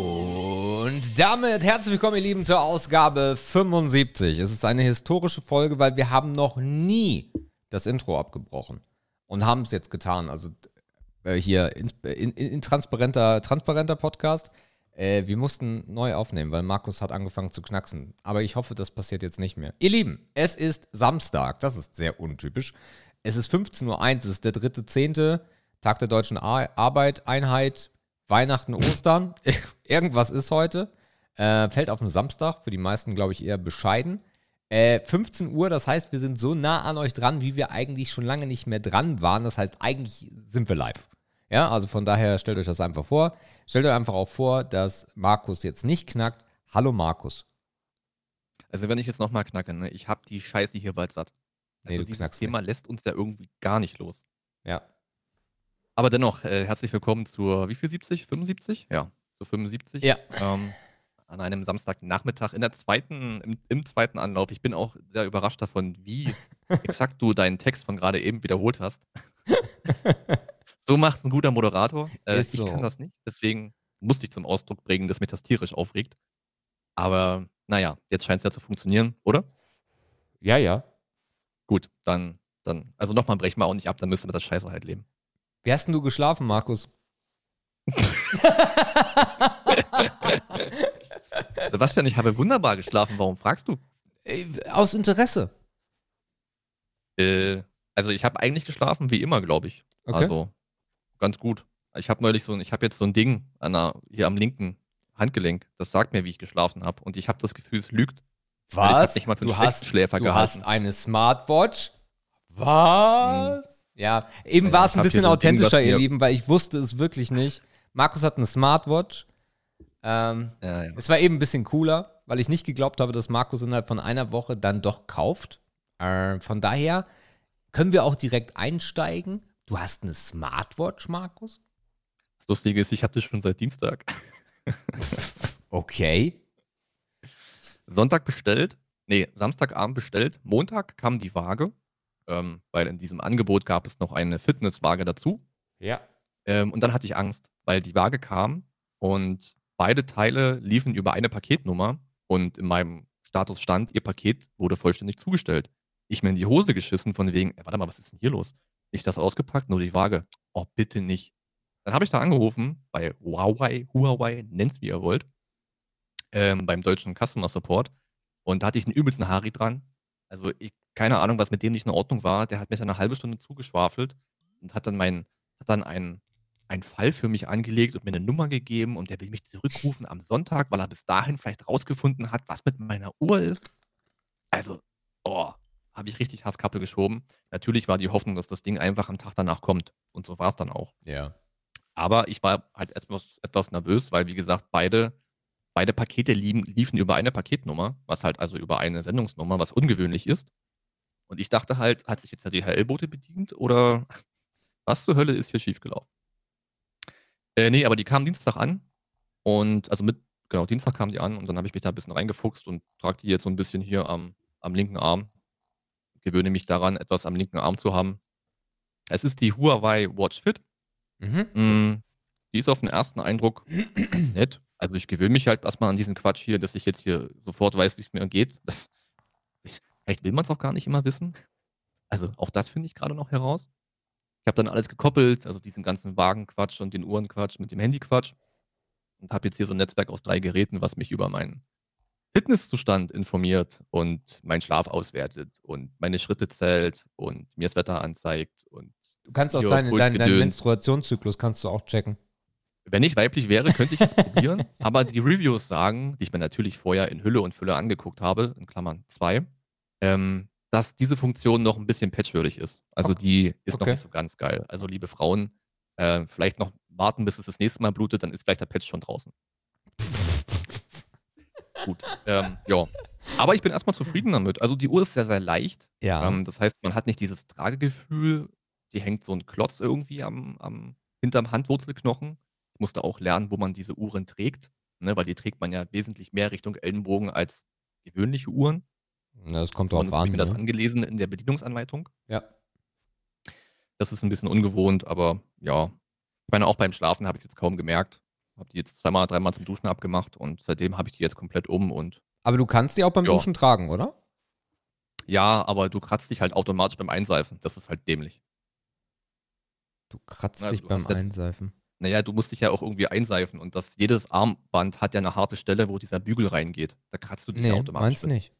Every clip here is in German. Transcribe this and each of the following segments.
Und damit herzlich willkommen, ihr Lieben, zur Ausgabe 75. Es ist eine historische Folge, weil wir haben noch nie das Intro abgebrochen und haben es jetzt getan. Also äh, hier in, in, in, transparenter, transparenter Podcast. Äh, wir mussten neu aufnehmen, weil Markus hat angefangen zu knacksen. Aber ich hoffe, das passiert jetzt nicht mehr. Ihr Lieben, es ist Samstag. Das ist sehr untypisch. Es ist 15.01 Uhr. Es ist der dritte Zehnte. Tag der deutschen Ar Arbeit, Einheit, Weihnachten, Ostern. Irgendwas ist heute. Äh, fällt auf den Samstag. Für die meisten, glaube ich, eher bescheiden. Äh, 15 Uhr, das heißt, wir sind so nah an euch dran, wie wir eigentlich schon lange nicht mehr dran waren. Das heißt, eigentlich sind wir live. Ja, also von daher stellt euch das einfach vor. Stellt euch einfach auch vor, dass Markus jetzt nicht knackt. Hallo Markus. Also wenn ich jetzt nochmal knacke, ne, ich habe die Scheiße hier bald satt. Also nee, dieses Thema lässt uns da irgendwie gar nicht los. Ja. Aber dennoch, äh, herzlich willkommen zur, wie viel 70? 75? Ja, zur 75. Ja. Ähm, an einem Samstagnachmittag in der zweiten, im, im, zweiten Anlauf. Ich bin auch sehr überrascht davon, wie exakt du deinen Text von gerade eben wiederholt hast. so macht es ein guter Moderator. Äh, ich so. kann das nicht, deswegen musste ich zum Ausdruck bringen, dass mich das tierisch aufregt. Aber naja, jetzt scheint es ja zu funktionieren, oder? Ja, ja. Gut, dann, dann, also nochmal brech mal auch nicht ab, dann müsste man das Scheiße halt leben. Wie hast denn du geschlafen, Markus? Sebastian, ich habe wunderbar geschlafen. Warum fragst du? Aus Interesse. Äh, also ich habe eigentlich geschlafen wie immer, glaube ich. Okay. Also ganz gut. Ich habe neulich so ein, ich habe jetzt so ein Ding an der, hier am linken Handgelenk. Das sagt mir, wie ich geschlafen habe. Und ich habe das Gefühl, es lügt. Was? du hast, Schläfer du hast eine Smartwatch? Was? Hm. Ja, eben ja, war es ein bisschen so authentischer, Ding, ihr Lieben, weil ich wusste es wirklich nicht. Markus hat eine Smartwatch. Ähm, ja, ja. Es war eben ein bisschen cooler, weil ich nicht geglaubt habe, dass Markus innerhalb von einer Woche dann doch kauft. Äh, von daher können wir auch direkt einsteigen. Du hast eine Smartwatch, Markus? Das Lustige ist, ich habe das schon seit Dienstag. okay. Sonntag bestellt, nee, Samstagabend bestellt. Montag kam die Waage, ähm, weil in diesem Angebot gab es noch eine Fitnesswaage dazu. Ja. Ähm, und dann hatte ich Angst, weil die Waage kam und beide Teile liefen über eine Paketnummer und in meinem Status stand, ihr Paket wurde vollständig zugestellt. Ich mir in die Hose geschissen von wegen, ey, warte mal, was ist denn hier los? Ich das ausgepackt, nur die Waage. Oh, bitte nicht. Dann habe ich da angerufen bei Huawei, Huawei, nennt's wie ihr wollt ähm, beim deutschen Customer Support. Und da hatte ich einen übelsten Hari dran. Also ich, keine Ahnung, was mit dem nicht in Ordnung war. Der hat mir dann eine halbe Stunde zugeschwafelt und hat dann mein, hat dann einen, einen Fall für mich angelegt und mir eine Nummer gegeben und der will mich zurückrufen am Sonntag, weil er bis dahin vielleicht rausgefunden hat, was mit meiner Uhr ist. Also, oh, habe ich richtig Hasskappe geschoben. Natürlich war die Hoffnung, dass das Ding einfach am Tag danach kommt. Und so war es dann auch. Ja. Aber ich war halt etwas, etwas nervös, weil, wie gesagt, beide beide Pakete liefen über eine Paketnummer, was halt also über eine Sendungsnummer, was ungewöhnlich ist. Und ich dachte halt, hat sich jetzt der DHL-Bote bedient oder was zur Hölle ist hier schiefgelaufen? Äh, nee, aber die kamen Dienstag an und also mit, genau, Dienstag kamen die an und dann habe ich mich da ein bisschen reingefuchst und trage die jetzt so ein bisschen hier am, am linken Arm. Gewöhne mich daran, etwas am linken Arm zu haben. Es ist die Huawei Watch Fit. Mhm. Mm, die ist auf den ersten Eindruck ganz nett. Also ich gewöhne mich halt erstmal an diesen Quatsch hier, dass ich jetzt hier sofort weiß, wie es mir geht. Das, ich, vielleicht will man es auch gar nicht immer wissen. Also auch das finde ich gerade noch heraus. Ich habe dann alles gekoppelt, also diesen ganzen Wagenquatsch und den Uhrenquatsch mit dem Handyquatsch. Und habe jetzt hier so ein Netzwerk aus drei Geräten, was mich über meinen Fitnesszustand informiert und meinen Schlaf auswertet und meine Schritte zählt und mir das Wetter anzeigt. Und du kannst auch deine, deinen, deinen Menstruationszyklus kannst du auch checken. Wenn ich weiblich wäre, könnte ich es probieren. Aber die Reviews sagen, die ich mir natürlich vorher in Hülle und Fülle angeguckt habe, in Klammern 2, ähm, dass diese Funktion noch ein bisschen patchwürdig ist. Also okay. die ist okay. noch nicht so ganz geil. Also liebe Frauen, äh, vielleicht noch warten, bis es das nächste Mal blutet, dann ist vielleicht der Patch schon draußen. Gut. Ähm, ja. Aber ich bin erstmal zufrieden damit. Also die Uhr ist sehr, sehr leicht. Ja. Ähm, das heißt, man hat nicht dieses Tragegefühl. Die hängt so ein Klotz irgendwie am, am hinterm Handwurzelknochen musste auch lernen, wo man diese Uhren trägt, ne, weil die trägt man ja wesentlich mehr Richtung Ellenbogen als gewöhnliche Uhren. Ja, das kommt drauf an. Ich habe mir das ne? angelesen in der Bedienungsanleitung. Ja. Das ist ein bisschen ungewohnt, aber ja. Ich meine, auch beim Schlafen habe ich es jetzt kaum gemerkt. Habe die jetzt zweimal, dreimal zum Duschen abgemacht und seitdem habe ich die jetzt komplett um und Aber du kannst die auch beim Ja. Duschen tragen, oder? ja, aber du kratzt dich halt automatisch beim Einseifen. Das ist halt dämlich. Du kratzt Also dich du beim hast jetzt- Einseifen. Naja, du musst dich ja auch irgendwie einseifen und das, jedes Armband hat ja eine harte Stelle, wo dieser Bügel reingeht. Da kratzt du dich ja Nee, automatisch. meinst mit. nicht.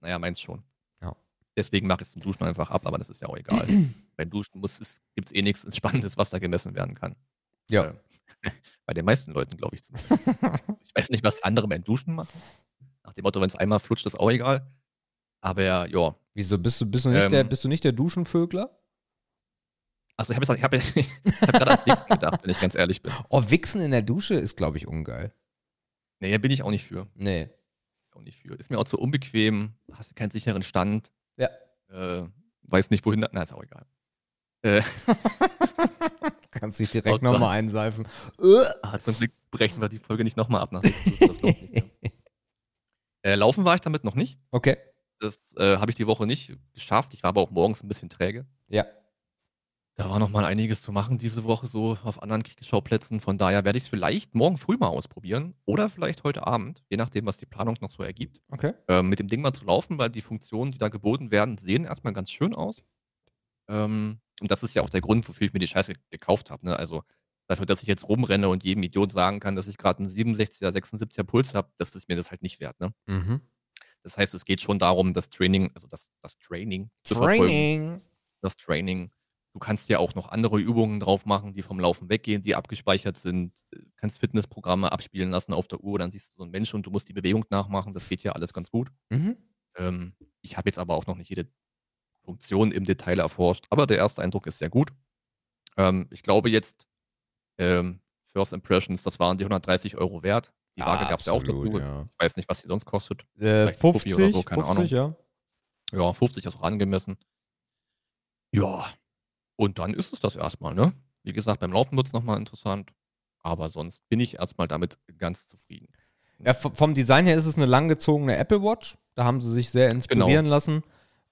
Naja, meins schon. Ja. Deswegen mache ich es zum Duschen einfach ab, aber das ist ja auch egal. Beim Duschen gibt es eh nichts Spannendes, was da gemessen werden kann. Ja. Äh, Bei den meisten Leuten, glaube ich. zumindest. ich weiß nicht, was andere beim Duschen machen. Nach dem Motto, wenn es einmal flutscht, ist auch egal. Aber ja, Wieso bist du, bist du nicht der, Ähm. bist du nicht der Duschenvögler? also ich habe hab, hab gerade ans nächsten gedacht, wenn ich ganz ehrlich bin. Oh, Wichsen in der Dusche ist, glaube ich, ungeil. Nee, bin ich auch nicht für. Nee. Auch nicht für. Ist mir auch zu unbequem, hast keinen sicheren Stand. Ja. Äh, weiß nicht, wohin. Na, ist auch egal. Äh, Kannst dich direkt Oh nochmal einseifen. Ah, zum Glück brechen wir die Folge nicht nochmal ab nach. Äh, laufen war ich damit noch nicht. okay. Das äh, habe ich die Woche nicht geschafft. Ich war aber auch morgens ein bisschen träge. Ja. Da war noch mal einiges zu machen diese Woche so auf anderen Schauplätzen. Von daher werde ich es vielleicht morgen früh mal ausprobieren oder vielleicht heute Abend, je nachdem, was die Planung noch so ergibt, Okay. ähm, mit dem Ding mal zu laufen, weil die Funktionen, die da geboten werden, sehen erstmal ganz schön aus. Ähm, und das ist ja auch der Grund, wofür ich mir die Scheiße gekauft habe. Ne? Also dafür, dass ich jetzt rumrenne und jedem Idiot sagen kann, dass ich gerade einen 67er, 76er Puls habe, das ist mir das halt nicht wert. Ne? Mhm. Das heißt, es geht schon darum, das Training, also das, das Training zu verfolgen Training. das Training. Du kannst ja auch noch andere Übungen drauf machen, die vom Laufen weggehen, die abgespeichert sind. Du kannst Fitnessprogramme abspielen lassen auf der Uhr, dann siehst du so einen Menschen und du musst die Bewegung nachmachen. Das geht ja alles ganz gut. Mhm. Ähm, ich habe jetzt aber auch noch nicht jede Funktion im Detail erforscht, aber der erste Eindruck ist sehr gut. Ähm, ich glaube jetzt, ähm, First Impressions, das waren die 130 Euro wert. Die Waage gab es ja auch dazu. Ja. Ich weiß nicht, was die sonst kostet. Äh, Vielleicht 50 50, oder so, keine 50, ja. Ja, 50 ist auch angemessen. Ja, und dann ist es das erstmal, ne? Wie gesagt, beim Laufen wird es nochmal interessant. Aber sonst bin ich erstmal damit ganz zufrieden. Ja, vom Design her ist es eine langgezogene Apple Watch. Da haben sie sich sehr inspirieren lassen.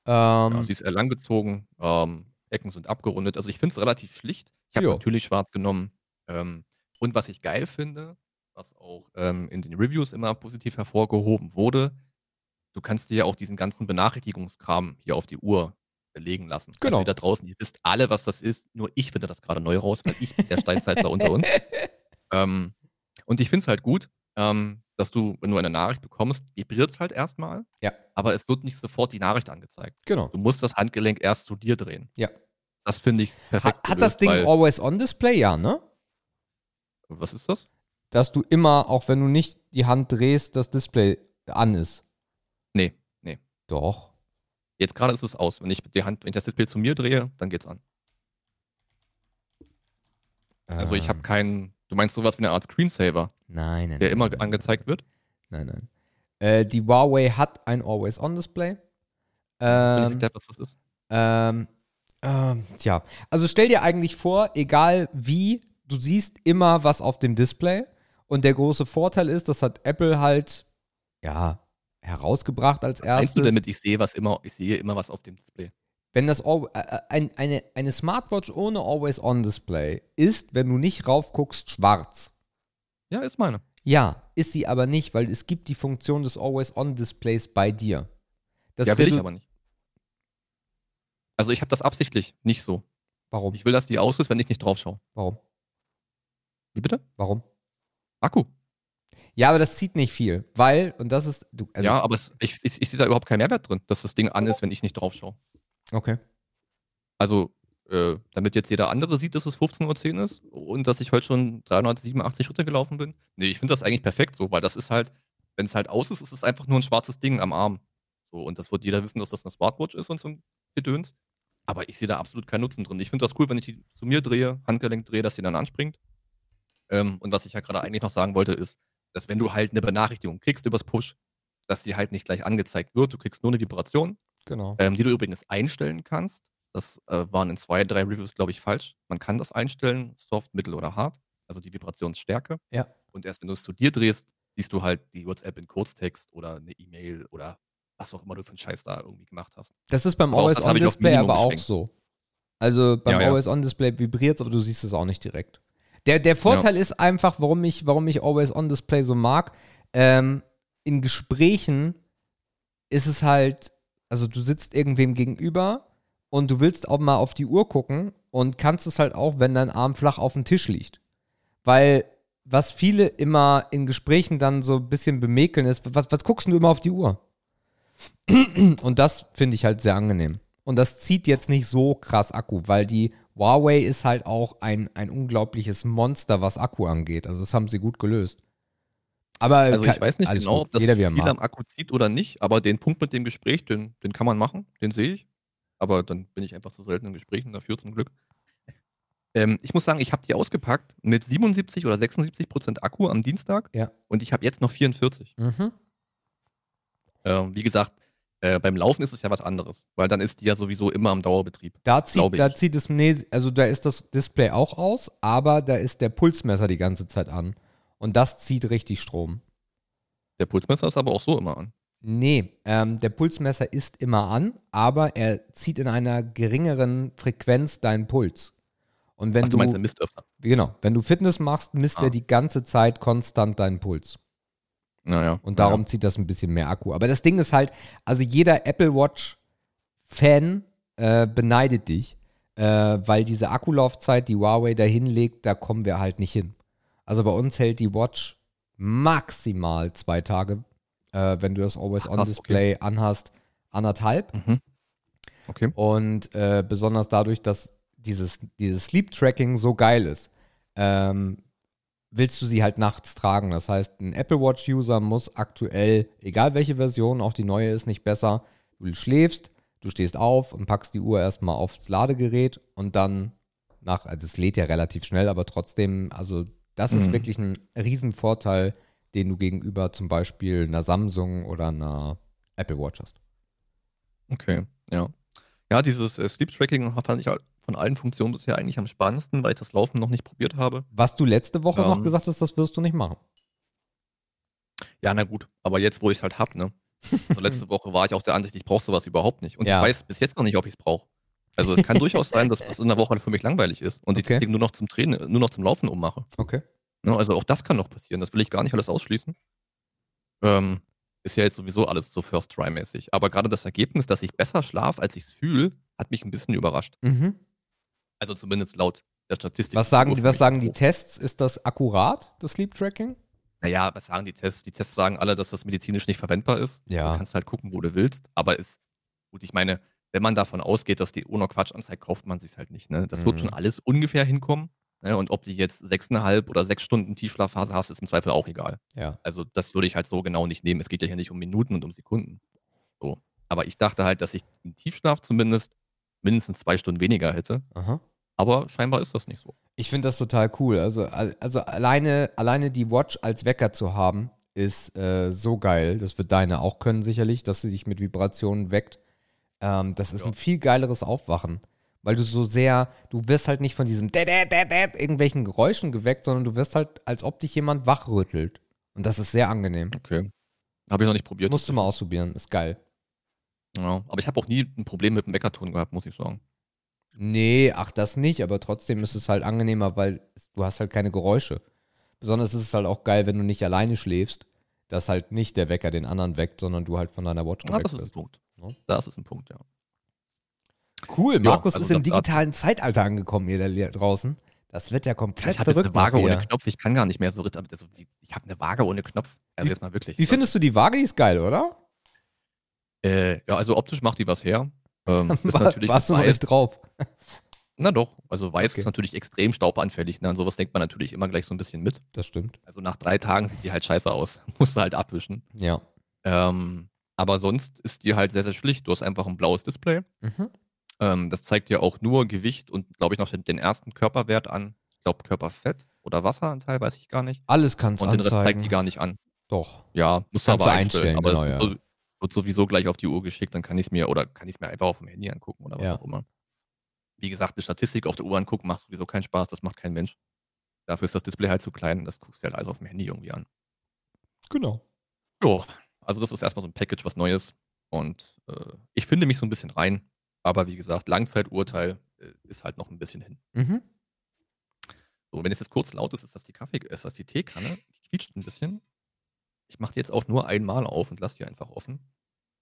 Ja, Ähm, sie ist eher langgezogen, ähm, Ecken sind abgerundet. Also ich finde es relativ schlicht. Ich habe Ja. natürlich schwarz genommen. Ähm, und was ich geil finde, was auch ähm, in den Reviews immer positiv hervorgehoben wurde, du kannst dir ja auch diesen ganzen Benachrichtigungskram hier auf die Uhr legen lassen. Genau. Also ihr da draußen, ihr wisst alle, was das ist. Nur ich finde das gerade neu raus, weil ich bin der Steinzeitler unter uns. Ähm, und ich finde es halt gut, ähm, dass du, wenn du eine Nachricht bekommst, vibriert es halt erstmal. Ja. Aber es wird nicht sofort die Nachricht angezeigt. genau. Du musst das Handgelenk erst zu dir drehen. Ja. Das finde ich perfekt. Hat, hat das Ding Always-On-Display? Ja, ne? Was ist das? Dass du immer, auch wenn du nicht die Hand drehst, das Display an ist. Nee, nee. Doch. Jetzt gerade ist es aus. Wenn ich die Hand, wenn ich das Display zu mir drehe, dann geht's an. Also ich habe Ähm, keinen. Du meinst sowas wie eine Art Screensaver, Nein, nein. der nein, immer nein, angezeigt wird? Nein, nein. Äh, die Huawei hat ein Always-On-Display. Das bin ich Ähm, erklärt, was das ist. Ähm, ähm, tja, also stell dir eigentlich vor, egal wie, du siehst immer was auf dem Display. Und der große Vorteil ist, das hat Apple halt, ja, herausgebracht als Was meinst erstes. du damit? Ich sehe was immer, ich sehe immer was auf dem Display. Wenn das äh, äh, ein, eine, eine Smartwatch ohne Always-On-Display ist, wenn du nicht raufguckst, schwarz. Ja, ist meine. Ja, ist sie aber nicht, weil es gibt die Funktion des Always-On-Displays bei dir. Das ja, will ich aber nicht. Also ich habe das absichtlich nicht so. Warum? Ich will, dass die aus ist, wenn ich nicht drauf schaue. Warum? Wie bitte? Warum? Akku. Ja, aber das zieht nicht viel, weil, und das ist, du, also, ja, aber es, ich, ich, ich sehe da überhaupt keinen Mehrwert drin, dass das Ding an ist, wenn ich nicht drauf schaue. okay. Also, äh, damit jetzt jeder andere sieht, dass es 15.10 Uhr ist und dass ich heute schon 387 Schritte gelaufen bin. Nee, ich finde das eigentlich perfekt so, weil das ist halt, wenn es halt aus ist, ist es einfach nur ein schwarzes Ding am Arm. So, und das wird jeder wissen, dass das eine Smartwatch ist und so ein Gedöns. Aber ich sehe da absolut keinen Nutzen drin. Ich finde das cool, wenn ich die zu mir drehe, Handgelenk drehe, dass sie dann anspringt. Ähm, und was ich ja gerade eigentlich noch sagen wollte, ist, dass wenn du halt eine Benachrichtigung kriegst übers Push, dass die halt nicht gleich angezeigt wird. Du kriegst nur eine Vibration Genau. ähm, die du übrigens einstellen kannst. Das äh, waren in zwei, drei Reviews, glaube ich, falsch. Man kann das einstellen, soft, mittel oder hart, also die Vibrationsstärke. Ja. Und erst wenn du es zu dir drehst, siehst du halt die WhatsApp in Kurztext oder eine E-Mail oder was auch immer du für einen Scheiß da irgendwie gemacht hast. Das ist beim Aber auch Always-On-Display aber auch so. Also beim Ja, ja. Always-On-Display vibriert es, aber du siehst es auch nicht direkt. Der, der Vorteil ist einfach, warum ich, warum ich Always On Display so mag. Ähm, in Gesprächen ist es halt, also du sitzt irgendwem gegenüber und du willst auch mal auf die Uhr gucken und kannst es halt auch, wenn dein Arm flach auf dem Tisch liegt. Weil was viele immer in Gesprächen dann so ein bisschen bemäkeln ist, was, was guckst du immer auf die Uhr? Und das finde ich halt sehr angenehm. Und das zieht jetzt nicht so krass Akku, weil die Huawei ist halt auch ein, ein unglaubliches Monster, was Akku angeht. Also das haben sie gut gelöst. Aber Also ich weiß nicht genau, gut. ob das Jeder, wie er viel am Akku zieht oder nicht, aber den Punkt mit dem Gespräch, den, den kann man machen, den sehe ich. Aber dann bin ich einfach zu selten in Gesprächen dafür, zum Glück. Ähm, ich muss sagen, ich habe die ausgepackt mit 77 oder 76 Prozent Akku am Dienstag Ja. und ich habe jetzt noch 44. Mhm. Ähm, wie gesagt, äh, beim Laufen ist es ja was anderes, weil dann ist die ja sowieso immer am Dauerbetrieb. Da zieht, da zieht es, nee, also da ist das Display auch aus, aber da ist der Pulsmesser die ganze Zeit an. Und das zieht richtig Strom. Der Pulsmesser ist aber auch so immer an. Nee, ähm, der Pulsmesser ist immer an, aber er zieht in einer geringeren Frequenz deinen Puls. Und wenn Ach, du meinst, der misst öfter. genau, wenn du Fitness machst, misst Ah. er die ganze Zeit konstant deinen Puls. Naja. Und darum zieht das ein bisschen mehr Akku. Aber das Ding ist halt, also jeder Apple Watch-Fan äh, beneidet dich, äh, weil diese Akkulaufzeit, die Huawei da hinlegt, da kommen wir halt nicht hin. Also bei uns hält die Watch maximal zwei Tage, äh, wenn du das Always-On-Display anhast, anderthalb. Ja. Mhm. Okay. Und äh, besonders dadurch, dass dieses, dieses Sleep-Tracking so geil ist, ähm, willst du sie halt nachts tragen. Das heißt, ein Apple Watch-User muss aktuell, egal welche Version, auch die neue ist nicht besser, du schläfst, du stehst auf und packst die Uhr erstmal aufs Ladegerät und dann nach, also es lädt ja relativ schnell, aber trotzdem, also das ist Mhm. wirklich ein Riesenvorteil, den du gegenüber zum Beispiel einer Samsung oder einer Apple Watch hast. Okay, ja. Ja, dieses äh, Sleep Tracking fand ich halt von allen Funktionen bisher eigentlich am spannendsten, weil ich das Laufen noch nicht probiert habe. Was du letzte Woche noch Ähm. gesagt hast, das wirst du nicht machen. Ja, na gut, aber jetzt, wo ich es halt hab, ne? Also letzte Woche war ich auch der Ansicht, ich brauche sowas überhaupt nicht. Und Ja. ich weiß bis jetzt noch nicht, ob ich es brauche. Also es kann durchaus sein, dass es in der Woche für mich langweilig ist und ich Okay. das Ding nur noch zum Training, nur noch zum Laufen ummache. Okay. Ne? Also auch das kann noch passieren. Das will ich gar nicht alles ausschließen. Ähm, ist ja jetzt sowieso alles so First Try-mäßig. Aber gerade das Ergebnis, dass ich besser schlafe, als ich es fühle, hat mich ein bisschen überrascht. Mhm. Also zumindest laut der Statistik. Was sagen, die, was sagen die Tests? Ist das akkurat, das Sleep Tracking? Naja, was sagen die Tests? Die Tests sagen alle, dass das medizinisch nicht verwendbar ist. Ja. Du kannst halt gucken, wo du willst. Aber ist, gut, ich meine, wenn man davon ausgeht, dass die ohne Quatsch anzeigt, kauft man sich halt nicht. Ne? Das wird Mhm. schon alles ungefähr hinkommen. Ne? Und ob du jetzt sechseinhalb oder sechs Stunden Tiefschlafphase hast, ist im Zweifel auch egal. Ja. Also das würde ich halt so genau nicht nehmen. Es geht ja hier nicht um Minuten und um Sekunden. So. Aber ich dachte halt, dass ich im Tiefschlaf zumindest mindestens zwei Stunden weniger hätte. Aha. Aber scheinbar ist das nicht so. Ich finde das total cool. Also, al- also alleine, alleine die Watch als Wecker zu haben, ist äh, so geil. Das wird deine auch können, sicherlich, dass sie dich mit Vibrationen weckt. Ähm, das ist Ja. ein viel geileres Aufwachen. Weil du so sehr, du wirst halt nicht von diesem dä, dä, dä, irgendwelchen Geräuschen geweckt, sondern du wirst halt, als ob dich jemand wachrüttelt. Und das ist sehr angenehm. Okay. Habe ich noch nicht probiert. Musst du mal ausprobieren, ist geil. Ja, aber ich habe auch nie ein Problem mit dem Weckerton gehabt, muss ich sagen. Nee, ach das nicht, aber trotzdem ist es halt angenehmer, weil du hast halt keine Geräusche. Besonders ist es halt auch geil, wenn du nicht alleine schläfst, dass halt nicht der Wecker den anderen weckt, sondern du halt von deiner Watch Ja, geweckt das ist ein. Punkt. Ne? Das ist ein Punkt, ja. Cool, Ja, Markus also ist im digitalen Zeitalter angekommen, ihr da draußen. Das wird ja komplett Ich habe jetzt verrückt. eine Waage ohne hier. Knopf, ich kann gar nicht mehr so also, Ich habe eine Waage ohne Knopf. Also Wie- jetzt mal wirklich. Wie findest du die Waage? Die ist geil, oder? Äh, ja, also optisch macht die was her. Ähm, ist natürlich warst du noch nicht drauf? Na doch, also weiß Okay. ist natürlich extrem staubanfällig. Ne? An sowas denkt man natürlich immer gleich so ein bisschen mit. Das stimmt. Also nach drei Tagen sieht die halt scheiße aus. Musst du halt abwischen. Ja. Ähm, aber sonst ist die halt sehr, sehr schlicht. Du hast einfach ein blaues Display. Mhm. Ähm, das zeigt dir auch nur Gewicht und, glaube ich, noch den, den ersten Körperwert an. Ich glaube, Körperfett oder Wasseranteil, weiß ich gar nicht. Alles kannst Und den Rest zeigt die gar nicht an. Doch. Ja, musst du aber du einstellen. einstellen, aber genau, es ja. Wird, sowieso gleich auf die Uhr geschickt, dann kann ich es mir oder kann ich es mir einfach auf dem Handy angucken oder was Ja. auch immer. Wie gesagt, eine Statistik auf der Uhr angucken macht sowieso keinen Spaß, das macht kein Mensch. Dafür ist das Display halt zu klein, das guckst du halt alles auf dem Handy irgendwie an. Genau. Jo, also das ist erstmal so ein Package, was Neues. Und äh, ich finde mich so ein bisschen rein. Aber wie gesagt, Langzeiturteil äh, ist halt noch ein bisschen hin. Mhm. So, wenn es jetzt kurz laut ist, ist das die Kaffee, ist das die Teekanne. Die quietscht ein bisschen. Ich mache die jetzt auch nur einmal auf und lasse die einfach offen.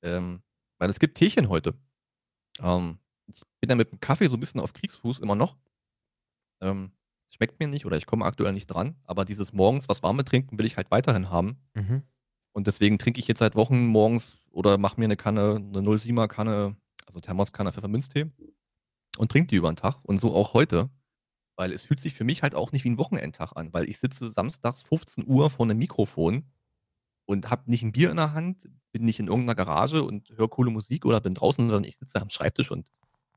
Ähm, weil es gibt Teechen heute. Ähm, ich bin da mit dem Kaffee so ein bisschen auf Kriegsfuß immer noch. Ähm, schmeckt mir nicht oder ich komme aktuell nicht dran. Aber dieses morgens was warme trinken will ich halt weiterhin haben. Mhm. Und deswegen trinke ich jetzt seit Wochen morgens oder mache mir eine Kanne, eine 07er Kanne, also Thermoskanne Pfefferminztee und trinke die über den Tag. Und so auch heute. Weil es fühlt sich für mich halt auch nicht wie ein Wochenendtag an, weil ich sitze samstags 15 Uhr vor einem Mikrofon und habe nicht ein Bier in der Hand, bin nicht in irgendeiner Garage und höre coole Musik oder bin draußen, sondern ich sitze am Schreibtisch und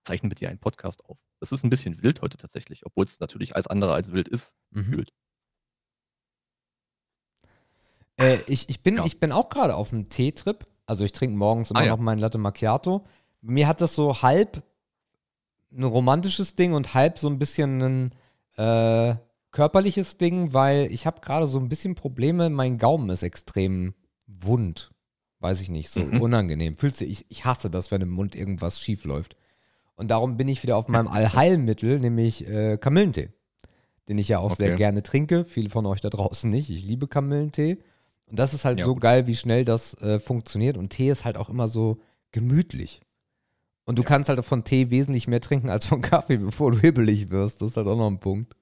zeichne mit dir einen Podcast auf. Das ist ein bisschen wild heute tatsächlich, obwohl es natürlich alles andere als wild ist, Mhm. gefühlt. Äh, ich, ich, bin, Ja. ich bin auch gerade auf einem Teetrip. Also ich trinke morgens immer Ah, ja. noch meinen Latte Macchiato. Mir hat das so halb ein romantisches Ding und halb so ein bisschen ein äh, körperliches Ding, weil ich habe gerade so ein bisschen Probleme. Mein Gaumen ist extrem wund. Weiß ich nicht, so Mhm. unangenehm. Fühlst du, ich, ich hasse das, wenn im Mund irgendwas schief läuft. Und darum bin ich wieder auf meinem Allheilmittel, nämlich äh, Kamillentee. Den ich ja auch sehr Okay. gerne trinke. Viele von euch da draußen nicht. Ich liebe Kamillentee. Und das ist halt Ja, so geil, wie schnell das äh, funktioniert. Und Tee ist halt auch immer so gemütlich. Und du Ja. kannst halt von Tee wesentlich mehr trinken als von Kaffee, bevor du hibbelig wirst. Das ist halt auch noch ein Punkt.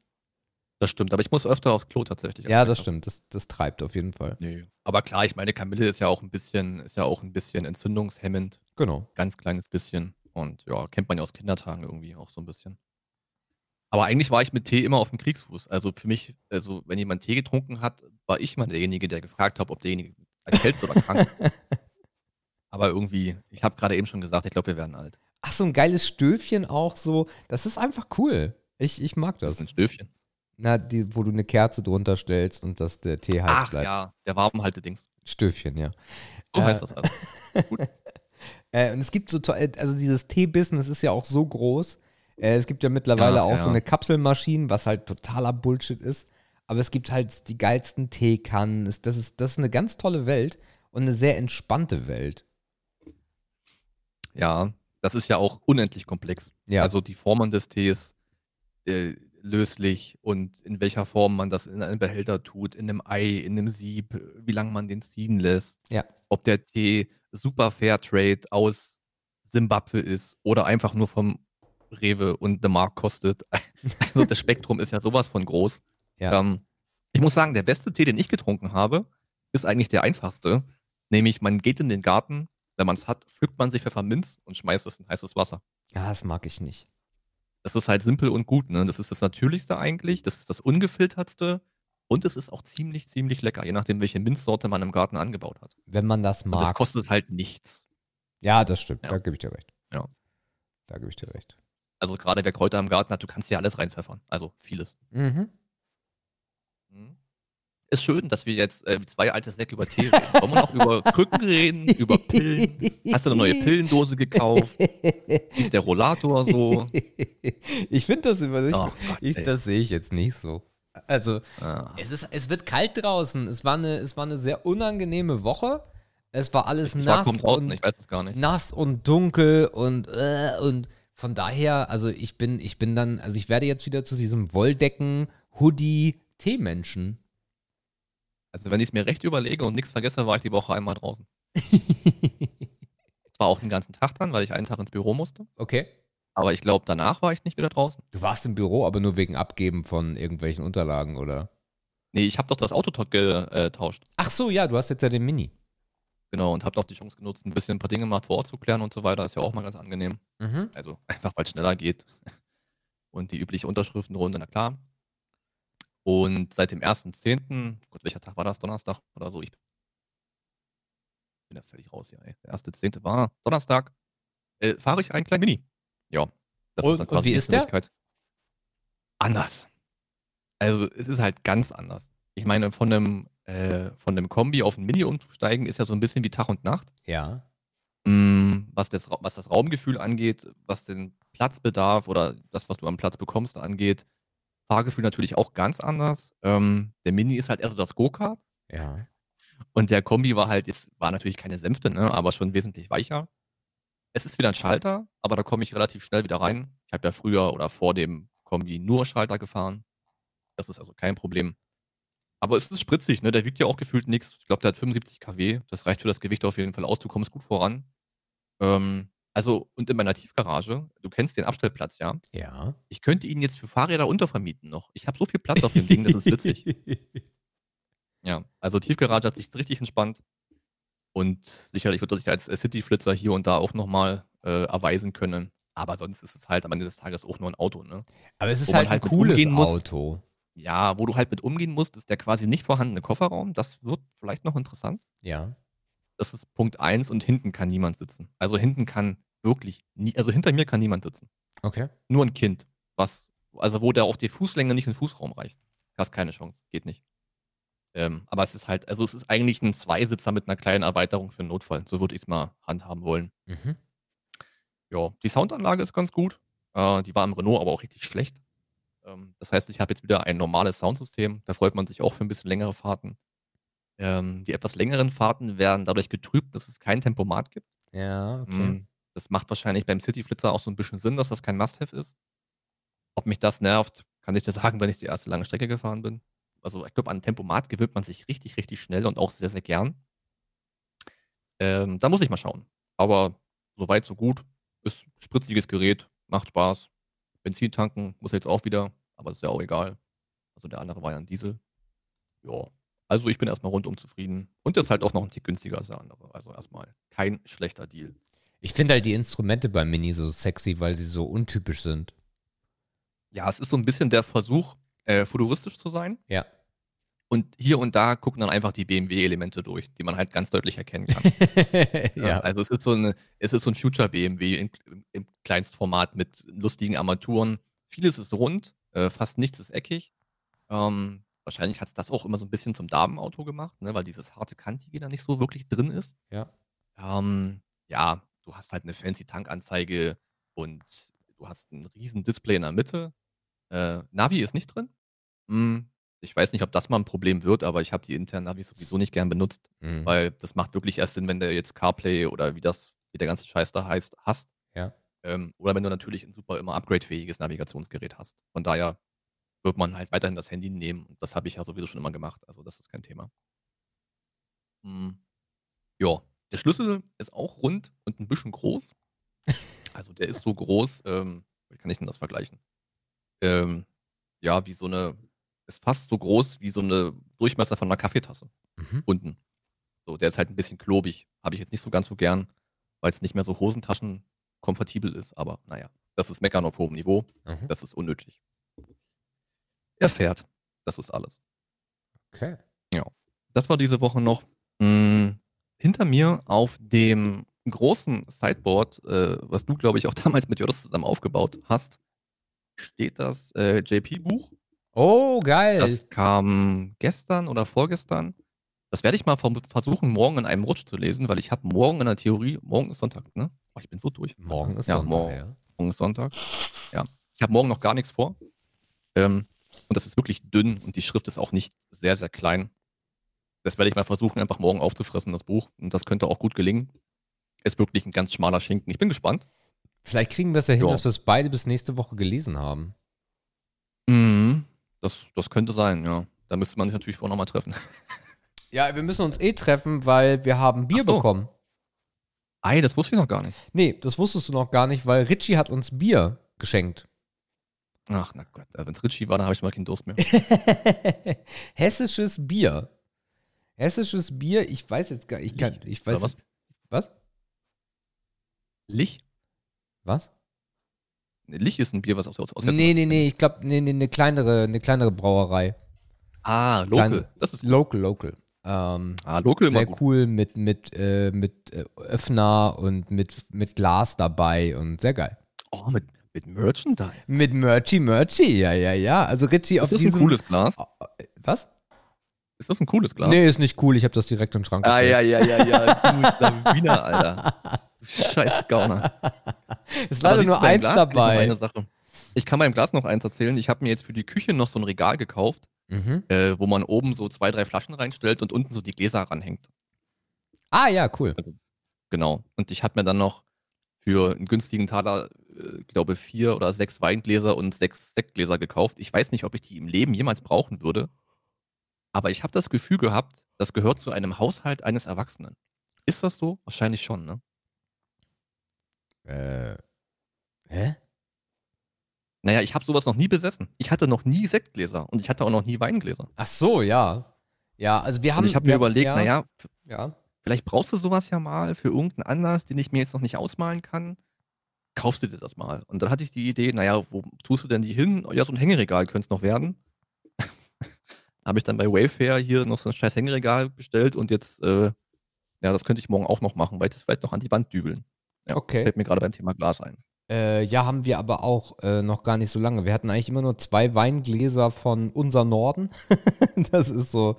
Das stimmt, aber ich muss öfter aufs Klo tatsächlich. Ja, das stimmt. Das, das treibt auf jeden Fall. Nee. Aber klar, ich meine, Kamille ist ja auch ein bisschen, ist ja auch ein bisschen entzündungshemmend, Genau. ganz kleines bisschen. Und ja, kennt man ja aus Kindertagen irgendwie auch so ein bisschen. Aber eigentlich war ich mit Tee immer auf dem Kriegsfuß. Also für mich, also wenn jemand Tee getrunken hat, war ich mal derjenige, der gefragt hat, ob derjenige erkältet oder krank ist. Aber irgendwie, ich habe gerade eben schon gesagt, ich glaube, wir werden alt. Ach, so ein geiles Stöfchen auch so. Das ist einfach cool. Ich, ich mag Das das. ist ein Stöfchen. Na, die, wo du eine Kerze drunter stellst und dass der Tee heiß Ach bleibt. ja, der Warmhalte-Dings. Stöfchen, ja. So Äh, heißt das also. Äh, und es gibt so toll, also dieses Tee-Business ist ja auch so groß. Äh, es gibt ja mittlerweile Ja, auch ja. so eine Kapselmaschine, was halt totaler Bullshit ist. Aber es gibt halt die geilsten Teekannen. Das ist, das ist eine ganz tolle Welt und eine sehr entspannte Welt. Ja, das ist ja auch unendlich komplex. Ja. Also die Formen des Tees, äh, löslich und in welcher Form man das in einen Behälter tut, in einem Ei, in einem Sieb, wie lange man den ziehen lässt. Ja. Ob der Tee super Fairtrade aus Simbabwe ist oder einfach nur vom Rewe und The Mark kostet. Also das Spektrum ist ja sowas von groß. Ja. Ähm, ich muss sagen, der beste Tee, den ich getrunken habe, ist eigentlich der einfachste. Nämlich, man geht in den Garten, wenn man es hat, pflückt man sich Pfefferminz und schmeißt es in heißes Wasser. Ja, das mag ich nicht. Das ist halt simpel und gut, ne? Das ist das Natürlichste eigentlich, das ist das Ungefiltertste und es ist auch ziemlich, ziemlich lecker, je nachdem, welche Minzsorte man im Garten angebaut hat. Wenn man das Und das mag. kostet halt nichts. Ja, das stimmt. Ja. Da gebe ich dir recht. Ja. Da gebe ich dir recht. Also gerade wer Kräuter im Garten hat, du kannst ja alles reinpfeffern. Also vieles. Mhm. Mhm. Ist schön, dass wir jetzt äh, zwei alte Säcke über Tee reden. Wollen wir noch über Krücken reden, über Pillen? Hast du eine neue Pillendose gekauft? Wie ist der Rollator so? ich finde das Gott, ich, ey. das sehe ich jetzt nicht so. Also, Ah. es, ist, es wird kalt draußen. Es war, eine, es war eine sehr unangenehme Woche. Es war alles Ich war nass draußen, und, ich weiß es gar nicht. nass und dunkel und, äh, und von daher, also ich bin, ich bin dann, also ich werde jetzt wieder zu diesem Wolldecken, Hoodie, Teemenschen. Also wenn ich es mir recht überlege und nichts vergesse, war ich die Woche einmal draußen. Zwar auch den ganzen Tag dran, weil ich einen Tag ins Büro musste. okay. Aber ich glaube, danach war ich nicht wieder draußen. Du warst im Büro, aber nur wegen Abgeben von irgendwelchen Unterlagen, oder? Nee, ich habe doch das Auto getauscht. Ach so, ja, du hast jetzt ja den Mini. Genau, und habe doch die Chance genutzt, ein bisschen ein paar Dinge mal vor Ort zu klären und so weiter. Ist ja auch mal ganz angenehm. Mhm. Also einfach, weil es schneller geht. Und die übliche Unterschriftenrunde, na klar. Und seit dem 1.10., Gott, welcher Tag war das? Donnerstag oder so? Ich bin da völlig raus hier, ey. Der 1.10. war Donnerstag. Äh, fahre ich einen kleinen Mini. Ja. Das Und- und wie ist der? Anders. Also es ist halt ganz anders. Ich meine, von einem, äh, von einem Kombi auf ein Mini umzusteigen, ist ja so ein bisschen wie Tag und Nacht. Ja. Mm, Was das, was das Raumgefühl angeht, was den Platzbedarf oder das, was du am Platz bekommst, angeht. Fahrgefühl natürlich auch ganz anders. Ähm, der Mini ist halt eher so das Go-Kart Ja. und der Kombi war halt, jetzt war natürlich keine Sänfte, ne, aber schon wesentlich weicher. Es ist wieder ein Schalter, aber da komme ich relativ schnell wieder rein. Ich habe ja früher oder vor dem Kombi nur Schalter gefahren. Das ist also kein Problem. Aber es ist spritzig, ne? Der wiegt ja auch gefühlt nichts. Ich glaube, der hat 75 kW. Das reicht für das Gewicht auf jeden Fall aus. Du kommst gut voran. Ähm, also, und in meiner Tiefgarage, du kennst den Abstellplatz, ja? Ja. Ich könnte ihn jetzt für Fahrräder untervermieten noch. Ich habe so viel Platz auf dem Ding, das ist witzig. Ja, also Tiefgarage hat sich richtig entspannt. Und sicherlich wird er sich als City-Flitzer hier und da auch nochmal äh, erweisen können. Aber sonst ist es halt am Ende des Tages auch nur ein Auto, ne? Aber es ist man halt ein halt cooles muss. Auto. Ja, wo du halt mit umgehen musst, ist der quasi nicht vorhandene Kofferraum. Das wird vielleicht noch interessant. Ja. Das ist Punkt eins und hinten kann niemand sitzen. Also hinten kann wirklich nie, also hinter mir kann niemand sitzen. Okay. Nur ein Kind, was, also wo der auch die Fußlänge nicht in den Fußraum reicht. Hast keine Chance, geht nicht. Ähm, aber es ist halt, also es ist eigentlich ein Zweisitzer mit einer kleinen Erweiterung für einen Notfall. So würde ich es mal handhaben wollen. Mhm. Ja, die Soundanlage ist ganz gut. Äh, die war im Renault aber auch richtig schlecht. Ähm, das heißt, ich habe jetzt wieder ein normales Soundsystem. Da freut man sich auch für ein bisschen längere Fahrten. Ähm, die etwas längeren Fahrten werden dadurch getrübt, dass es kein Tempomat gibt. Ja, okay. Das macht wahrscheinlich beim City-Flitzer auch so ein bisschen Sinn, dass das kein Must-Have ist. Ob mich das nervt, kann ich dir sagen, wenn ich die erste lange Strecke gefahren bin. Also ich glaube, an Tempomat gewöhnt man sich richtig, richtig schnell und auch sehr, sehr gern. Ähm, da muss ich mal schauen. Aber soweit, so gut. Ist spritziges Gerät, macht Spaß. Benzin tanken muss jetzt auch wieder, aber ist ja auch egal. Also der andere war ja ein Diesel. Ja. Also ich bin erstmal rundum zufrieden. Und der ist halt auch noch ein Tick günstiger als der andere. Also erstmal kein schlechter Deal. Ich finde halt die Instrumente beim Mini so sexy, weil sie so untypisch sind. Ja, es ist so ein bisschen der Versuch, äh, futuristisch zu sein. Ja. Und hier und da gucken dann einfach die BMW-Elemente durch, die man halt ganz deutlich erkennen kann. ja. Also es ist so, eine, es ist so ein Future BMW in, im, im Kleinstformat mit lustigen Armaturen. Vieles ist rund, äh, fast nichts ist eckig. Ähm, wahrscheinlich hat es das auch immer so ein bisschen zum Damenauto gemacht, ne, weil dieses harte Kantige da nicht so wirklich drin ist. Ja. Ähm, ja, du hast halt eine fancy Tankanzeige und du hast ein riesen Display in der Mitte. Äh, Navi ist nicht drin. Hm, ich weiß nicht, ob das mal ein Problem wird, aber ich habe die internen Navis sowieso nicht gern benutzt, Mhm. weil das macht wirklich erst Sinn, wenn du jetzt CarPlay oder wie das, wie der ganze Scheiß da heißt, hast. Ja. Ähm, oder wenn du natürlich ein super immer upgradefähiges Navigationsgerät hast. Von daher wird man halt weiterhin das Handy nehmen. Und das habe ich ja sowieso schon immer gemacht. Also das ist kein Thema. Hm. Ja, der Schlüssel ist auch rund und ein bisschen groß. Also der ist so groß, ähm, wie kann ich denn das vergleichen? Ähm, ja, wie so eine, ist fast so groß wie so eine Durchmesser von einer Kaffeetasse Mhm. unten. So, der ist halt ein bisschen klobig. Habe ich jetzt nicht so ganz so gern, weil es nicht mehr so hosentaschenkompatibel ist. Aber naja, das ist Meckern auf hohem Niveau. Mhm. Das ist unnötig. Er fährt. Das ist alles. Okay. Das war diese Woche noch. Mh, hinter mir auf dem großen Sideboard, äh, was du, glaube ich, auch damals mit Jodas zusammen aufgebaut hast, steht das äh, JP-Buch. Oh, geil. Das kam gestern oder vorgestern. Das werde ich mal versuchen, morgen in einem Rutsch zu lesen, weil ich habe morgen in der Theorie, morgen ist Sonntag, ne? Oh, ich bin so durch. Morgen ist ja, Sonntag, morgen. ja. Morgen ist Sonntag. Ja. Ich habe morgen noch gar nichts vor. Ähm, und das ist wirklich dünn und die Schrift ist auch nicht sehr, sehr klein. Das werde ich mal versuchen, einfach morgen aufzufressen, das Buch. Und das könnte auch gut gelingen. Ist wirklich ein ganz schmaler Schinken. Ich bin gespannt. Vielleicht kriegen wir es ja hin, Ja. dass wir es beide bis nächste Woche gelesen haben. Mhm. Das, das könnte sein, ja. Da müsste man sich natürlich vorher nochmal treffen. Ja, wir müssen uns eh treffen, weil wir haben Bier so. bekommen. Ei, das wusste ich noch gar nicht. Nee, das wusstest du noch gar nicht, weil Richie hat uns Bier geschenkt. Ach, na Gott. Wenn es Ritchie war, dann habe ich mal keinen Durst mehr. Hessisches Bier. Hessisches Bier, ich weiß jetzt gar ich kann, Lich, ich weiß was? was? Lich? Was? Lich ist ein Bier, was aus, aus Nee, Hessen nee, ist. nee, ich glaube, nee, nee, eine kleinere, eine kleinere Brauerei. Ah, Local. Klein- das ist Local, local. Ähm, Ah, Local sehr cool mit, mit, äh, mit äh, Öffner und mit, mit Glas dabei und sehr geil. Oh, mit, mit Merchandise. Mit Merchy, Merchy, ja, ja, ja. Also Richie auf Ist das ein diesem. cooles Glas? Was? Ist das ein cooles Glas? Nee, ist nicht cool. Ich habe das direkt in den Schrank Ah, ja, ja, ja, ja. Du Schlawiner, Alter. Scheiß Gauner. Ist leider nur eins Glas ich dabei. Sache. Ich kann beim Glas noch eins erzählen. Ich habe mir jetzt für die Küche noch so ein Regal gekauft, Mhm. äh, wo man oben so zwei, drei Flaschen reinstellt und unten so die Gläser ranhängt. Ah, ja, cool. Genau. Und ich habe mir dann noch für einen günstigen Taler äh, glaube vier oder sechs Weingläser und sechs Sektgläser gekauft. Ich weiß nicht, ob ich die im Leben jemals brauchen würde. Aber ich habe das Gefühl gehabt, das gehört zu einem Haushalt eines Erwachsenen. Ist das so? Wahrscheinlich schon, ne? Äh. Hä? Naja, ich habe sowas noch nie besessen. Ich hatte noch nie Sektgläser und ich hatte auch noch nie Weingläser. Ach so, ja. Ja, also wir haben. Und ich habe mir überlegt, ja, naja, Ja. vielleicht brauchst du sowas ja mal für irgendeinen Anlass, den ich mir jetzt noch nicht ausmalen kann. Kaufst du dir das mal. Und dann hatte ich die Idee, naja, wo tust du denn die hin? Ja, so ein Hängeregal könnte es noch werden. Habe ich dann bei Wayfair hier noch so ein scheiß Hängeregal bestellt und jetzt, äh, ja, das könnte ich morgen auch noch machen, weil ich das vielleicht noch an die Wand dübeln. Ja, Okay. Fällt mir gerade beim Thema Glas ein. Äh, ja, haben wir aber auch äh, noch gar nicht so lange. Wir hatten eigentlich immer nur zwei Weingläser von unser Norden. das ist so.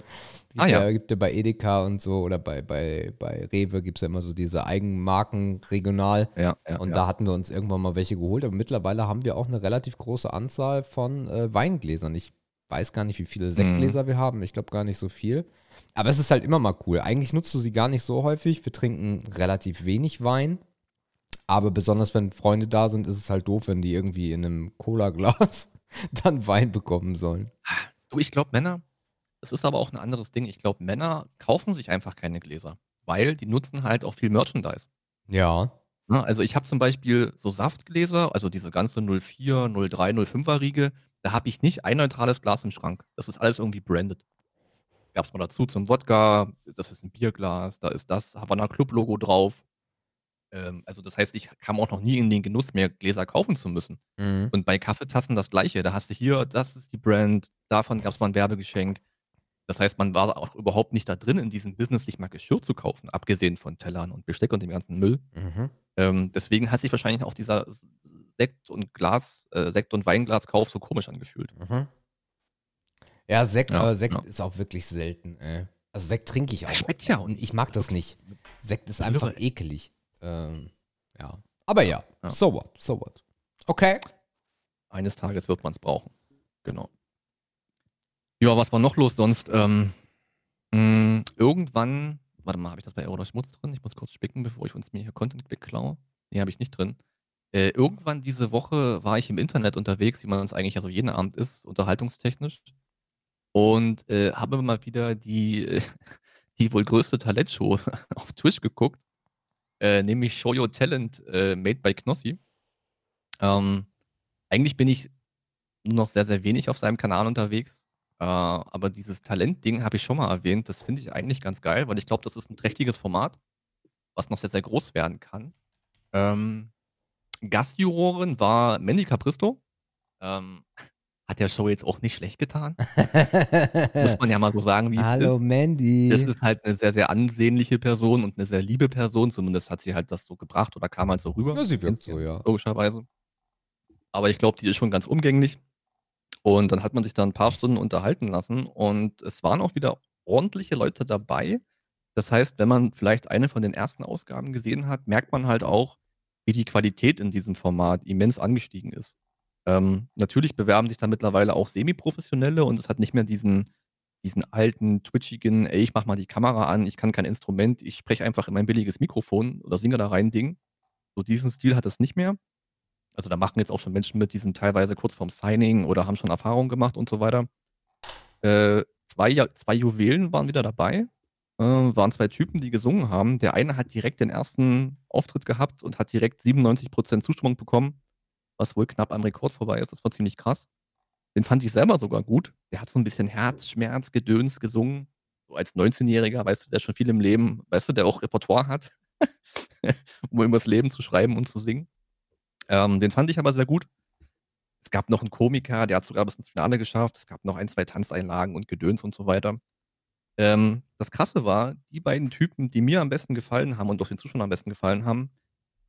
Gibt Ah, ja. ja. Gibt ja bei Edeka und so oder bei, bei, bei Rewe gibt es ja immer so diese Eigenmarken regional. Ja, ja, Und ja. da hatten wir uns irgendwann mal welche geholt. Aber mittlerweile haben wir auch eine relativ große Anzahl von äh, Weingläsern. Ich weiß gar nicht, wie Mhm. viele Sektgläser wir haben. Ich glaube gar nicht so viel. Aber es ist halt immer mal cool. Eigentlich nutzt du sie gar nicht so häufig. Wir trinken relativ wenig Wein. Aber besonders wenn Freunde da sind, ist es halt doof, wenn die irgendwie in einem Cola-Glas dann Wein bekommen sollen. Du, ich glaube, Männer, das ist aber auch ein anderes Ding. Ich glaube, Männer kaufen sich einfach keine Gläser, weil die nutzen halt auch viel Merchandise. Ja. Ne? Also ich habe zum Beispiel so Saftgläser, also diese ganze 04, 03, 05er Riege, da habe ich nicht ein neutrales Glas im Schrank. Das ist alles irgendwie branded. Gab es mal dazu zum Wodka, das ist ein Bierglas, da ist das Havana Club Logo drauf. Ähm, also das heißt, ich kam auch noch nie in den Genuss, mehr Gläser kaufen zu müssen. Mhm. Und bei Kaffeetassen das gleiche. Da hast du hier, das ist die Brand, davon gab es mal ein Werbegeschenk. Das heißt, man war auch überhaupt nicht da drin, in diesem Business sich mal Geschirr zu kaufen, abgesehen von Tellern und Besteck und dem ganzen Müll. Mhm. Ähm, deswegen hat sich wahrscheinlich auch dieser Sekt- und Glas, äh, Sekt- und Weinglaskauf so komisch angefühlt. Mhm. Ja, Sekt, Ja, aber Sekt ja. ist auch wirklich selten. Ey. Also Sekt trinke ich auch. schmeckt ja Und ich mag das nicht. Sekt ist einfach ekelig. Ähm, ja. Aber ja, Ja. so what, so what. Okay. Eines Tages wird man es brauchen. Genau. Ja, was war noch los sonst? Ähm, mh, irgendwann, warte mal, habe ich das bei Euro Schmutz drin? Ich muss kurz spicken, bevor ich uns mir hier Content klaue. Nee, habe ich nicht drin. Äh, irgendwann diese Woche war ich im Internet unterwegs, wie man es eigentlich ja so jeden Abend ist, unterhaltungstechnisch. Und äh, habe mal wieder die, äh, die wohl größte Talentshow auf Twitch geguckt. Äh, nämlich Show Your Talent äh, made by Knossi. Ähm, eigentlich bin ich nur noch sehr, sehr wenig auf seinem Kanal unterwegs. Äh, aber dieses Talent-Ding habe ich schon mal erwähnt. Das finde ich eigentlich ganz geil, weil ich glaube, das ist ein trächtiges Format, was noch sehr, sehr groß werden kann. Ähm, Gastjurorin war Mandy Capristo. Ähm, hat der Show jetzt auch nicht schlecht getan. Muss man ja mal so sagen, wie es Hallo ist. Mandy. Das ist halt eine sehr, sehr ansehnliche Person und eine sehr liebe Person. Zumindest hat sie halt das so gebracht oder kam halt so rüber. Ja, sie wirkt Kennst so, ja. Logischerweise. Aber ich glaube, die ist schon ganz umgänglich. Und dann hat man sich da ein paar Stunden unterhalten lassen und es waren auch wieder ordentliche Leute dabei. Das heißt, wenn man vielleicht eine von den ersten Ausgaben gesehen hat, merkt man halt auch, wie die Qualität in diesem Format immens angestiegen ist. Ähm, natürlich bewerben sich da mittlerweile auch Semi-Professionelle und es hat nicht mehr diesen, diesen alten, twitchigen, ey, ich mach mal die Kamera an, ich kann kein Instrument, ich spreche einfach in mein billiges Mikrofon oder singe da rein Ding. So diesen Stil hat es nicht mehr. Also da machen jetzt auch schon Menschen mit, die sind teilweise kurz vorm Signing oder haben schon Erfahrungen gemacht und so weiter. Äh, zwei, zwei Juwelen waren wieder dabei. Äh, waren zwei Typen, die gesungen haben. Der eine hat direkt den ersten Auftritt gehabt und hat direkt 97% Zustimmung bekommen, was wohl knapp am Rekord vorbei ist. Das war ziemlich krass. Den fand ich selber sogar gut. Der hat so ein bisschen Herzschmerz, Gedöns gesungen. So als 19-Jähriger, weißt du, der schon viel im Leben, weißt du, der auch Repertoire hat, um über das Leben zu schreiben und zu singen. Ähm, den fand ich aber sehr gut. Es gab noch einen Komiker, der hat sogar bis ins Finale geschafft. Es gab noch ein, zwei Tanzeinlagen und Gedöns und so weiter. Ähm, das Krasse war, die beiden Typen, die mir am besten gefallen haben und auch den Zuschauern am besten gefallen haben,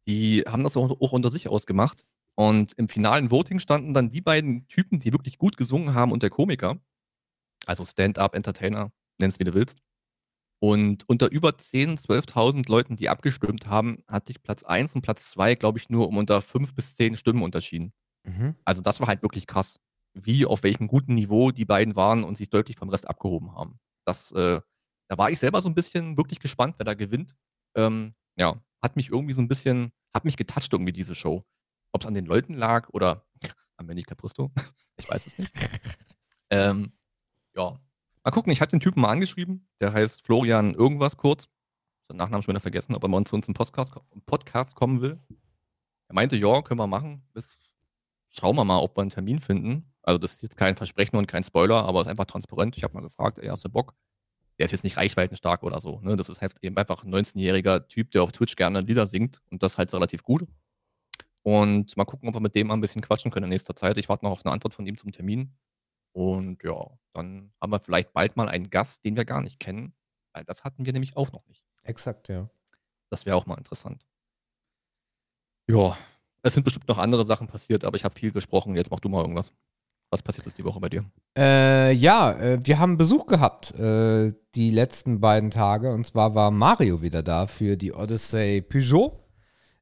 die haben das auch, auch unter sich ausgemacht. Und im finalen Voting standen dann die beiden Typen, die wirklich gut gesungen haben und der Komiker. Also Stand-up, Entertainer, nenn's wie du willst. Und unter über 10.000, 12.000 Leuten, die abgestimmt haben, hatte ich Platz 1 und Platz 2, glaube ich, nur um unter 5 bis 10 Stimmen unterschieden. Mhm. Also das war halt wirklich krass, wie auf welchem guten Niveau die beiden waren und sich deutlich vom Rest abgehoben haben. Das, äh, da war ich selber so ein bisschen wirklich gespannt, wer da gewinnt. Ähm, ja, hat mich irgendwie so ein bisschen, hat mich getoucht irgendwie diese Show. ob es an den Leuten lag oder am Manny Capristo. ich weiß es nicht. ähm, ja. Mal gucken, ich hatte den Typen mal angeschrieben. Der heißt Florian irgendwas kurz. Seinen Nachnamen schon wieder vergessen, ob er mal zu uns im Podcast, im Podcast kommen will. Er meinte, ja, können wir machen. Bis, schauen wir mal, ob wir einen Termin finden. Also das ist jetzt kein Versprechen und kein Spoiler, aber es ist einfach transparent. Ich habe mal gefragt, ey, hast du Bock? Der ist jetzt nicht reichweitenstark oder so. Ne? Das ist halt eben einfach ein 19-jähriger Typ, der auf Twitch gerne Lieder singt und das halt relativ gut. Und mal gucken, ob wir mit dem mal ein bisschen quatschen können in nächster Zeit. Ich warte noch auf eine Antwort von ihm zum Termin. Und ja, dann haben wir vielleicht bald mal einen Gast, den wir gar nicht kennen. Weil das hatten wir nämlich auch noch nicht. Exakt, ja. Das wäre auch mal interessant. Ja, es sind bestimmt noch andere Sachen passiert, aber ich habe viel gesprochen. Jetzt mach du mal irgendwas. Was passiert ist die Woche bei dir? Äh, ja, äh, wir haben Besuch gehabt äh, die letzten beiden Tage. Und zwar war Mario wieder da für die Odyssey Peugeot.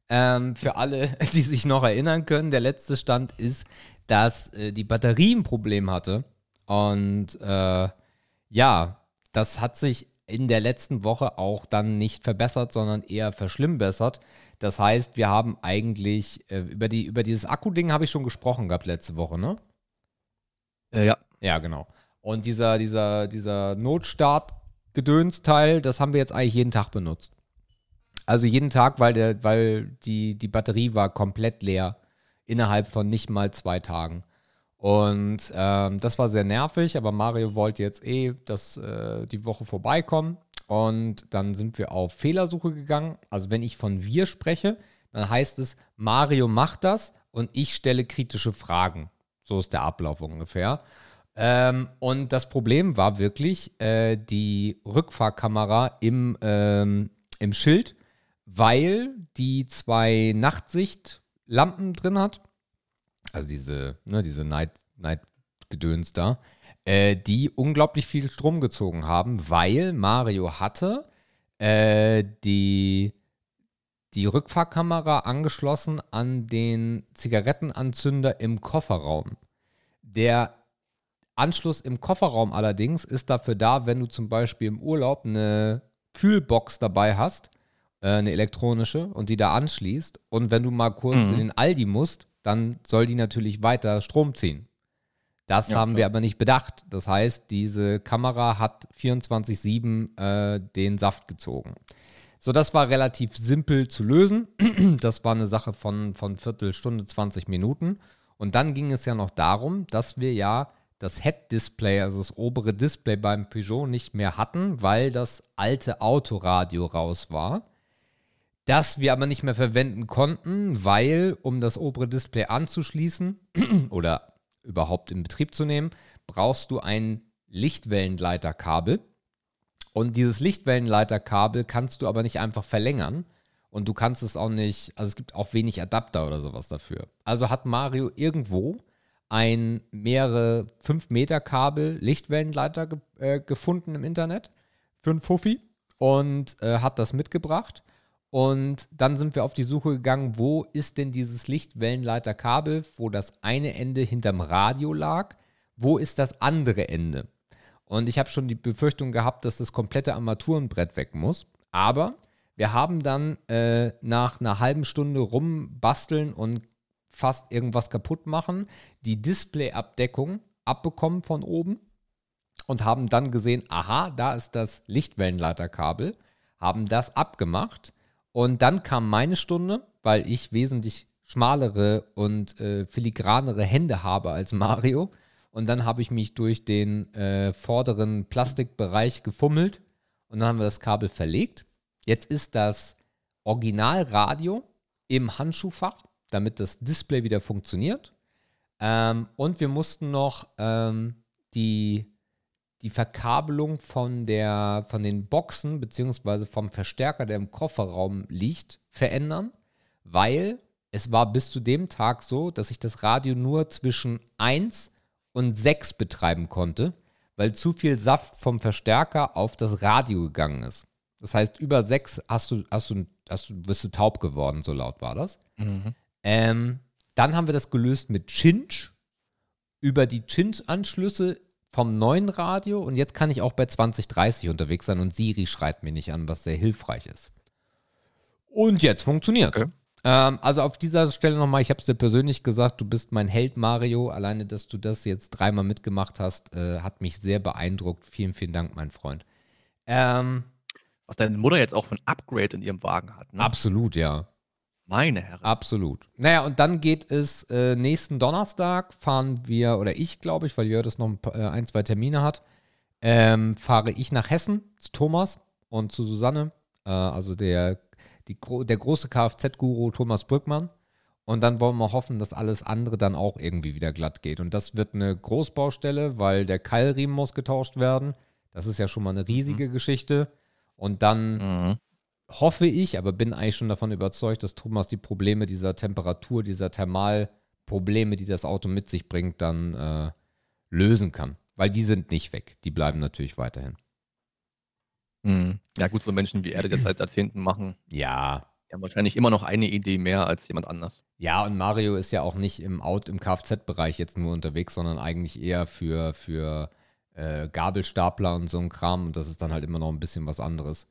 Ähm, für alle, die sich noch erinnern können, der letzte Stand ist, dass äh, die Batterie ein Problem hatte. Und äh, ja, das hat sich in der letzten Woche auch dann nicht verbessert, sondern eher verschlimmbessert. Das heißt, wir haben eigentlich äh, über, die, über dieses Akku-Ding habe ich schon gesprochen gehabt letzte Woche, ne? Äh, ja. Ja, genau. Und dieser, dieser, dieser Notstart-Gedönsteil, das haben wir jetzt eigentlich jeden Tag benutzt. Also jeden Tag, weil, der, weil die, die Batterie war komplett leer innerhalb von nicht mal zwei Tagen. Und ähm, das war sehr nervig, aber Mario wollte jetzt eh dass, äh, die Woche vorbeikommen. Und dann sind wir auf Fehlersuche gegangen. Also wenn ich von wir spreche, dann heißt es, Mario macht das und ich stelle kritische Fragen. So ist der Ablauf ungefähr. Ähm, und das Problem war wirklich äh, die Rückfahrkamera im, ähm, im Schild, weil die zwei Nachtsichtlampen drin hat. Also diese, ne, diese Night, Night da, äh, die unglaublich viel Strom gezogen haben, weil Mario hatte äh, die die Rückfahrkamera angeschlossen an den Zigarettenanzünder im Kofferraum. Der Anschluss im Kofferraum allerdings ist dafür da, wenn du zum Beispiel im Urlaub eine Kühlbox dabei hast, äh, eine elektronische, und die da anschließt. Und wenn du mal kurz mhm. in den Aldi musst, dann soll die natürlich weiter Strom ziehen. Das ja, haben klar. wir aber nicht bedacht. Das heißt, diese Kamera hat 24-7 äh, den Saft gezogen. So, das war relativ simpel zu lösen. Das war eine Sache von, von Viertelstunde, 20 Minuten. Und dann ging es ja noch darum, dass wir ja das Head-Display, also das obere Display beim Peugeot nicht mehr hatten, weil das alte Autoradio raus war. Das wir aber nicht mehr verwenden konnten, weil, um das obere Display anzuschließen oder überhaupt in Betrieb zu nehmen, brauchst du ein Lichtwellenleiterkabel. Und dieses Lichtwellenleiterkabel kannst du aber nicht einfach verlängern. Und du kannst es auch nicht, also es gibt auch wenig Adapter oder sowas dafür. Also hat Mario irgendwo ein mehrere 5 Meter Kabel Lichtwellenleiter ge äh, gefunden im Internet für einen Fuffi und äh, hat das mitgebracht. Und dann sind wir auf die Suche gegangen, wo ist denn dieses Lichtwellenleiterkabel, wo das eine Ende hinterm Radio lag, wo ist das andere Ende? Und ich habe schon die Befürchtung gehabt, dass das komplette Armaturenbrett weg muss. Aber wir haben dann äh, nach einer halben Stunde rumbasteln und fast irgendwas kaputt machen, die Displayabdeckung abbekommen von oben und haben dann gesehen, aha, da ist das Lichtwellenleiterkabel, haben das abgemacht und dann kam meine Stunde, weil ich wesentlich schmalere und äh, filigranere Hände habe als Mario und dann habe ich mich durch den äh, vorderen Plastikbereich gefummelt und dann haben wir das Kabel verlegt. Jetzt ist das Originalradio im Handschuhfach, damit das Display wieder funktioniert. Ähm, und wir mussten noch ähm, die, die Verkabelung von, der, von den Boxen bzw. vom Verstärker, der im Kofferraum liegt, verändern, weil es war bis zu dem Tag so, dass ich das Radio nur zwischen 1 und 6 betreiben konnte, weil zu viel Saft vom Verstärker auf das Radio gegangen ist. Das heißt, über 6 hast du, hast du, hast du, bist du taub geworden, so laut war das. Mhm. Ähm, dann haben wir das gelöst mit Cinch über die Cinch-Anschlüsse vom neuen Radio und jetzt kann ich auch bei 2030 unterwegs sein und Siri schreit mir nicht an, was sehr hilfreich ist. Und jetzt funktioniert. Okay. Ähm, also auf dieser Stelle nochmal, ich habe es dir persönlich gesagt, du bist mein Held, Mario. Alleine, dass du das jetzt dreimal mitgemacht hast, äh, hat mich sehr beeindruckt. Vielen, vielen Dank, mein Freund. Ähm, Was deine Mutter jetzt auch für ein Upgrade in ihrem Wagen hat. Ne? absolut, ja. Meine Herren. Absolut. Naja, und dann geht es äh, nächsten Donnerstag, fahren wir, oder ich glaube ich, weil Jörg das noch ein, paar, äh, ein, zwei Termine hat, ähm, fahre ich nach Hessen zu Thomas und zu Susanne, äh, also der, die, der große Kfz-Guru Thomas Brückmann. Und dann wollen wir hoffen, dass alles andere dann auch irgendwie wieder glatt geht. Und das wird eine Großbaustelle, weil der Keilriemen muss getauscht werden. Das ist ja schon mal eine riesige mhm. Geschichte. Und dann mhm hoffe ich, aber bin eigentlich schon davon überzeugt, dass Thomas die Probleme dieser Temperatur, dieser Thermalprobleme, die das Auto mit sich bringt, dann äh, lösen kann. Weil die sind nicht weg. Die bleiben natürlich weiterhin. Mhm. Ja, gut, so Menschen wie er, die das seit Jahrzehnten machen. Ja. Die haben wahrscheinlich immer noch eine Idee mehr als jemand anders. Ja, und Mario ist ja auch nicht im Out, im Kfz-Bereich jetzt nur unterwegs, sondern eigentlich eher für, für äh, Gabelstapler und so ein Kram. Und das ist dann halt immer noch ein bisschen was anderes.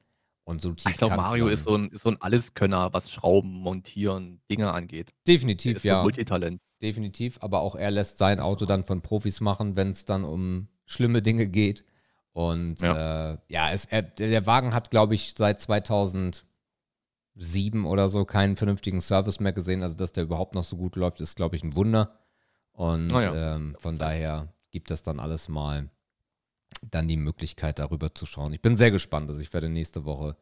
Und so tief Ich glaube, Mario ist so, ein, ist so ein Alleskönner, was Schrauben, Montieren, Dinge angeht. Definitiv, ja. Ein Multitalent. Definitiv, aber auch er lässt sein Auto dann von Profis machen, wenn es dann um schlimme Dinge geht. Und ja, äh, ja es, er, der Wagen hat, glaube ich, seit 2007 oder so keinen vernünftigen Service mehr gesehen. Also, dass der überhaupt noch so gut läuft, ist, glaube ich, ein Wunder. Und oh ja. ähm, von daher gibt es dann alles mal dann die Möglichkeit, darüber zu schauen. Ich bin sehr gespannt. Also ich werde nächste Woche,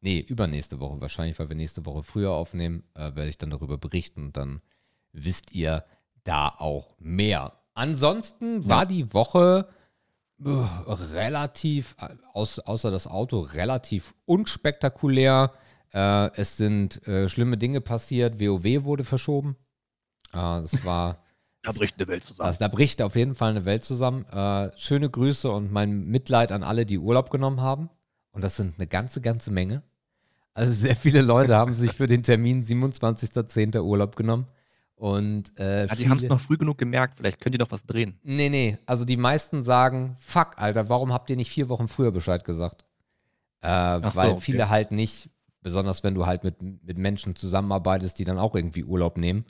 nee, übernächste Woche wahrscheinlich, weil wir nächste Woche früher aufnehmen, äh, werde ich dann darüber berichten und dann wisst ihr da auch mehr. Ansonsten ja. war die Woche äh, relativ, aus, außer das Auto, relativ unspektakulär. Äh, es sind äh, schlimme Dinge passiert. WoW wurde verschoben. Äh, das war Da bricht eine Welt zusammen. Also da bricht auf jeden Fall eine Welt zusammen. Äh, schöne Grüße und mein Mitleid an alle, die Urlaub genommen haben. Und das sind eine ganze, ganze Menge. Also sehr viele Leute haben sich für den Termin 27.10. Urlaub genommen. Und, äh, ja, die haben es noch früh genug gemerkt, vielleicht könnt ihr doch was drehen. Nee, nee. Also die meisten sagen, fuck, Alter, warum habt ihr nicht vier Wochen früher Bescheid gesagt? Äh, weil okay. viele halt nicht, besonders wenn du halt mit, mit Menschen zusammenarbeitest, die dann auch irgendwie Urlaub nehmen,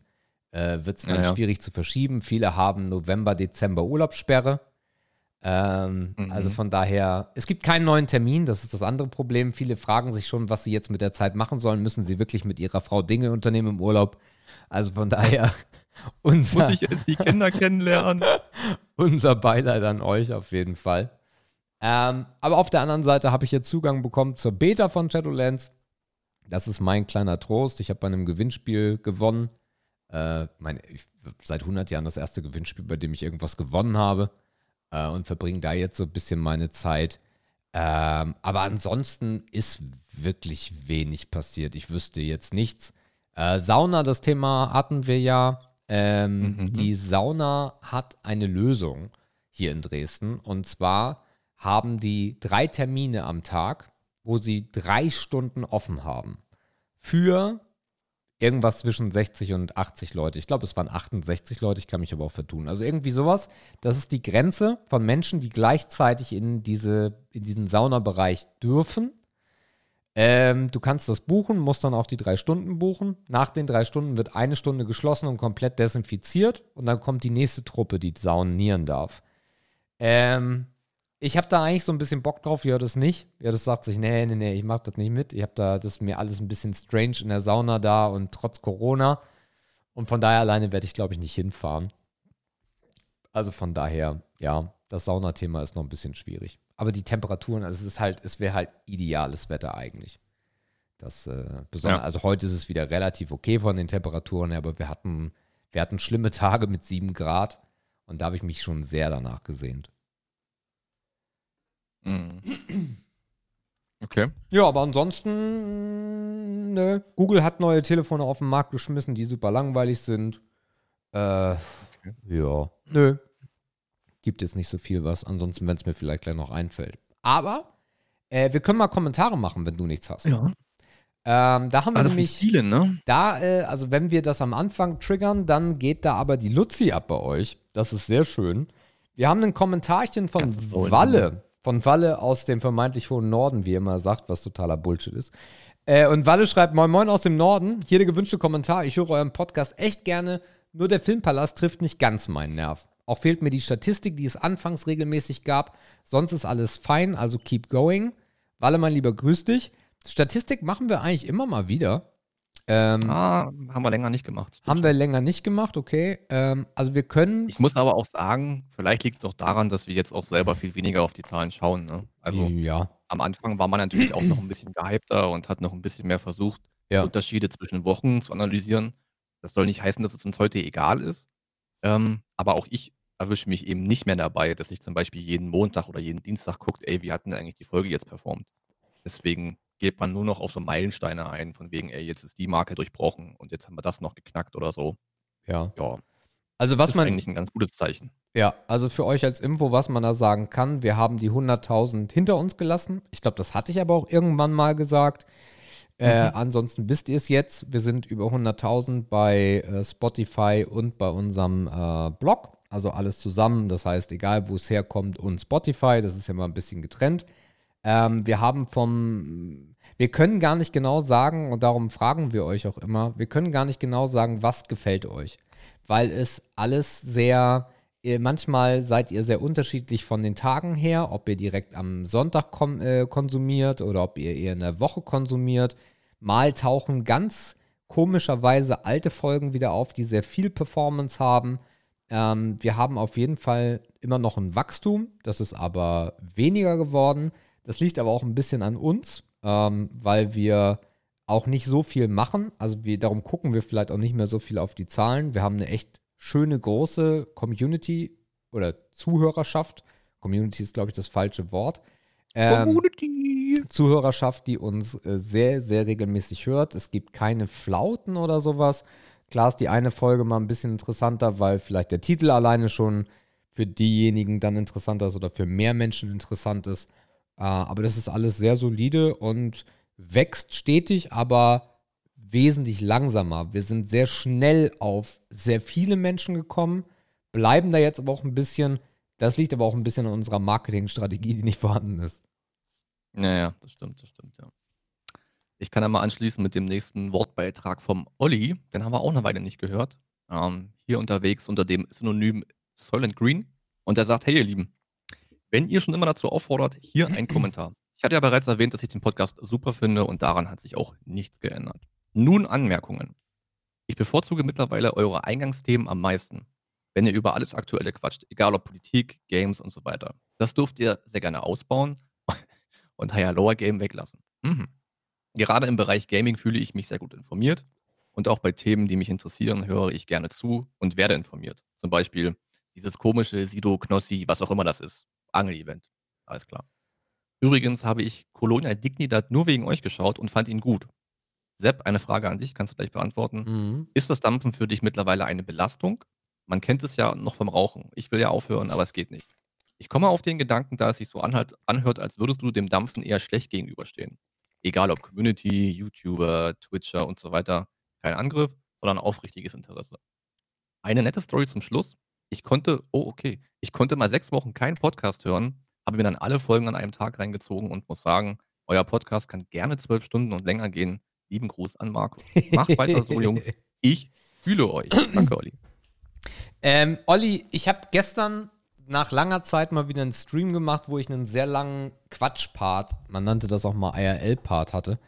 äh, wird es dann ja, ja. schwierig zu verschieben. Viele haben November, Dezember Urlaubssperre. Ähm, mhm. Also von daher, es gibt keinen neuen Termin, das ist das andere Problem. Viele fragen sich schon, was sie jetzt mit der Zeit machen sollen. Müssen sie wirklich mit ihrer Frau Dinge unternehmen im Urlaub? Also von daher, unser, muss ich jetzt die Kinder kennenlernen? unser Beileid an euch auf jeden Fall. Ähm, aber auf der anderen Seite habe ich jetzt Zugang bekommen zur Beta von Shadowlands. Das ist mein kleiner Trost. Ich habe bei einem Gewinnspiel gewonnen. Äh, mein, ich, seit 100 Jahren das erste Gewinnspiel, bei dem ich irgendwas gewonnen habe äh, und verbringe da jetzt so ein bisschen meine Zeit. Ähm, aber ansonsten ist wirklich wenig passiert. Ich wüsste jetzt nichts. Äh, Sauna, das Thema hatten wir ja. Ähm, mhm. mhm. Die Sauna hat eine Lösung hier in Dresden. Und zwar haben die drei Termine am Tag, wo sie drei Stunden offen haben. Für irgendwas zwischen 60 und 80 Leute. Ich glaube, es waren 68 Leute, ich kann mich aber auch vertun. Also irgendwie sowas. Das ist die Grenze von Menschen, die gleichzeitig in, diese, in diesen Saunabereich dürfen. Ähm, du kannst das buchen, musst dann auch die drei Stunden buchen. Nach den drei Stunden wird eine Stunde geschlossen und komplett desinfiziert. Und dann kommt die nächste Truppe, die saunieren darf. Ähm, ich habe da eigentlich so ein bisschen Bock drauf, ja, das nicht. Ja, das sagt sich, nee, nee, nee, ich mach das nicht mit. Ich habe da, das ist mir alles ein bisschen strange in der Sauna da und trotz Corona. Und von daher alleine werde ich, glaube ich, nicht hinfahren. Also von daher, ja, das Saunathema ist noch ein bisschen schwierig. Aber die Temperaturen, also es ist halt, es wäre halt ideales Wetter eigentlich. Das, äh, besonders, ja. also heute ist es wieder relativ okay von den Temperaturen, aber wir hatten, wir hatten schlimme Tage mit sieben Grad und da habe ich mich schon sehr danach gesehnt. Mhm. Okay. Ja, aber ansonsten, ne, Google hat neue Telefone auf den Markt geschmissen, die super langweilig sind. Äh, okay. Ja, nö. Gibt jetzt nicht so viel was. Ansonsten, wenn es mir vielleicht gleich noch einfällt. Aber äh, wir können mal Kommentare machen, wenn du nichts hast. Ja. Ähm, da haben wir ah, nämlich. Viele, ne? Da, äh, also wenn wir das am Anfang triggern, dann geht da aber die Luzi ab bei euch. Das ist sehr schön. Wir haben ein Kommentarchen von Walle von Walle aus dem vermeintlich hohen Norden, wie er immer sagt, was totaler Bullshit ist. Äh, und Walle schreibt: Moin Moin aus dem Norden. Hier der gewünschte Kommentar. Ich höre euren Podcast echt gerne. Nur der Filmpalast trifft nicht ganz meinen Nerv. Auch fehlt mir die Statistik, die es anfangs regelmäßig gab. Sonst ist alles fein, also keep going. Walle, mein Lieber, grüß dich. Statistik machen wir eigentlich immer mal wieder. Ähm, ah, haben wir länger nicht gemacht. Haben wir länger nicht gemacht, okay. Ähm, also wir können. Ich muss aber auch sagen, vielleicht liegt es doch daran, dass wir jetzt auch selber viel weniger auf die Zahlen schauen. Ne? Also ja. am Anfang war man natürlich auch noch ein bisschen gehypter und hat noch ein bisschen mehr versucht, ja. Unterschiede zwischen Wochen zu analysieren. Das soll nicht heißen, dass es uns heute egal ist. Ähm, aber auch ich erwische mich eben nicht mehr dabei, dass ich zum Beispiel jeden Montag oder jeden Dienstag guckt, ey, wie hat denn eigentlich die Folge jetzt performt? Deswegen geht man nur noch auf so Meilensteine ein, von wegen, ey, jetzt ist die Marke durchbrochen und jetzt haben wir das noch geknackt oder so. Ja. Ja. Also was das man ist eigentlich ein ganz gutes Zeichen. Ja, also für euch als Info, was man da sagen kann, wir haben die 100.000 hinter uns gelassen. Ich glaube, das hatte ich aber auch irgendwann mal gesagt. Äh, mhm. ansonsten wisst ihr es jetzt. Wir sind über 100.000 bei äh, Spotify und bei unserem äh, Blog. Also alles zusammen. Das heißt, egal wo es herkommt und Spotify, das ist ja mal ein bisschen getrennt. Ähm, wir haben vom, wir können gar nicht genau sagen, und darum fragen wir euch auch immer, wir können gar nicht genau sagen, was gefällt euch. Weil es alles sehr, manchmal seid ihr sehr unterschiedlich von den Tagen her, ob ihr direkt am Sonntag kom, äh, konsumiert oder ob ihr eher in der Woche konsumiert. Mal tauchen ganz komischerweise alte Folgen wieder auf, die sehr viel Performance haben. Ähm, wir haben auf jeden Fall immer noch ein Wachstum, das ist aber weniger geworden. Das liegt aber auch ein bisschen an uns, ähm, weil wir auch nicht so viel machen. Also wir, darum gucken wir vielleicht auch nicht mehr so viel auf die Zahlen. Wir haben eine echt schöne große Community oder Zuhörerschaft. Community ist, glaube ich, das falsche Wort. Ähm, Community. Zuhörerschaft, die uns äh, sehr, sehr regelmäßig hört. Es gibt keine Flauten oder sowas. Klar ist die eine Folge mal ein bisschen interessanter, weil vielleicht der Titel alleine schon für diejenigen dann interessanter ist oder für mehr Menschen interessant ist. Äh, aber das ist alles sehr solide und wächst stetig, aber wesentlich langsamer. Wir sind sehr schnell auf sehr viele Menschen gekommen, bleiben da jetzt aber auch ein bisschen. Das liegt aber auch ein bisschen an unserer Marketingstrategie, die nicht vorhanden ist. Naja, das stimmt, das stimmt, ja. Ich kann ja mal anschließen mit dem nächsten Wortbeitrag vom Olli. Den haben wir auch eine Weile nicht gehört. Ähm, hier unterwegs unter dem Synonym Soylent Green. Und er sagt: Hey, ihr Lieben, wenn ihr schon immer dazu auffordert, hier ein Kommentar. Ich hatte ja bereits erwähnt, dass ich den Podcast super finde und daran hat sich auch nichts geändert. Nun Anmerkungen. Ich bevorzuge mittlerweile eure Eingangsthemen am meisten, wenn ihr über alles Aktuelle quatscht, egal ob Politik, Games und so weiter. Das dürft ihr sehr gerne ausbauen und Higher Lower Game weglassen. Mhm. Gerade im Bereich Gaming fühle ich mich sehr gut informiert und auch bei Themen, die mich interessieren, höre ich gerne zu und werde informiert. Zum Beispiel dieses komische Sido, Knossi, was auch immer das ist. Angel-Event. Alles klar. Übrigens habe ich Colonia Dignidad nur wegen euch geschaut und fand ihn gut. Sepp, eine Frage an dich, kannst du gleich beantworten. Mhm. Ist das Dampfen für dich mittlerweile eine Belastung? Man kennt es ja noch vom Rauchen. Ich will ja aufhören, aber es geht nicht. Ich komme auf den Gedanken, da es sich so anhört, anhört, als würdest du dem Dampfen eher schlecht gegenüberstehen. Egal ob Community, YouTuber, Twitcher und so weiter. Kein Angriff, sondern aufrichtiges Interesse. Eine nette Story zum Schluss. Ich konnte, oh, okay, ich konnte mal sechs Wochen keinen Podcast hören, habe mir dann alle Folgen an einem Tag reingezogen und muss sagen, euer Podcast kann gerne zwölf Stunden und länger gehen. Lieben Gruß an Marco. Macht weiter so, Jungs. Ich fühle euch. Danke, Olli. Ähm, Olli, ich habe gestern nach langer Zeit mal wieder einen Stream gemacht, wo ich einen sehr langen Quatsch-Part, man nannte das auch mal IRL-Part hatte.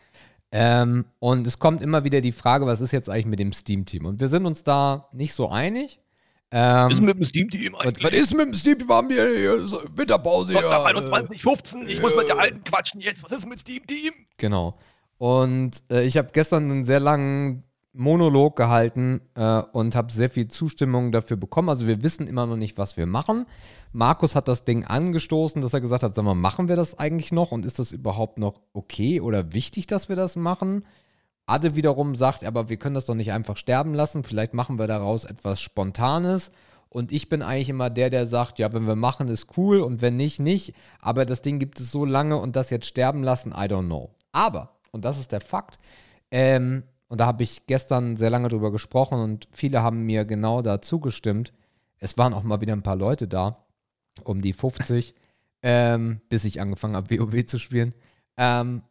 Ähm, und es kommt immer wieder die Frage, was ist jetzt eigentlich mit dem Steam-Team? Und wir sind uns da nicht so einig. Ähm, was ist mit dem Steam-Team eigentlich? Was ist mit dem Steam-Team? Wir haben hier, hier Winterpause. Sonntag 21, 15. Ich äh, muss mit der Alten quatschen jetzt. Was ist mit Steam-Team? Genau. Und äh, ich habe gestern einen sehr langen Monolog gehalten äh, und habe sehr viel Zustimmung dafür bekommen. Also wir wissen immer noch nicht, was wir machen. Markus hat das Ding angestoßen, dass er gesagt hat, sag mal, machen wir das eigentlich noch und ist das überhaupt noch okay oder wichtig, dass wir das machen? Ade wiederum sagt, aber wir können das doch nicht einfach sterben lassen, vielleicht machen wir daraus etwas Spontanes. Und ich bin eigentlich immer der, der sagt, ja, wenn wir machen, ist cool und wenn nicht, nicht. Aber das Ding gibt es so lange und das jetzt sterben lassen, I don't know. Aber, und das ist der Fakt, ähm, und da habe ich gestern sehr lange drüber gesprochen und viele haben mir genau da zugestimmt. Es waren auch mal wieder ein paar Leute da, um die 50, ähm, bis ich angefangen habe, WoW zu spielen. Ähm,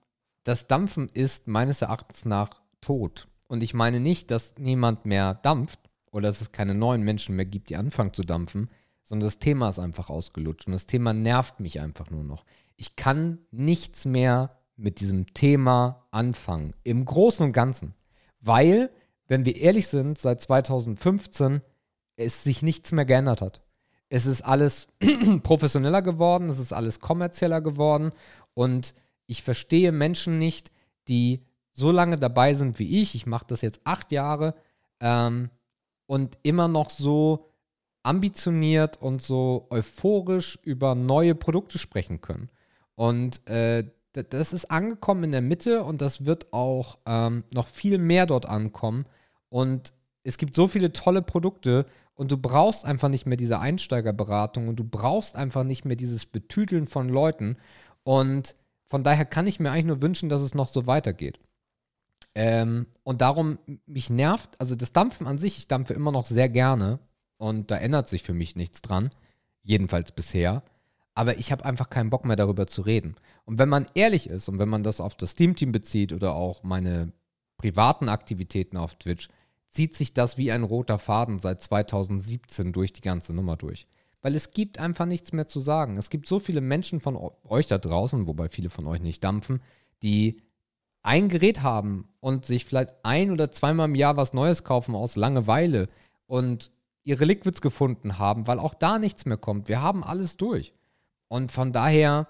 das Dampfen ist meines Erachtens nach tot. Und ich meine nicht, dass niemand mehr dampft oder dass es keine neuen Menschen mehr gibt, die anfangen zu dampfen, sondern das Thema ist einfach ausgelutscht und das Thema nervt mich einfach nur noch. Ich kann nichts mehr mit diesem Thema anfangen, im Großen und Ganzen, weil, wenn wir ehrlich sind, seit 2015 es sich nichts mehr geändert hat. Es ist alles professioneller geworden, es ist alles kommerzieller geworden und ich verstehe Menschen nicht, die so lange dabei sind wie ich. Ich mache das jetzt acht Jahre ähm, und immer noch so ambitioniert und so euphorisch über neue Produkte sprechen können. Und äh, das ist angekommen in der Mitte und das wird auch ähm, noch viel mehr dort ankommen. Und es gibt so viele tolle Produkte und du brauchst einfach nicht mehr diese Einsteigerberatung und du brauchst einfach nicht mehr dieses Betüteln von Leuten. Und von daher kann ich mir eigentlich nur wünschen, dass es noch so weitergeht. Ähm, und darum, mich nervt, also das Dampfen an sich, ich dampfe immer noch sehr gerne und da ändert sich für mich nichts dran, jedenfalls bisher. Aber ich habe einfach keinen Bock mehr darüber zu reden. Und wenn man ehrlich ist und wenn man das auf das Steam-Team bezieht oder auch meine privaten Aktivitäten auf Twitch, zieht sich das wie ein roter Faden seit 2017 durch die ganze Nummer durch. Weil es gibt einfach nichts mehr zu sagen. Es gibt so viele Menschen von euch da draußen, wobei viele von euch nicht dampfen, die ein Gerät haben und sich vielleicht ein oder zweimal im Jahr was Neues kaufen aus Langeweile und ihre Liquids gefunden haben, weil auch da nichts mehr kommt. Wir haben alles durch. Und von daher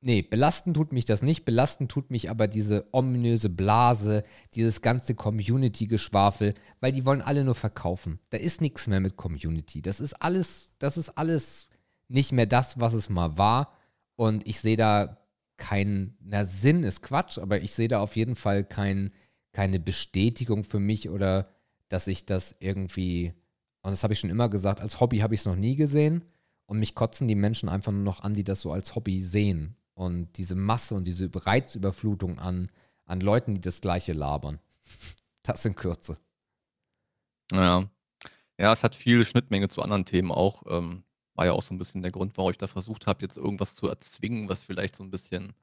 Nee, belasten tut mich das nicht. Belasten tut mich aber diese ominöse Blase, dieses ganze Community-Geschwafel, weil die wollen alle nur verkaufen. Da ist nichts mehr mit Community. Das ist alles, das ist alles nicht mehr das, was es mal war. Und ich sehe da keinen, na Sinn ist Quatsch, aber ich sehe da auf jeden Fall kein, keine Bestätigung für mich oder dass ich das irgendwie, und das habe ich schon immer gesagt, als Hobby habe ich es noch nie gesehen. Und mich kotzen die Menschen einfach nur noch an, die das so als Hobby sehen und diese Masse und diese Reizüberflutung an, an Leuten, die das Gleiche labern. Das in Kürze. Ja. Ja, es hat viel Schnittmenge zu anderen Themen auch. Ähm, war ja auch so ein bisschen der Grund, warum ich da versucht habe, jetzt irgendwas zu erzwingen, was vielleicht so ein bisschen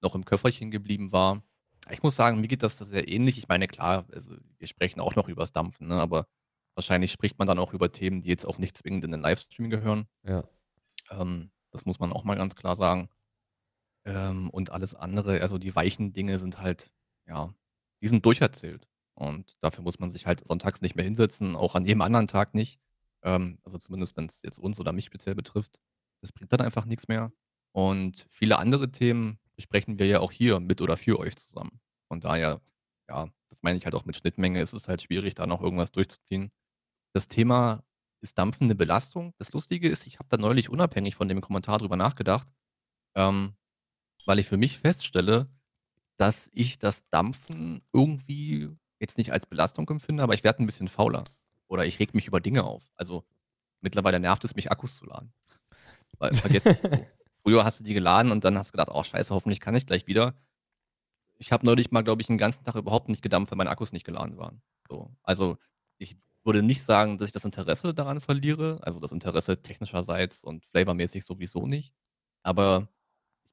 noch im Köfferchen geblieben war. Ich muss sagen, mir geht das sehr ähnlich. Ich meine, klar, also wir sprechen auch noch über das Dampfen, ne? aber wahrscheinlich spricht man dann auch über Themen, die jetzt auch nicht zwingend in den Livestream gehören. Ja. Ähm, das muss man auch mal ganz klar sagen. Ähm, und alles andere, also die weichen Dinge sind halt, ja, die sind durcherzählt. Und dafür muss man sich halt sonntags nicht mehr hinsetzen, auch an jedem anderen Tag nicht. Ähm, also zumindest, wenn es jetzt uns oder mich speziell betrifft. Das bringt dann einfach nichts mehr. Und viele andere Themen besprechen wir ja auch hier mit oder für euch zusammen. Von daher, ja, das meine ich halt auch mit Schnittmenge, ist es halt schwierig, da noch irgendwas durchzuziehen. Das Thema ist Dampfen eine Belastung. Das Lustige ist, ich habe da neulich unabhängig von dem Kommentar drüber nachgedacht. Ähm, weil ich für mich feststelle, dass ich das Dampfen irgendwie jetzt nicht als Belastung empfinde, aber ich werde ein bisschen fauler. Oder ich reg mich über Dinge auf. Also mittlerweile nervt es mich, Akkus zu laden. Weil, vergiss, so, früher hast du die geladen und dann hast du gedacht, oh scheiße, hoffentlich kann ich gleich wieder. Ich habe neulich mal, glaube ich, einen ganzen Tag überhaupt nicht gedampft, weil meine Akkus nicht geladen waren. So, also ich würde nicht sagen, dass ich das Interesse daran verliere. Also das Interesse technischerseits und flavormäßig sowieso nicht. Aber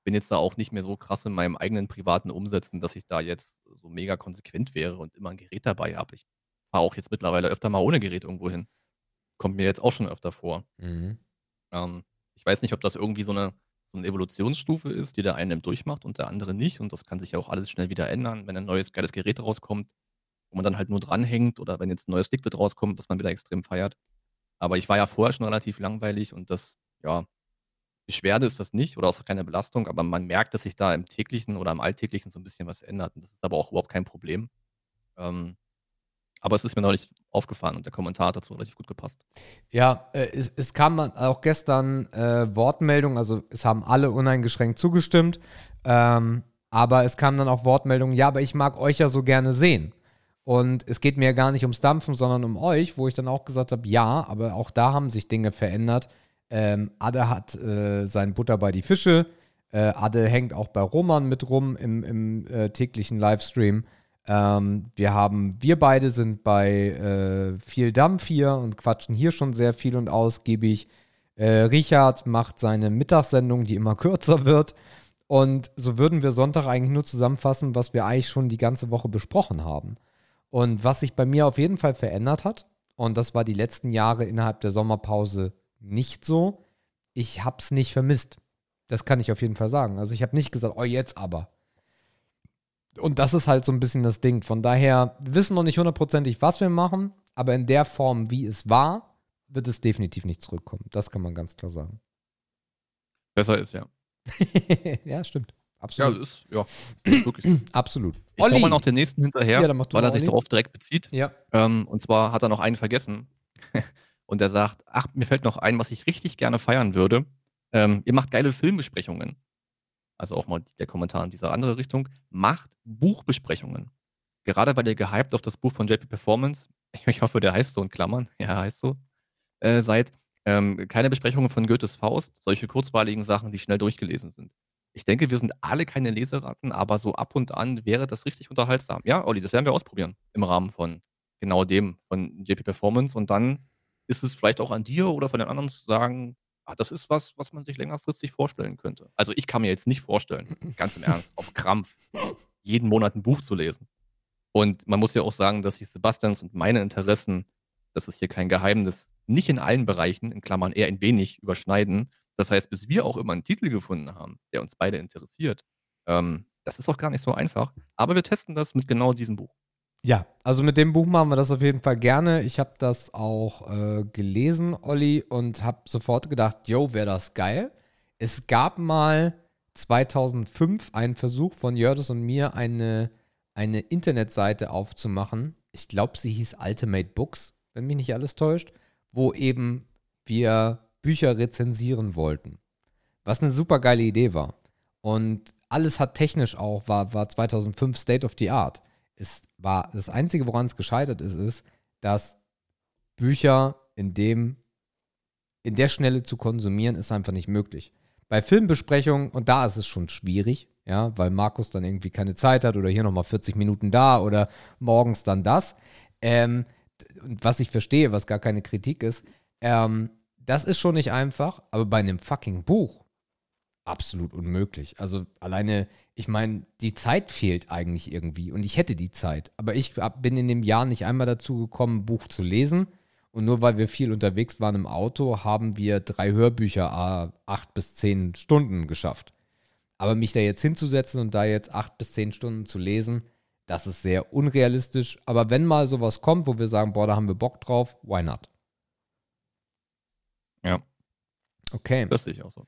bin jetzt da auch nicht mehr so krass in meinem eigenen privaten Umsetzen, dass ich da jetzt so mega konsequent wäre und immer ein Gerät dabei habe. Ich fahre auch jetzt mittlerweile öfter mal ohne Gerät irgendwo hin. Kommt mir jetzt auch schon öfter vor. Mhm. Ähm, ich weiß nicht, ob das irgendwie so eine, so eine Evolutionsstufe ist, die der eine durchmacht und der andere nicht. Und das kann sich ja auch alles schnell wieder ändern, wenn ein neues geiles Gerät rauskommt, wo man dann halt nur dranhängt oder wenn jetzt ein neues Liquid rauskommt, was man wieder extrem feiert. Aber ich war ja vorher schon relativ langweilig und das, ja, Beschwerde ist das nicht oder auch keine Belastung, aber man merkt, dass sich da im täglichen oder im Alltäglichen so ein bisschen was ändert. Und das ist aber auch überhaupt kein Problem. Ähm, aber es ist mir neulich aufgefallen und der Kommentar hat dazu relativ gut gepasst. Ja, äh, es, es, kam auch gestern äh, Wortmeldungen, also es haben alle uneingeschränkt zugestimmt, ähm, aber es kamen dann auch Wortmeldungen, ja, aber ich mag euch ja so gerne sehen. Und es geht mir ja gar nicht ums Dampfen, sondern um euch, wo ich dann auch gesagt habe, ja, aber auch da haben sich Dinge verändert ähm, Adde hat äh, sein Butter bei die Fische. Äh, Adde hängt auch bei Roman mit rum im, im äh, täglichen Livestream. Ähm, wir haben, wir beide sind bei äh, viel Dampf hier und quatschen hier schon sehr viel und ausgiebig. Äh, Richard macht seine Mittagssendung, die immer kürzer wird. Und so würden wir Sonntag eigentlich nur zusammenfassen, was wir eigentlich schon die ganze Woche besprochen haben. Und was sich bei mir auf jeden Fall verändert hat, und das war die letzten Jahre innerhalb der Sommerpause nicht so, ich habe es nicht vermisst. Das kann ich auf jeden Fall sagen. Also ich habe nicht gesagt, oh jetzt aber. Und das ist halt so ein bisschen das Ding. Von daher, wir wissen noch nicht hundertprozentig, was wir machen, aber in der Form, wie es war, wird es definitiv nicht zurückkommen. Das kann man ganz klar sagen. Besser ist, ja. ja, stimmt. Absolut. Ja, ist, ja, ist wirklich so. Absolut. Ich Olli. mal noch den nächsten hinterher, ja, weil er sich darauf direkt bezieht. Ja. Ähm, und zwar hat er noch einen vergessen. und er sagt, ach, mir fällt noch ein, was ich richtig gerne feiern würde. Ähm, ihr macht geile Filmbesprechungen. Also auch mal der Kommentar in diese andere Richtung. Macht Buchbesprechungen. Gerade weil ihr gehypt auf das Buch von JP Performance, ich hoffe, der heißt so in Klammern, ja, heißt so, äh, seid, ähm, keine Besprechungen von Goethes Faust, solche kurzweiligen Sachen, die schnell durchgelesen sind. Ich denke, wir sind alle keine Leseratten, aber so ab und an wäre das richtig unterhaltsam. Ja, Olli, das werden wir ausprobieren im Rahmen von genau dem, von JP Performance. Und dann ist es vielleicht auch an dir oder von den anderen zu sagen, ah, das ist was, was man sich längerfristig vorstellen könnte. Also ich kann mir jetzt nicht vorstellen, ganz im Ernst, auf Krampf, jeden Monat ein Buch zu lesen. Und man muss ja auch sagen, dass sich Sebastians und meine Interessen, das ist hier kein Geheimnis, nicht in allen Bereichen, in Klammern eher ein wenig überschneiden. Das heißt, bis wir auch immer einen Titel gefunden haben, der uns beide interessiert, ähm, das ist auch gar nicht so einfach. Aber wir testen das mit genau diesem Buch. Ja, also mit dem Buch machen wir das auf jeden Fall gerne. Ich habe das auch äh, gelesen, Olli, und habe sofort gedacht, yo, wäre das geil. Es gab mal 2005 einen Versuch von Jördes und mir, eine, eine Internetseite aufzumachen. Ich glaube, sie hieß Ultimate Books, wenn mich nicht alles täuscht wo eben wir Bücher rezensieren wollten. Was eine super geile Idee war. Und alles hat technisch auch, war, war 2005 State of the Art. Es war das Einzige, woran es gescheitert ist, ist, dass Bücher in dem, in der Schnelle zu konsumieren, ist einfach nicht möglich. Bei Filmbesprechungen, und da ist es schon schwierig, ja, weil Markus dann irgendwie keine Zeit hat oder hier nochmal 40 Minuten da oder morgens dann das. Ähm, was ich verstehe, was gar keine Kritik ist, ähm, das ist schon nicht einfach, aber bei einem fucking Buch absolut unmöglich. Also alleine, ich meine, die Zeit fehlt eigentlich irgendwie und ich hätte die Zeit, aber ich bin in dem Jahr nicht einmal dazu gekommen, ein Buch zu lesen. Und nur weil wir viel unterwegs waren im Auto, haben wir drei Hörbücher acht bis zehn Stunden geschafft. Aber mich da jetzt hinzusetzen und da jetzt acht bis zehn Stunden zu lesen, das ist sehr unrealistisch. Aber wenn mal sowas kommt, wo wir sagen, boah, da haben wir Bock drauf, why not? Ja. Okay. Das sehe ich auch so.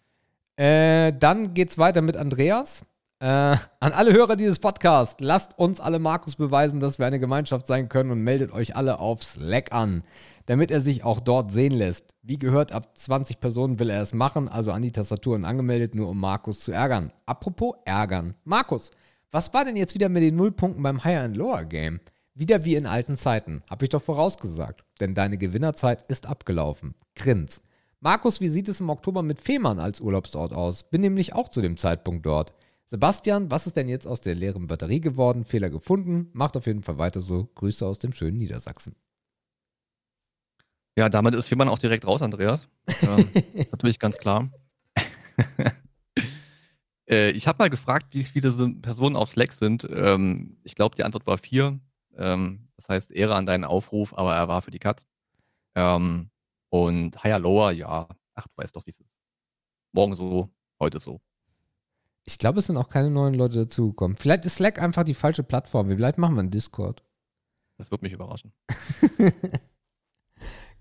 Äh, dann geht's weiter mit Andreas. Äh, an alle Hörer dieses Podcasts, lasst uns alle Markus beweisen, dass wir eine Gemeinschaft sein können und meldet euch alle auf Slack an, damit er sich auch dort sehen lässt. Wie gehört, ab 20 Personen will er es machen, also an die Tastaturen angemeldet, nur um Markus zu ärgern. Apropos ärgern. Markus, was war denn jetzt wieder mit den Nullpunkten beim Higher and Lower Game? Wieder wie in alten Zeiten. Hab ich doch vorausgesagt. Denn deine Gewinnerzeit ist abgelaufen. Grins. Markus, wie sieht es im Oktober mit Fehmarn als Urlaubsort aus? Bin nämlich auch zu dem Zeitpunkt dort. Sebastian, was ist denn jetzt aus der leeren Batterie geworden? Fehler gefunden? Macht auf jeden Fall weiter so. Grüße aus dem schönen Niedersachsen. Ja, damit ist Fehmarn auch direkt raus, Andreas. ähm, natürlich ganz klar. Äh, ich habe mal gefragt, wie viele Personen auf Slack sind. Ähm, ich glaube, die Antwort war vier. Ähm, das heißt, Ehre an deinen Aufruf, aber er war für die Katz. Ähm, und Higher Lower, ja, ach, du weißt doch, wie es ist. Morgen so, heute so. Ich glaube, es sind auch keine neuen Leute dazugekommen. Vielleicht ist Slack einfach die falsche Plattform. Vielleicht machen wir einen Discord. Das wird mich überraschen.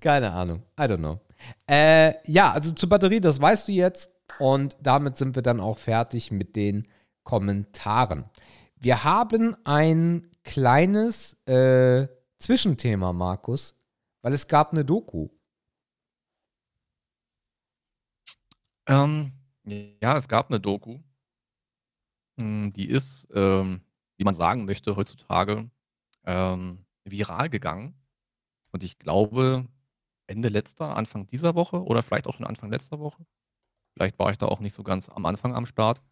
keine Ahnung. I don't know. Äh, ja, also zur Batterie, das weißt du jetzt. Und damit sind wir dann auch fertig mit den Kommentaren. Wir haben ein kleines äh, Zwischenthema, Markus, weil es gab eine Doku. Ähm, ja, es gab eine Doku. Die ist, ähm, wie man sagen möchte, heutzutage ähm, viral gegangen. Und ich glaube, Ende letzter, Anfang dieser Woche oder vielleicht auch schon Anfang letzter Woche Vielleicht war ich da auch nicht so ganz am Anfang am Start.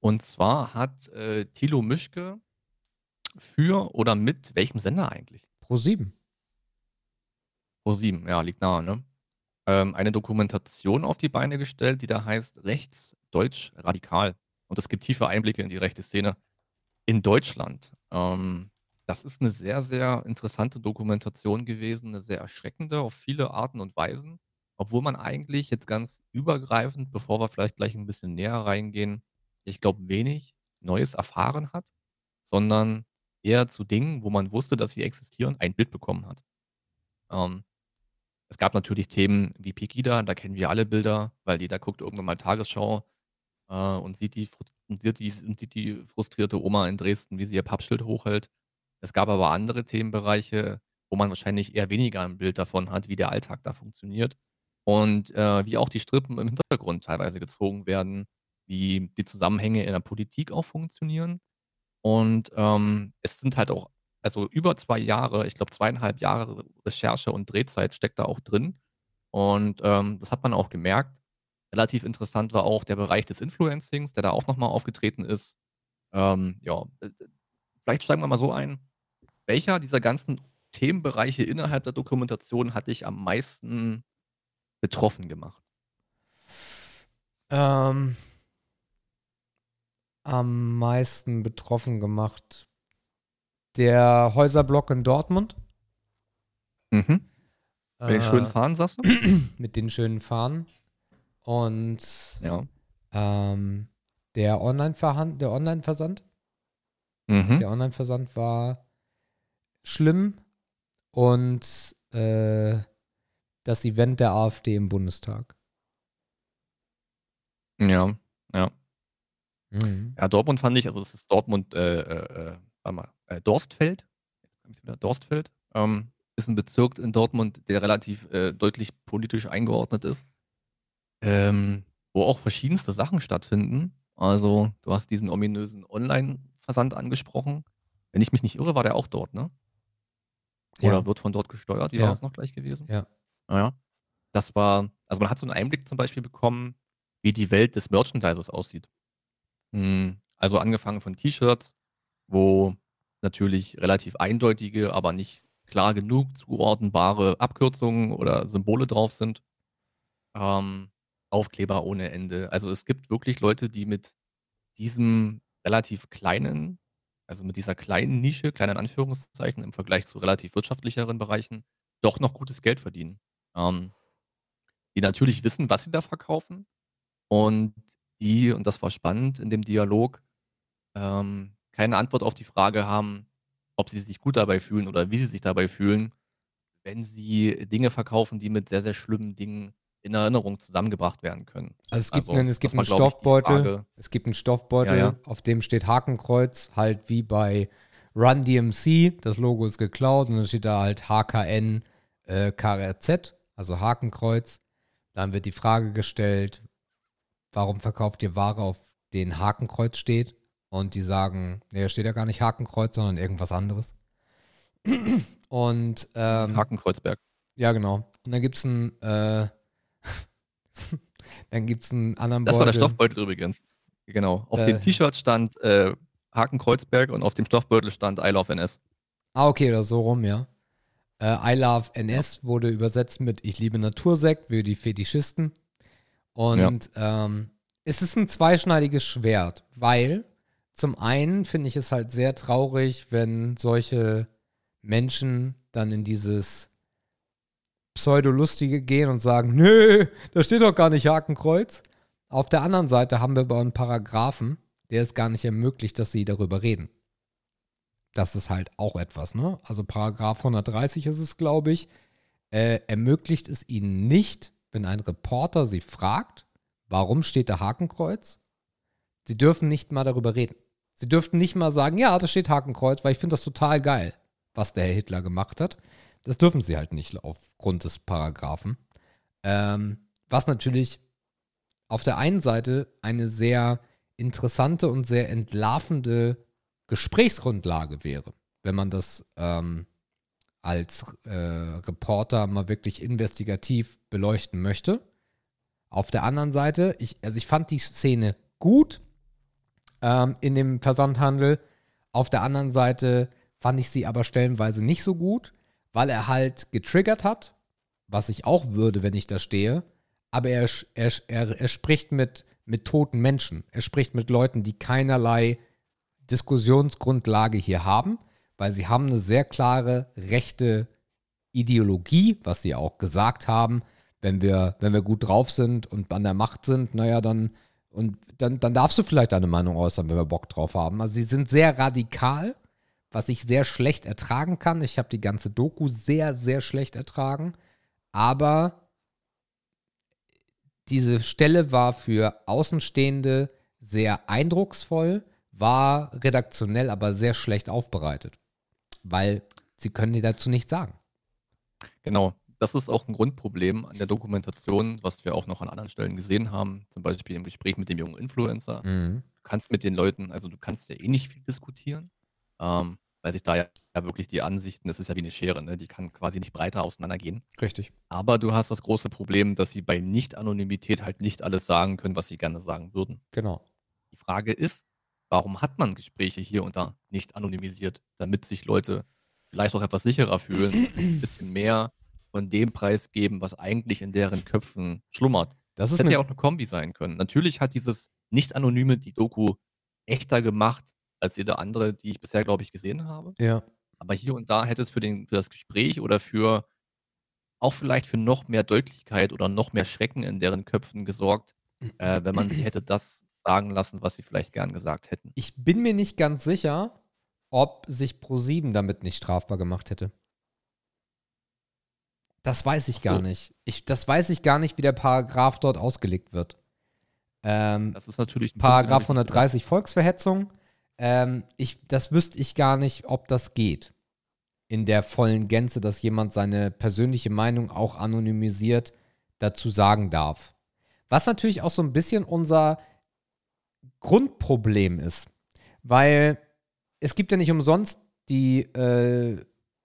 Und zwar hat äh, Thilo Mischke für oder mit welchem Sender eigentlich? Pro 7. Pro 7, ja, liegt nahe, ne? Ähm, eine Dokumentation auf die Beine gestellt, die da heißt Rechts Deutsch Radikal. Und es gibt tiefe Einblicke in die rechte Szene in Deutschland. Ähm, das ist eine sehr, sehr interessante Dokumentation gewesen, eine sehr erschreckende auf viele Arten und Weisen, obwohl man eigentlich jetzt ganz übergreifend, bevor wir vielleicht gleich ein bisschen näher reingehen, ich glaube, wenig Neues erfahren hat, sondern eher zu Dingen, wo man wusste, dass sie existieren, ein Bild bekommen hat. Ähm, es gab natürlich Themen wie Pegida, da kennen wir alle Bilder, weil jeder guckt irgendwann mal Tagesschau äh, und, sieht die, und, sieht die, und sieht die frustrierte Oma in Dresden, wie sie ihr Pappschild hochhält. Es gab aber andere Themenbereiche, wo man wahrscheinlich eher weniger ein Bild davon hat, wie der Alltag da funktioniert. Und äh, wie auch die Strippen im Hintergrund teilweise gezogen werden, wie die Zusammenhänge in der Politik auch funktionieren. Und ähm, es sind halt auch also über zwei Jahre, ich glaube zweieinhalb Jahre Recherche und Drehzeit steckt da auch drin. Und ähm, das hat man auch gemerkt. Relativ interessant war auch der Bereich des Influencings, der da auch nochmal aufgetreten ist. Ähm, ja, vielleicht steigen wir mal so ein. Welcher dieser ganzen Themenbereiche innerhalb der Dokumentation hat dich am meisten betroffen gemacht? Ähm, am meisten betroffen gemacht der Häuserblock in Dortmund. Mhm. Mit den schönen äh, Fahnen, sagst du? Mit den schönen Fahnen. Und ja. ähm, der Online-Versand, der Online-Versand. Mhm. Der Online-Versand war schlimm und äh, das Event der AfD im Bundestag. Ja, ja. Mhm. Ja, Dortmund fand ich, also es ist Dortmund, äh, äh, äh warte mal, äh, Dorstfeld. Wieder. Dorstfeld. Ähm, ist ein Bezirk in Dortmund, der relativ äh, deutlich politisch eingeordnet ist. Ähm, wo auch verschiedenste Sachen stattfinden. Also, du hast diesen ominösen Online-Versand angesprochen. Wenn ich mich nicht irre, war der auch dort, ne? Oder ja. wird von dort gesteuert? Wie ja. war es noch gleich gewesen? Ja. Naja. Das war, also man hat so einen Einblick zum Beispiel bekommen, wie die Welt des Merchandisers aussieht. Hm, also angefangen von T-Shirts, wo natürlich relativ eindeutige, aber nicht klar genug zuordnenbare Abkürzungen oder Symbole drauf sind. Ähm, Aufkleber ohne Ende. Also es gibt wirklich Leute, die mit diesem relativ kleinen, also mit dieser kleinen Nische, kleinen Anführungszeichen im Vergleich zu relativ wirtschaftlicheren Bereichen, doch noch gutes Geld verdienen. Ähm, die natürlich wissen, was sie da verkaufen und die, und das war spannend in dem Dialog, ähm, keine Antwort auf die Frage haben, ob sie sich gut dabei fühlen oder wie sie sich dabei fühlen, wenn sie Dinge verkaufen, die mit sehr, sehr schlimmen Dingen in Erinnerung zusammengebracht werden können. Also es gibt also, einen, es gibt einen Stoffbeutel, es gibt einen Stoffbeutel, ja, ja. auf dem steht Hakenkreuz, halt wie bei Run DMC, das Logo ist geklaut und dann steht da halt HKN äh, KRZ, also Hakenkreuz. Dann wird die Frage gestellt, warum verkauft ihr Ware, auf den Hakenkreuz steht? Und die sagen, nee, da steht ja gar nicht Hakenkreuz, sondern irgendwas anderes. Und ähm, Hakenkreuzberg. Ja, genau. Und dann gibt es einen, äh, dann gibt es einen anderen Das Beutel. war der Stoffbeutel übrigens. Genau. Auf äh, dem T-Shirt stand äh, Hakenkreuzberg und auf dem Stoffbeutel stand I Love NS. Ah, okay, oder so rum, ja. Äh, I Love NS ja. wurde übersetzt mit Ich liebe Natursekt für die Fetischisten. Und ja. ähm, es ist ein zweischneidiges Schwert, weil zum einen finde ich es halt sehr traurig, wenn solche Menschen dann in dieses Pseudolustige gehen und sagen, nö, da steht doch gar nicht Hakenkreuz. Auf der anderen Seite haben wir aber einen Paragraphen, der es gar nicht ermöglicht, dass sie darüber reden. Das ist halt auch etwas, ne? Also Paragraph 130 ist es, glaube ich, äh, ermöglicht es ihnen nicht, wenn ein Reporter sie fragt, warum steht da Hakenkreuz? Sie dürfen nicht mal darüber reden. Sie dürften nicht mal sagen, ja, da steht Hakenkreuz, weil ich finde das total geil, was der Herr Hitler gemacht hat. Das dürfen sie halt nicht aufgrund des Paragraphen. Ähm, was natürlich auf der einen Seite eine sehr interessante und sehr entlarvende Gesprächsgrundlage wäre, wenn man das ähm, als äh, Reporter mal wirklich investigativ beleuchten möchte. Auf der anderen Seite, ich, also ich fand die Szene gut, ähm, in dem Versandhandel. Auf der anderen Seite fand ich sie aber stellenweise nicht so gut, weil er halt getriggert hat, was ich auch würde, wenn ich da stehe. Aber er, er, er, er spricht mit mit toten Menschen. Er spricht mit Leuten, die keinerlei Diskussionsgrundlage hier haben, weil sie haben eine sehr klare rechte Ideologie, was sie auch gesagt haben. Wenn wir, wenn wir gut drauf sind und an der Macht sind, naja, dann, und dann, dann darfst du vielleicht deine Meinung äußern, wenn wir Bock drauf haben. Also sie sind sehr radikal, was ich sehr schlecht ertragen kann. Ich habe die ganze Doku sehr, sehr schlecht ertragen. Aber diese Stelle war für Außenstehende sehr eindrucksvoll, war redaktionell aber sehr schlecht aufbereitet, weil sie können dir dazu nichts sagen. Genau, das ist auch ein Grundproblem an der Dokumentation, was wir auch noch an anderen Stellen gesehen haben, zum Beispiel im Gespräch mit dem jungen Influencer. Mhm. Du kannst mit den Leuten, also du kannst ja eh nicht viel diskutieren, ähm, weil sich da ja, ja wirklich die Ansichten, das ist ja wie eine Schere, ne? die kann quasi nicht breiter auseinandergehen. Richtig. Aber du hast das große Problem, dass sie bei Nicht-Anonymität halt nicht alles sagen können, was sie gerne sagen würden. Genau. Die Frage ist, warum hat man Gespräche hier und da nicht anonymisiert, damit sich Leute vielleicht auch etwas sicherer fühlen, ein bisschen mehr von dem Preis geben, was eigentlich in deren Köpfen schlummert. Das ist hätte eine, ja auch eine Kombi sein können. Natürlich hat dieses Nicht-Anonyme die Doku echter gemacht als jede andere, die ich bisher, glaube ich, gesehen habe. ja. Aber hier und da hätte es für, den, für das Gespräch oder für auch vielleicht für noch mehr Deutlichkeit oder noch mehr Schrecken in deren Köpfen gesorgt, äh, wenn man sie hätte das sagen lassen, was sie vielleicht gern gesagt hätten. Ich bin mir nicht ganz sicher, ob sich Pro7 damit nicht strafbar gemacht hätte. Das weiß ich gar so. nicht. Ich, das weiß ich gar nicht, wie der Paragraph dort ausgelegt wird. Ähm, Das ist natürlich ein Paragraph habe ich nicht 130 Volksverhetzung. Ähm, ich, das wüsste ich gar nicht, ob das geht. In der vollen Gänze, dass jemand seine persönliche Meinung auch anonymisiert dazu sagen darf. Was natürlich auch so ein bisschen unser Grundproblem ist. Weil es gibt ja nicht umsonst die äh,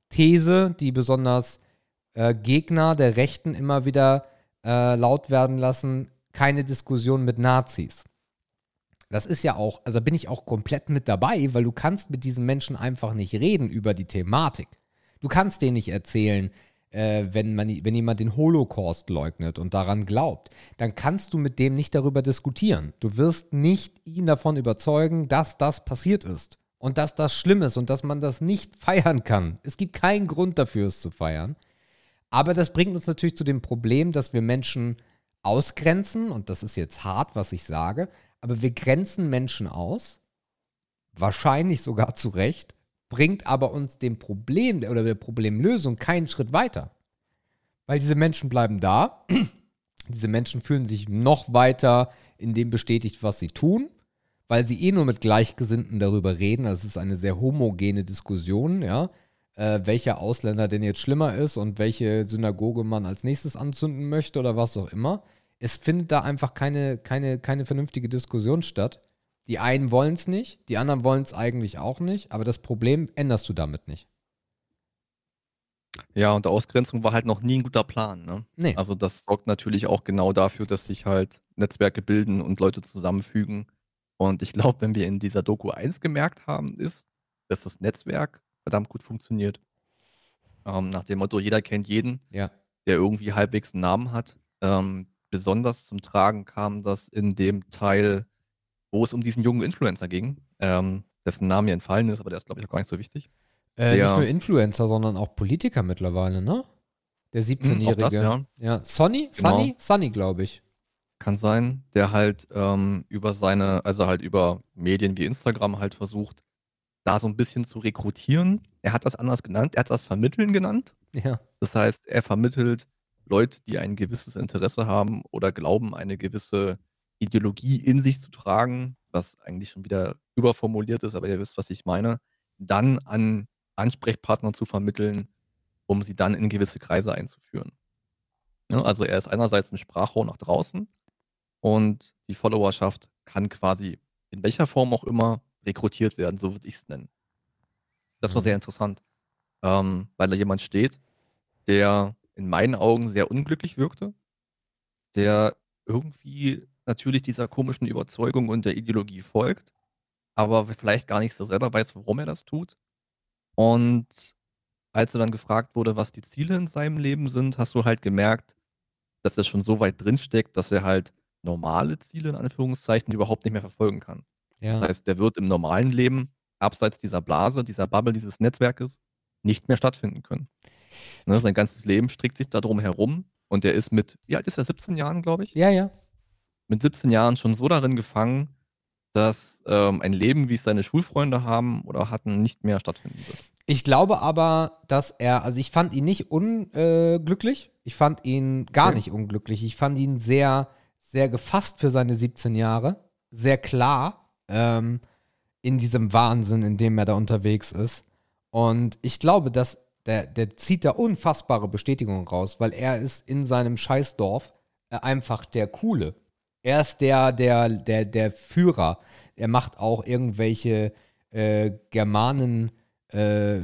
These, die besonders äh, Gegner der Rechten immer wieder äh, laut werden lassen, keine Diskussion mit Nazis. Das ist ja auch, also bin ich auch komplett mit dabei, weil du kannst mit diesen Menschen einfach nicht reden über die Thematik. Du kannst denen nicht erzählen, äh, wenn, man, wenn jemand den Holocaust leugnet und daran glaubt, dann kannst du mit dem nicht darüber diskutieren. Du wirst nicht ihn davon überzeugen, dass das passiert ist und dass das schlimm ist und dass man das nicht feiern kann. Es gibt keinen Grund dafür, es zu feiern. Aber das bringt uns natürlich zu dem Problem, dass wir Menschen ausgrenzen, und das ist jetzt hart, was ich sage, aber wir grenzen Menschen aus, wahrscheinlich sogar zu Recht, bringt aber uns dem Problem oder der Problemlösung keinen Schritt weiter. Weil diese Menschen bleiben da, diese Menschen fühlen sich noch weiter in dem bestätigt, was sie tun, weil sie eh nur mit Gleichgesinnten darüber reden. Das ist eine sehr homogene Diskussion, ja äh, welcher Ausländer denn jetzt schlimmer ist und welche Synagoge man als nächstes anzünden möchte oder was auch immer. Es findet da einfach keine, keine, keine vernünftige Diskussion statt. Die einen wollen es nicht, die anderen wollen es eigentlich auch nicht, aber das Problem änderst du damit nicht. Ja, und Ausgrenzung war halt noch nie ein guter Plan. Ne? Nee. Also das sorgt natürlich auch genau dafür, dass sich halt Netzwerke bilden und Leute zusammenfügen. Und ich glaube, wenn wir in dieser Doku eins gemerkt haben, ist, dass das Netzwerk verdammt gut funktioniert. Ähm, nach dem Motto, jeder kennt jeden, Ja. der irgendwie halbwegs einen Namen hat. Ähm, besonders zum Tragen kam das in dem Teil, wo es um diesen jungen Influencer ging, ähm, dessen Name mir entfallen ist, aber der ist, glaube ich, auch gar nicht so wichtig. Äh, Der- nicht nur Influencer, sondern auch Politiker mittlerweile, ne? Der Hm, auch das, 17-Jährige. ja. ja. Sonny? Genau. Sunny? Sunny, glaube ich. Kann sein, der halt ähm, über seine, also halt über Medien wie Instagram halt versucht, da so ein bisschen zu rekrutieren. Er hat das anders genannt, er hat das Vermitteln genannt. Ja. Das heißt, er vermittelt Leute, die ein gewisses Interesse haben oder glauben, eine gewisse Ideologie in sich zu tragen, was eigentlich schon wieder überformuliert ist, aber ihr wisst, was ich meine, dann an Ansprechpartner zu vermitteln, um sie dann in gewisse Kreise einzuführen. Ja, also er ist einerseits ein Sprachrohr nach draußen und die Followerschaft kann quasi in welcher Form auch immer rekrutiert werden, so würde ich es nennen. Das war Mhm. sehr interessant, ähm, weil da jemand steht, der in meinen Augen sehr unglücklich wirkte, der irgendwie natürlich dieser komischen Überzeugung und der Ideologie folgt, aber vielleicht gar nicht so selber weiß, warum er das tut. Und als er dann gefragt wurde, was die Ziele in seinem Leben sind, hast du halt gemerkt, dass er schon so weit drinsteckt, dass er halt normale Ziele in Anführungszeichen überhaupt nicht mehr verfolgen kann. Das Ja. heißt, der wird im normalen Leben abseits dieser Blase, dieser Bubble, dieses Netzwerkes nicht mehr stattfinden können. Ne, sein ganzes Leben strickt sich da drum herum und der ist mit wie alt ist er? 17 Jahren, glaube ich? Ja, ja. Mit 17 Jahren schon so darin gefangen, dass, ähm, ein Leben, wie es seine Schulfreunde haben oder hatten, nicht mehr stattfinden wird. Ich glaube aber, dass er, also ich fand ihn nicht unglücklich. ich fand ihn gar Okay. nicht unglücklich. Ich fand ihn sehr, sehr gefasst für seine 17 Jahre. Sehr klar ähm, in diesem Wahnsinn, in dem er da unterwegs ist. Und ich glaube, dass der, der zieht da unfassbare Bestätigung raus, weil er ist in seinem Scheißdorf äh, einfach der Coole. Er ist der, der, der, der Führer. Er macht auch irgendwelche äh, Germanen äh, äh,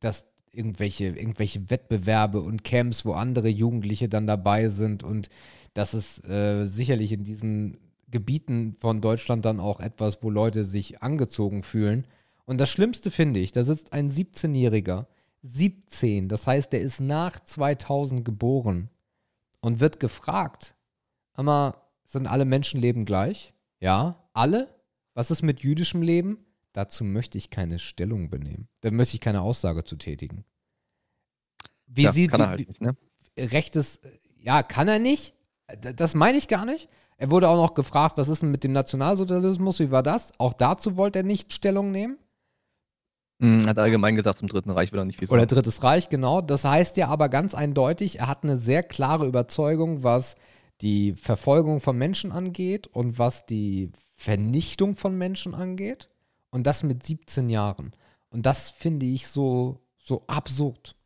dass irgendwelche, irgendwelche Wettbewerbe und Camps, wo andere Jugendliche dann dabei sind und das ist äh, sicherlich in diesen Gebieten von Deutschland dann auch etwas, wo Leute sich angezogen fühlen. Und das Schlimmste finde ich, da sitzt ein 17-Jähriger, 17, das heißt, der ist nach 2000 geboren und wird gefragt, aber sind alle Menschenleben gleich? Ja, alle? Was ist mit jüdischem Leben? Dazu möchte ich keine Stellung benehmen. Da möchte ich keine Aussage zu tätigen. Wie Tja, sieht kann er halt nicht, ne? rechtes, ja, kann er nicht. Das meine ich gar nicht. Er wurde auch noch gefragt, was ist denn mit dem Nationalsozialismus, wie war das? Auch dazu wollte er nicht Stellung nehmen. Hm, hat allgemein gesagt, zum Dritten Reich will er nicht viel Oder sagen. Drittes Reich, genau. Das heißt ja aber ganz eindeutig, er hat eine sehr klare Überzeugung, was die Verfolgung von Menschen angeht und was die Vernichtung von Menschen angeht. Und das mit 17 Jahren. Und das finde ich so, so absurd.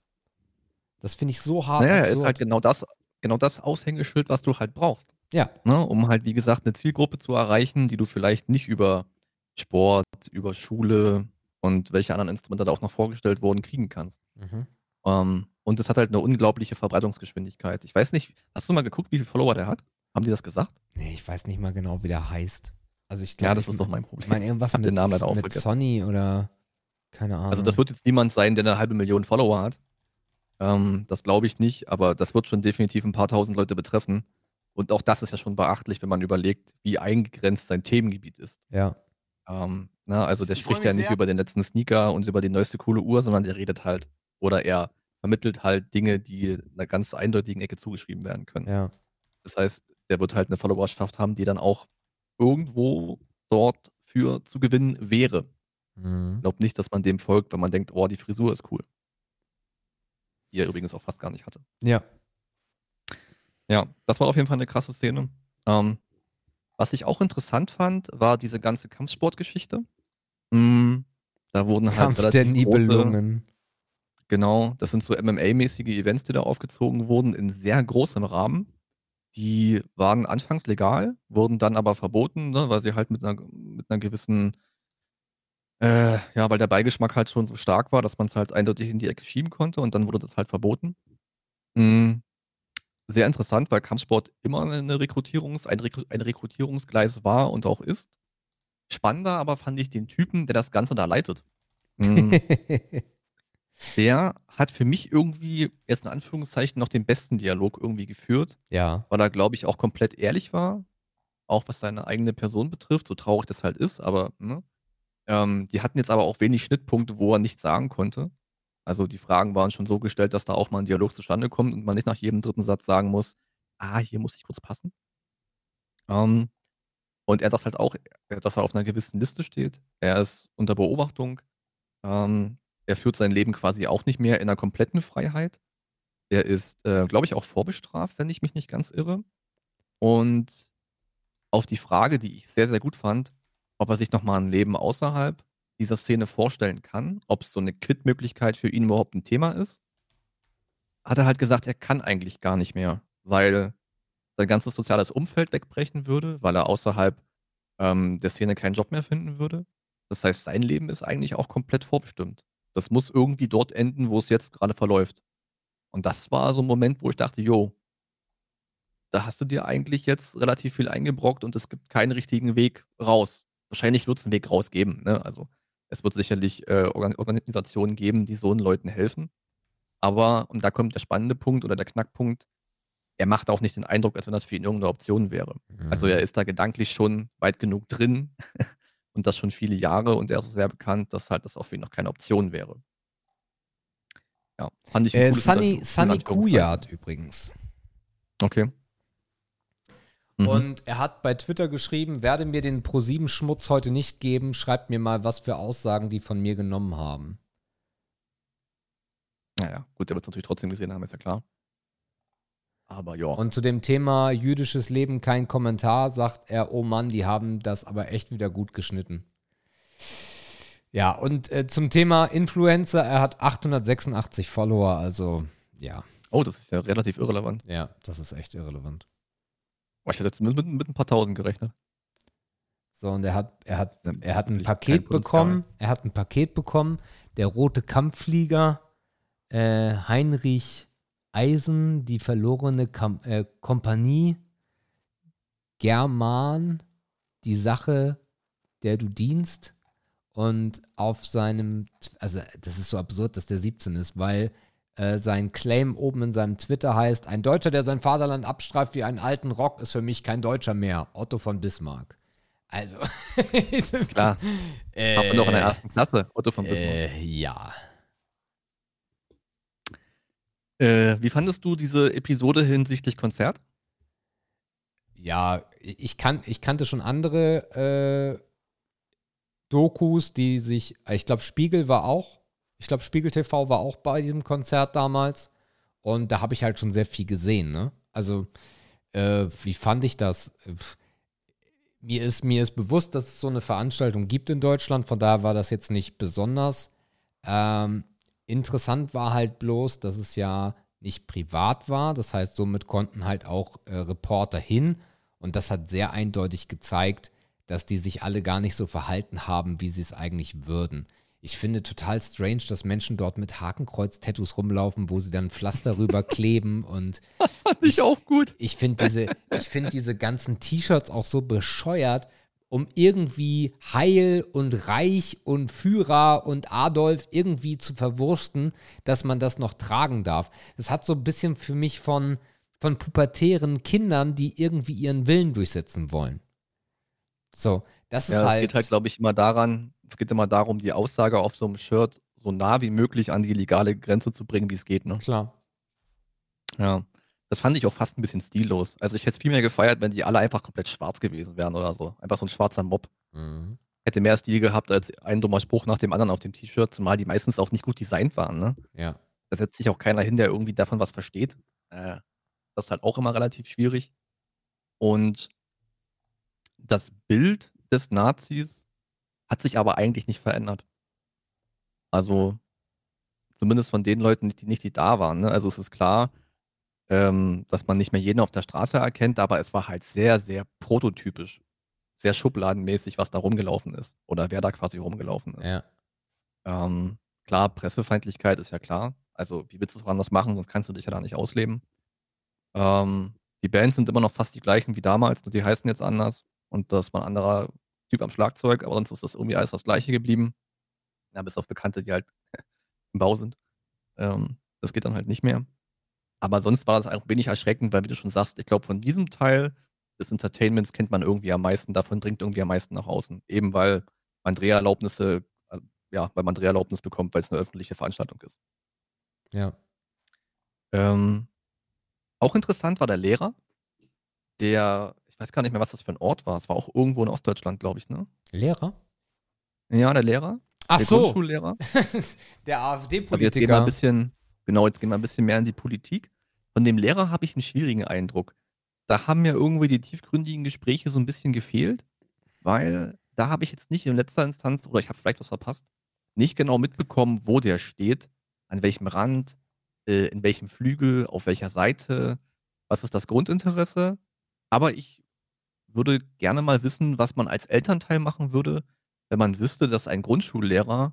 Das finde ich so hart. Naja, er ist absurd. halt genau das genau das Aushängeschild, was du halt brauchst, ja, ne? Um halt, wie gesagt, 'ne Zielgruppe zu erreichen, die du vielleicht nicht über Sport, über Schule und welche anderen Instrumente da auch noch vorgestellt wurden, kriegen kannst. mhm. Ähm, und das hat halt 'ne unglaubliche Verbreitungsgeschwindigkeit. Ich weiß nicht, hast du mal geguckt, wie viele Follower der hat? Haben die das gesagt? Nee, ich weiß nicht mal genau, wie der heißt. Also ich Ja, glaube, das ich ist doch mein Problem. Ich meine irgendwas mit, den Namen leider auch mit vergessen. Sonny oder keine Ahnung. Also, das wird jetzt niemand sein, der 'ne halbe Million Follower hat. Ähm, das glaube ich nicht, aber das wird schon definitiv 'n paar Tausend Leute betreffen. Und auch das ist ja schon beachtlich, wenn man überlegt, wie eingegrenzt sein Themengebiet ist. ja. Ähm, ne, also der Ich spricht ja nicht sehr. über den letzten Sneaker und über die neueste coole Uhr, sondern der redet halt oder er vermittelt halt Dinge, die 'ner ganz eindeutigen Ecke zugeschrieben werden können. Ja. Das heißt, der wird halt 'ne Followerschaft haben, die dann auch irgendwo dort für zu gewinnen wäre. Mhm. Glaube nicht, dass man dem folgt, wenn man denkt: „Oh, die Frisur ist cool.“ Die er übrigens auch fast gar nicht hatte. Ja. Ja, das war auf jeden Fall 'ne krasse Szene. Ähm, was ich auch interessant fand, war diese ganze Kampfsportgeschichte. Hm, da wurden halt Kampf der relativ große Nibelungen. Genau, das sind so MMA-mäßige Events, die da aufgezogen wurden in sehr großem Rahmen. Die waren anfangs legal, wurden dann aber verboten, ne, weil sie halt mit 'ner mit 'ner gewissen äh, ja, weil der Beigeschmack halt schon so stark war, dass man's halt eindeutig in die Ecke schieben konnte und dann wurde das halt verboten. Hm, sehr interessant, weil Kampfsport immer 'ne 'ne Rekrutierungs ein Rekru ein Rekrutierungsgleis war und auch ist. Spannender aber fand ich den Typen, der das Ganze da leitet. Hm, der hat für mich irgendwie jetzt in Anführungszeichen noch den besten Dialog irgendwie geführt, ja. weil er, glaube ich, auch komplett ehrlich war, auch was seine eigene Person betrifft, so traurig das halt ist, aber, ne? Ähm, die hatten jetzt aber auch wenig Schnittpunkte, wo er nichts sagen konnte. Also, die Fragen waren schon so gestellt, dass da auch mal 'n Dialog zustande kommt und man nicht nach jedem dritten Satz sagen muss: „Ah, hier muss ich kurz passen.“ Ähm, und er sagt halt auch, äh, dass er auf 'ner gewissen Liste steht. Er ist unter Beobachtung. Ähm, er führt sein Leben quasi auch nicht mehr in 'ner kompletten Freiheit. Er ist, äh, glaube ich, auch vorbestraft, wenn ich mich nicht ganz irre. Und auf die Frage, die ich sehr, sehr gut fand, ob er sich noch mal 'n Leben außerhalb dieser Szene vorstellen kann, ob's so 'ne Quit-Möglichkeit für ihn überhaupt 'n Thema ist, hat er halt gesagt, er kann eigentlich gar nicht mehr, weil sein ganzes soziales Umfeld wegbrechen würde, weil er außerhalb, ähm, der Szene keinen Job mehr finden würde. Das heißt, sein Leben ist eigentlich auch komplett vorbestimmt. Das muss irgendwie dort enden, wo es jetzt grade verläuft. Und das war so 'n Moment, wo ich dachte: „Jo“ „da hast du dir eigentlich jetzt relativ viel eingebrockt und es gibt keinen richtigen Weg raus.“ Wahrscheinlich wird's 'n Weg raus geben, ne? Also, es wird sicherlich, äh, Organ Organisationen geben, die so 'n Leuten helfen. Aber und da kommt der spannende Punkt oder der Knackpunkt, er macht auch nicht den Eindruck, als wenn das für ihn irgendeine Option wäre. Mhm. Also er ist da gedanklich schon weit genug drin und das schon viele Jahre und er ist auch sehr bekannt, dass halt das auch für ihn noch keine Option wäre. Ja, fand ich Äh, Sunny, Sunny. Kujat übrigens. Okay. Mhm. Und er hat bei Twitter geschrieben, werde mir den Pro7-Schmutz heute nicht geben, schreibt mir mal, was für Aussagen die von mir genommen haben. naja, gut, der wird es natürlich trotzdem gesehen haben, ist ja klar. Aber ja. Und zu dem Thema jüdisches Leben kein Kommentar, sagt er, oh Mann, die haben das aber echt wieder gut geschnitten. Ja, und äh, zum Thema Influencer, er hat 886 Follower, also ja, oh, das ist ja relativ irrelevant. ja, das ist echt irrelevant. Oh, Ich hätte jetzt mit, mit, mit ein paar Tausend gerechnet. So, und er hat, er hat, er hat ein Paket bekommen. Er hat ein Paket bekommen. Der rote Kampfflieger, äh, Heinrich Eisen, die verlorene Kam äh, Kompanie, German, die Sache, der du dienst. Und auf seinem, also das ist so absurd, dass der 17 ist, weil äh, sein Claim oben in seinem Twitter heißt, ein Deutscher, der sein Vaterland abstreift wie einen alten Rock, ist für mich kein Deutscher mehr. Otto von Bismarck. Also, Klar. äh, Hat man doch in der ersten Klasse, Otto von Bismarck. äh, ja. Äh, wie fandest du diese Episode hinsichtlich Konzert? Ja, ich, kan ich kannte schon andere äh, Dokus, die sich, ich glaube, Spiegel war auch, ich glaube, Spiegel TV war auch bei diesem Konzert damals. Und da habe ich halt schon sehr viel gesehen, ne? Also, äh, wie fand ich das? Mir ist, mir ist bewusst, dass es so eine Veranstaltung gibt in Deutschland, von daher war das jetzt nicht besonders. Ähm, interessant war halt bloß, dass es ja nicht privat war. Das heißt, somit konnten halt auch äh, Reporter hin. Und das hat sehr eindeutig gezeigt, dass die sich alle gar nicht so verhalten haben, wie sie es eigentlich würden. Ich finde total strange, dass Menschen dort mit Hakenkreuz-Tattoos rumlaufen, wo sie dann Pflaster rüber kleben und Das fand ich auch gut. ich finde diese, ich finde diese ganzen T-Shirts auch so bescheuert, um irgendwie Heil und Reich und Führer und Adolf irgendwie zu verwursten, dass man das noch tragen darf. Das hat so ein bisschen für mich von, von pubertären Kindern, die irgendwie ihren Willen durchsetzen wollen. So, das ist Ja, es halt. geht halt, glaube ich, immer daran, es geht immer darum, die Aussage auf so einem Shirt so nah wie möglich an die legale Grenze zu bringen, wie es geht. Ne? klar. Ja. Das fand ich auch fast ein bisschen stillos. Also ich hätte es viel mehr gefeiert, wenn die alle einfach komplett schwarz gewesen wären oder so. Einfach so ein schwarzer Mob. Mhm. Hätte mehr Stil gehabt als ein dummer Spruch nach dem anderen auf dem T-Shirt, zumal die meistens auch nicht gut designt waren. Ne? Ja. Da setzt sich auch keiner hin, der irgendwie davon was versteht. Äh, das ist halt auch immer relativ schwierig. Und das Bild des Nazis hat sich aber eigentlich nicht verändert. Also zumindest von den Leuten, die nicht die da waren. Ne? Also es ist klar, ähm, dass man nicht mehr jeden auf der Straße erkennt, aber es war halt sehr, sehr prototypisch, sehr schubladenmäßig, was da rumgelaufen ist oder wer da quasi rumgelaufen ist. Ja. Ähm, klar, Pressefeindlichkeit ist ja klar. Also, wie willst du es auch anders machen, sonst kannst du dich ja da nicht ausleben. Ähm, die Bands sind immer noch fast die gleichen wie damals, nur die heißen jetzt anders. Und das war ein anderer Typ am Schlagzeug, aber sonst ist das irgendwie alles das gleiche geblieben. Ja, bis auf Bekannte, die halt im Bau sind. Ähm, das geht dann halt nicht mehr. Aber sonst war das auch wenig erschreckend, weil, wie du schon sagst, ich glaube, von diesem Teil des Entertainments kennt man irgendwie am meisten, davon dringt irgendwie am meisten nach außen. Eben weil man Dreherlaubnisse, äh, ja, weil man Dreherlaubnis bekommt, weil es eine öffentliche Veranstaltung ist. Ja. Ähm, auch interessant war der Lehrer, der, ich weiß gar nicht mehr, was das für ein Ort war. Es war auch irgendwo in Ostdeutschland, glaube ich, ne? Lehrer? Ja, der Lehrer. Ach der so, Grundschullehrer. der Aber jetzt gehen wir ein AfD-Politiker. bisschen, genau, jetzt gehen wir ein bisschen mehr in die Politik. Von dem Lehrer habe ich einen schwierigen Eindruck. Da haben mir irgendwie die tiefgründigen Gespräche so ein bisschen gefehlt, weil da habe ich jetzt nicht in letzter Instanz, oder ich habe vielleicht was verpasst, nicht genau mitbekommen, wo der steht, an welchem Rand, äh, in welchem Flügel, auf welcher Seite, was ist das Grundinteresse. Aber ich würde gerne mal wissen, was man als Elternteil machen würde, wenn man wüsste, dass ein Grundschullehrer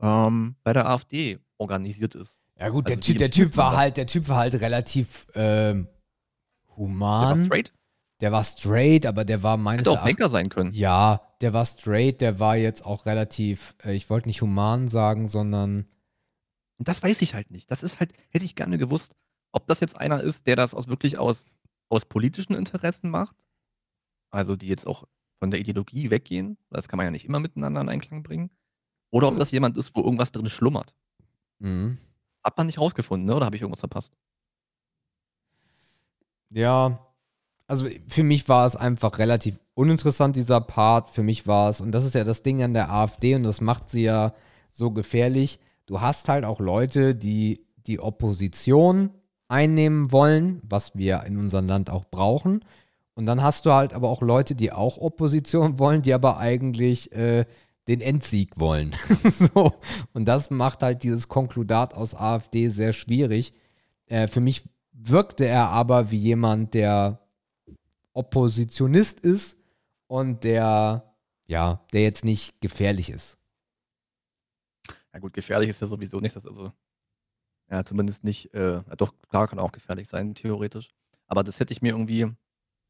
ähm, bei der AfD organisiert ist. Ja gut, der, Also, wie Typ, der Typ war halt, der Typ war halt relativ ähm, Der war human. straight. Der war straight, aber der war meines Hätte auch. Lenker sein können. Ja, der war straight, der war jetzt auch relativ, äh, ich wollte nicht human sagen, sondern das weiß ich halt nicht. Das ist halt, hätte ich gerne gewusst, ob das jetzt einer ist, der das aus wirklich aus, aus politischen Interessen macht, also die jetzt auch von der Ideologie weggehen, das kann man ja nicht immer miteinander in Einklang bringen, oder ob das jemand ist, wo irgendwas drin schlummert. Mhm. Hat man nicht rausgefunden, ne? oder habe ich irgendwas verpasst? Ja, also für mich war es einfach relativ uninteressant, dieser Part. Für mich war es, und das ist ja das Ding an der AfD und das macht sie ja so gefährlich. Du hast halt auch Leute, die die Opposition einnehmen wollen, was wir in unserem Land auch brauchen. Und dann hast du halt aber auch Leute, die auch Opposition wollen, die aber eigentlich äh, den Endsieg wollen. so. Und das macht halt dieses Konkludat aus AfD sehr schwierig. Äh, für mich wirkte er aber wie jemand, der Oppositionist ist und der, ja, der jetzt nicht gefährlich ist. Ja gut, gefährlich ist ja sowieso nicht, das also, ja, zumindest nicht, äh, doch, klar, kann auch gefährlich sein, theoretisch. Aber das hätte ich mir irgendwie,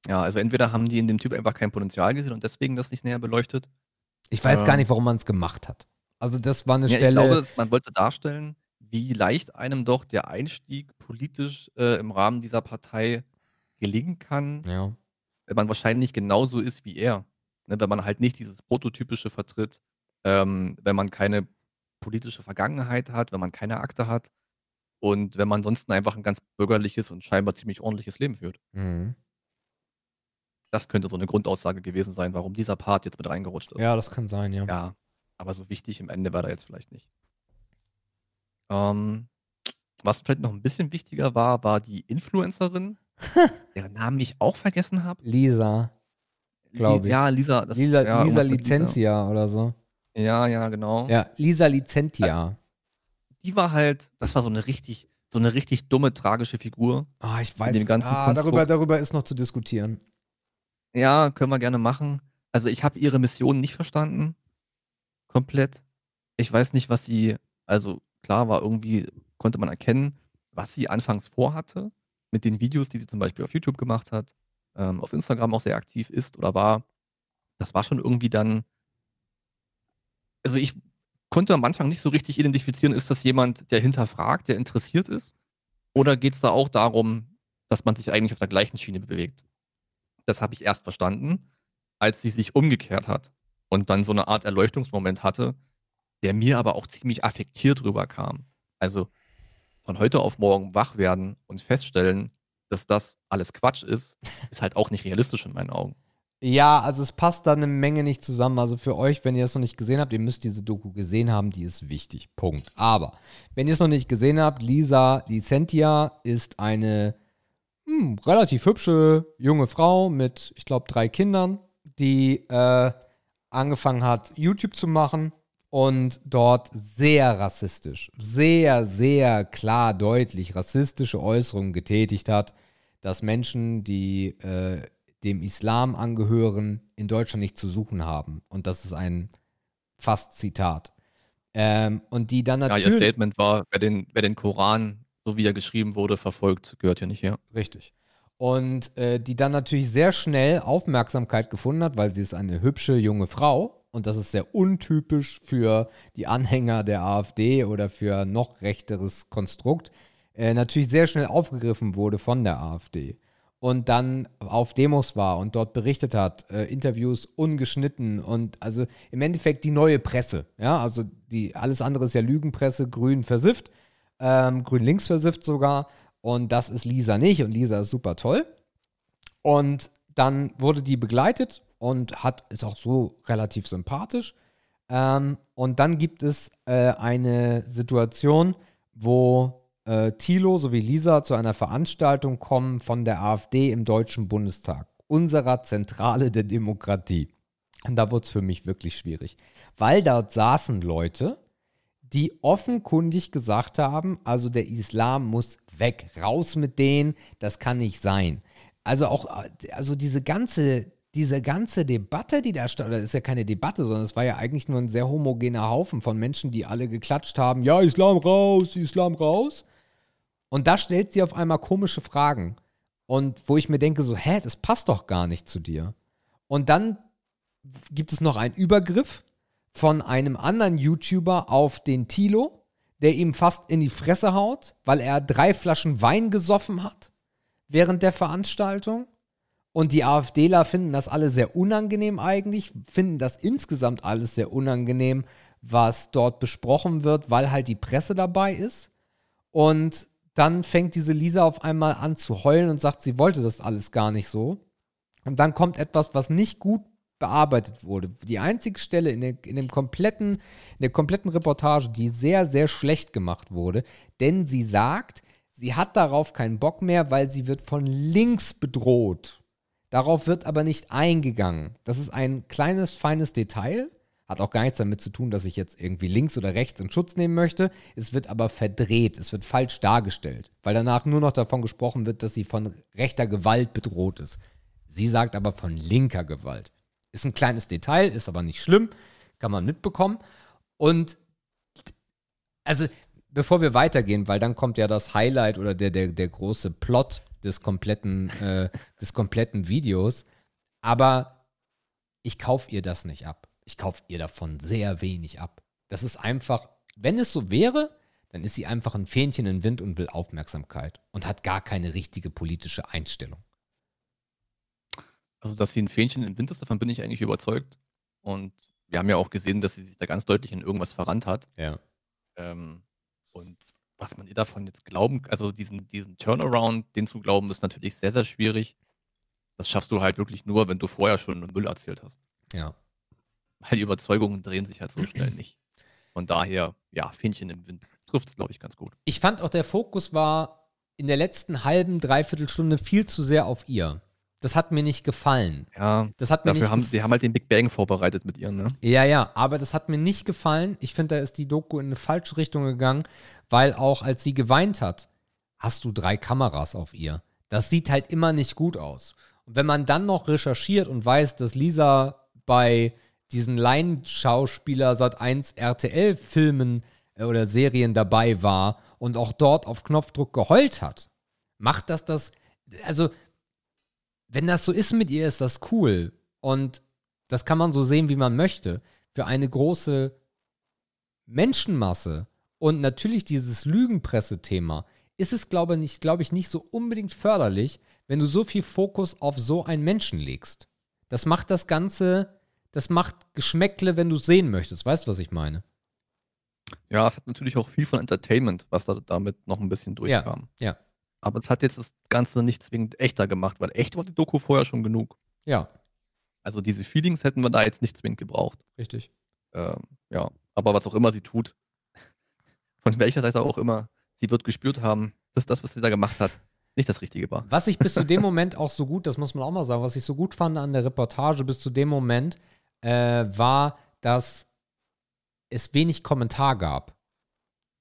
ja, also entweder haben die in dem Typ einfach kein Potenzial gesehen und deswegen das nicht näher beleuchtet. Ich weiß ähm, gar nicht, warum man es gemacht hat. Also das war eine ja, Stelle. Ich glaube, man wollte darstellen, wie leicht einem doch der Einstieg politisch äh, im Rahmen dieser Partei gelingen kann. Ja wenn man wahrscheinlich genauso ist wie er. Ne, wenn man halt nicht dieses Prototypische vertritt, ähm, wenn man keine politische Vergangenheit hat, wenn man keine Akte hat und wenn man ansonsten einfach ein ganz bürgerliches und scheinbar ziemlich ordentliches Leben führt. Mhm. Das könnte so eine Grundaussage gewesen sein, warum dieser Part jetzt mit reingerutscht ist. Ja, das kann sein, ja. Ja, aber so wichtig im Ende war da jetzt vielleicht nicht. Ähm, was vielleicht noch ein bisschen wichtiger war, war die Influencerin, deren Namen ich auch vergessen habe. Lisa, glaube ich. Ja, Lisa. Das, Lisa, ja, Lisa Licentia Lisa. oder so. Ja, ja, genau. Ja, Lisa Licentia. Die war halt, das war so eine richtig, so eine richtig dumme, tragische Figur. Ah, ich weiß. Dem ganzen ah, darüber, darüber ist noch zu diskutieren. Ja, können wir gerne machen. Also ich habe ihre Mission nicht verstanden. Komplett. Ich weiß nicht, was sie, also klar war irgendwie, konnte man erkennen, was sie anfangs vorhatte mit den Videos, die sie zum Beispiel auf YouTube gemacht hat, ähm, auf Instagram auch sehr aktiv ist oder war, das war schon irgendwie dann. Also ich konnte am Anfang nicht so richtig identifizieren, ist das jemand, der hinterfragt, der interessiert ist? Oder geht es da auch darum, dass man sich eigentlich auf der gleichen Schiene bewegt? Das habe ich erst verstanden, als sie sich umgekehrt hat und dann so eine Art Erleuchtungsmoment hatte, der mir aber auch ziemlich affektiert rüberkam. Also von heute auf morgen wach werden und feststellen, dass das alles Quatsch ist, ist halt auch nicht realistisch in meinen Augen. Ja, also es passt da eine Menge nicht zusammen. Also für euch, wenn ihr es noch nicht gesehen habt, ihr müsst diese Doku gesehen haben, die ist wichtig. Punkt. Aber wenn ihr es noch nicht gesehen habt, Lisa Licentia ist eine hm, relativ hübsche junge Frau mit, ich glaube, drei Kindern, die äh, angefangen hat, YouTube zu machen und dort sehr rassistisch, sehr, sehr klar, deutlich rassistische Äußerungen getätigt hat, dass Menschen, die äh, dem Islam angehören, in Deutschland nicht zu suchen haben. Und das ist ein fast Zitat. Ähm, und die dann natürlich. Ja, ihr Statement war, wer den, wer den Koran, so wie er geschrieben wurde, verfolgt, gehört hier nicht her. Richtig. Und äh, die dann natürlich sehr schnell Aufmerksamkeit gefunden hat, weil sie ist eine hübsche junge Frau. Und das ist sehr untypisch für die Anhänger der AfD oder für noch rechteres Konstrukt, äh, natürlich sehr schnell aufgegriffen wurde von der AfD und dann auf Demos war und dort berichtet hat, äh, Interviews ungeschnitten und also im Endeffekt die neue Presse, ja, also die alles andere ist ja Lügenpresse, grün versifft, ähm, grün links versifft sogar. Und das ist Lisa nicht. Und Lisa ist super toll. Und dann wurde die begleitet und hat, ist auch so relativ sympathisch. Ähm, und dann gibt es äh, eine Situation, wo äh, Thilo sowie Lisa zu einer Veranstaltung kommen von der AfD im Deutschen Bundestag, unserer Zentrale der Demokratie. Und da wurde es für mich wirklich schwierig, weil dort saßen Leute, die offenkundig gesagt haben, also der Islam muss weg, raus mit denen, das kann nicht sein. Also auch, also diese ganze diese ganze Debatte, die da stand, das ist ja keine Debatte, sondern es war ja eigentlich nur ein sehr homogener Haufen von Menschen, die alle geklatscht haben, ja, Islam raus, Islam raus. Und da stellt sie auf einmal komische Fragen. Und wo ich mir denke, so, hä, das passt doch gar nicht zu dir. Und dann gibt es noch einen Übergriff von einem anderen YouTuber auf den Tilo, der ihm fast in die Fresse haut, weil er drei Flaschen Wein gesoffen hat während der Veranstaltung. Und die AfDler finden das alle sehr unangenehm eigentlich, finden das insgesamt alles sehr unangenehm, was dort besprochen wird, weil halt die Presse dabei ist. Und dann fängt diese Lisa auf einmal an zu heulen und sagt, sie wollte das alles gar nicht so. Und dann kommt etwas, was nicht gut bearbeitet wurde. Die einzige Stelle in der, in dem kompletten, in der kompletten Reportage, die sehr, sehr schlecht gemacht wurde, denn sie sagt, sie hat darauf keinen Bock mehr, weil sie wird von links bedroht. Darauf wird aber nicht eingegangen. Das ist ein kleines, feines Detail. Hat auch gar nichts damit zu tun, dass ich jetzt irgendwie links oder rechts in Schutz nehmen möchte. Es wird aber verdreht, es wird falsch dargestellt, weil danach nur noch davon gesprochen wird, dass sie von rechter Gewalt bedroht ist. Sie sagt aber von linker Gewalt. Ist ein kleines Detail, ist aber nicht schlimm, kann man mitbekommen. Und also, bevor wir weitergehen, weil dann kommt ja das Highlight oder der, der, der große Plot des kompletten, äh, des kompletten Videos. Aber ich kaufe ihr das nicht ab. Ich kaufe ihr davon sehr wenig ab. Das ist einfach, wenn es so wäre, dann ist sie einfach ein Fähnchen im Wind und will Aufmerksamkeit und hat gar keine richtige politische Einstellung. Also, dass sie ein Fähnchen im Wind ist, davon bin ich eigentlich überzeugt. Und wir haben ja auch gesehen, dass sie sich da ganz deutlich in irgendwas verrannt hat. Ja. Ähm, und was man ihr davon jetzt glauben, also diesen, diesen Turnaround, den zu glauben, ist natürlich sehr, sehr schwierig. Das schaffst du halt wirklich nur, wenn du vorher schon Müll erzählt hast. Ja. Weil die Überzeugungen drehen sich halt so schnell nicht. Von daher, ja, Fähnchen im Wind trifft es, glaube ich, ganz gut. Ich fand auch, der Fokus war in der letzten halben, dreiviertel Stunde viel zu sehr auf ihr. Das hat mir nicht gefallen. Ja, das hat mir dafür nicht haben, die haben halt den Big Bang vorbereitet mit ihr, ne? Ja, ja, aber das hat mir nicht gefallen. Ich finde, da ist die Doku in eine falsche Richtung gegangen, weil auch als sie geweint hat, hast du drei Kameras auf ihr. Das sieht halt immer nicht gut aus. Und wenn man dann noch recherchiert und weiß, dass Lisa bei diesen Laienschauspieler Sat 1 RTL Filmen äh, oder Serien dabei war und auch dort auf Knopfdruck geheult hat, macht das das also wenn das so ist mit ihr, ist das cool. Und das kann man so sehen, wie man möchte. Für eine große Menschenmasse und natürlich dieses Lügenpresse-Thema ist es, glaube ich, glaube ich, nicht so unbedingt förderlich, wenn du so viel Fokus auf so einen Menschen legst. Das macht das Ganze, das macht Geschmäckle, wenn du es sehen möchtest. Weißt du, was ich meine? Ja, es hat natürlich auch viel von Entertainment, was da damit noch ein bisschen durchkam. Ja, ja. Aber es hat jetzt das Ganze nicht zwingend echter gemacht, weil echt war die Doku vorher schon genug. Ja. Also diese Feelings hätten wir da jetzt nicht zwingend gebraucht. Richtig. Ähm, ja, aber was auch immer sie tut, von welcher Seite auch immer, sie wird gespürt haben, dass das, was sie da gemacht hat, nicht das Richtige war. Was ich bis zu dem Moment auch so gut, das muss man auch mal sagen, was ich so gut fand an der Reportage bis zu dem Moment, äh, war, dass es wenig Kommentar gab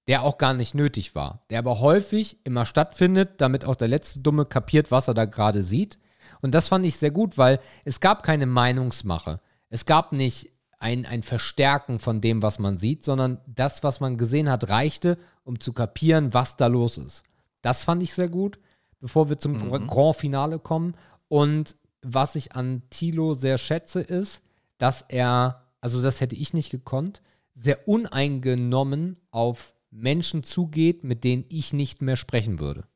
der auch gar nicht nötig war, der aber häufig immer stattfindet, damit auch der letzte Dumme kapiert, was er da gerade sieht. Und das fand ich sehr gut, weil es gab keine Meinungsmache. Es gab nicht ein, ein Verstärken von dem, was man sieht, sondern das, was man gesehen hat, reichte, um zu kapieren, was da los ist. Das fand ich sehr gut, bevor wir zum mhm. Grand Finale kommen. Und was ich an Thilo sehr schätze, ist, dass er, also das hätte ich nicht gekonnt, sehr uneingenommen auf Menschen zugeht, mit denen ich nicht mehr sprechen würde.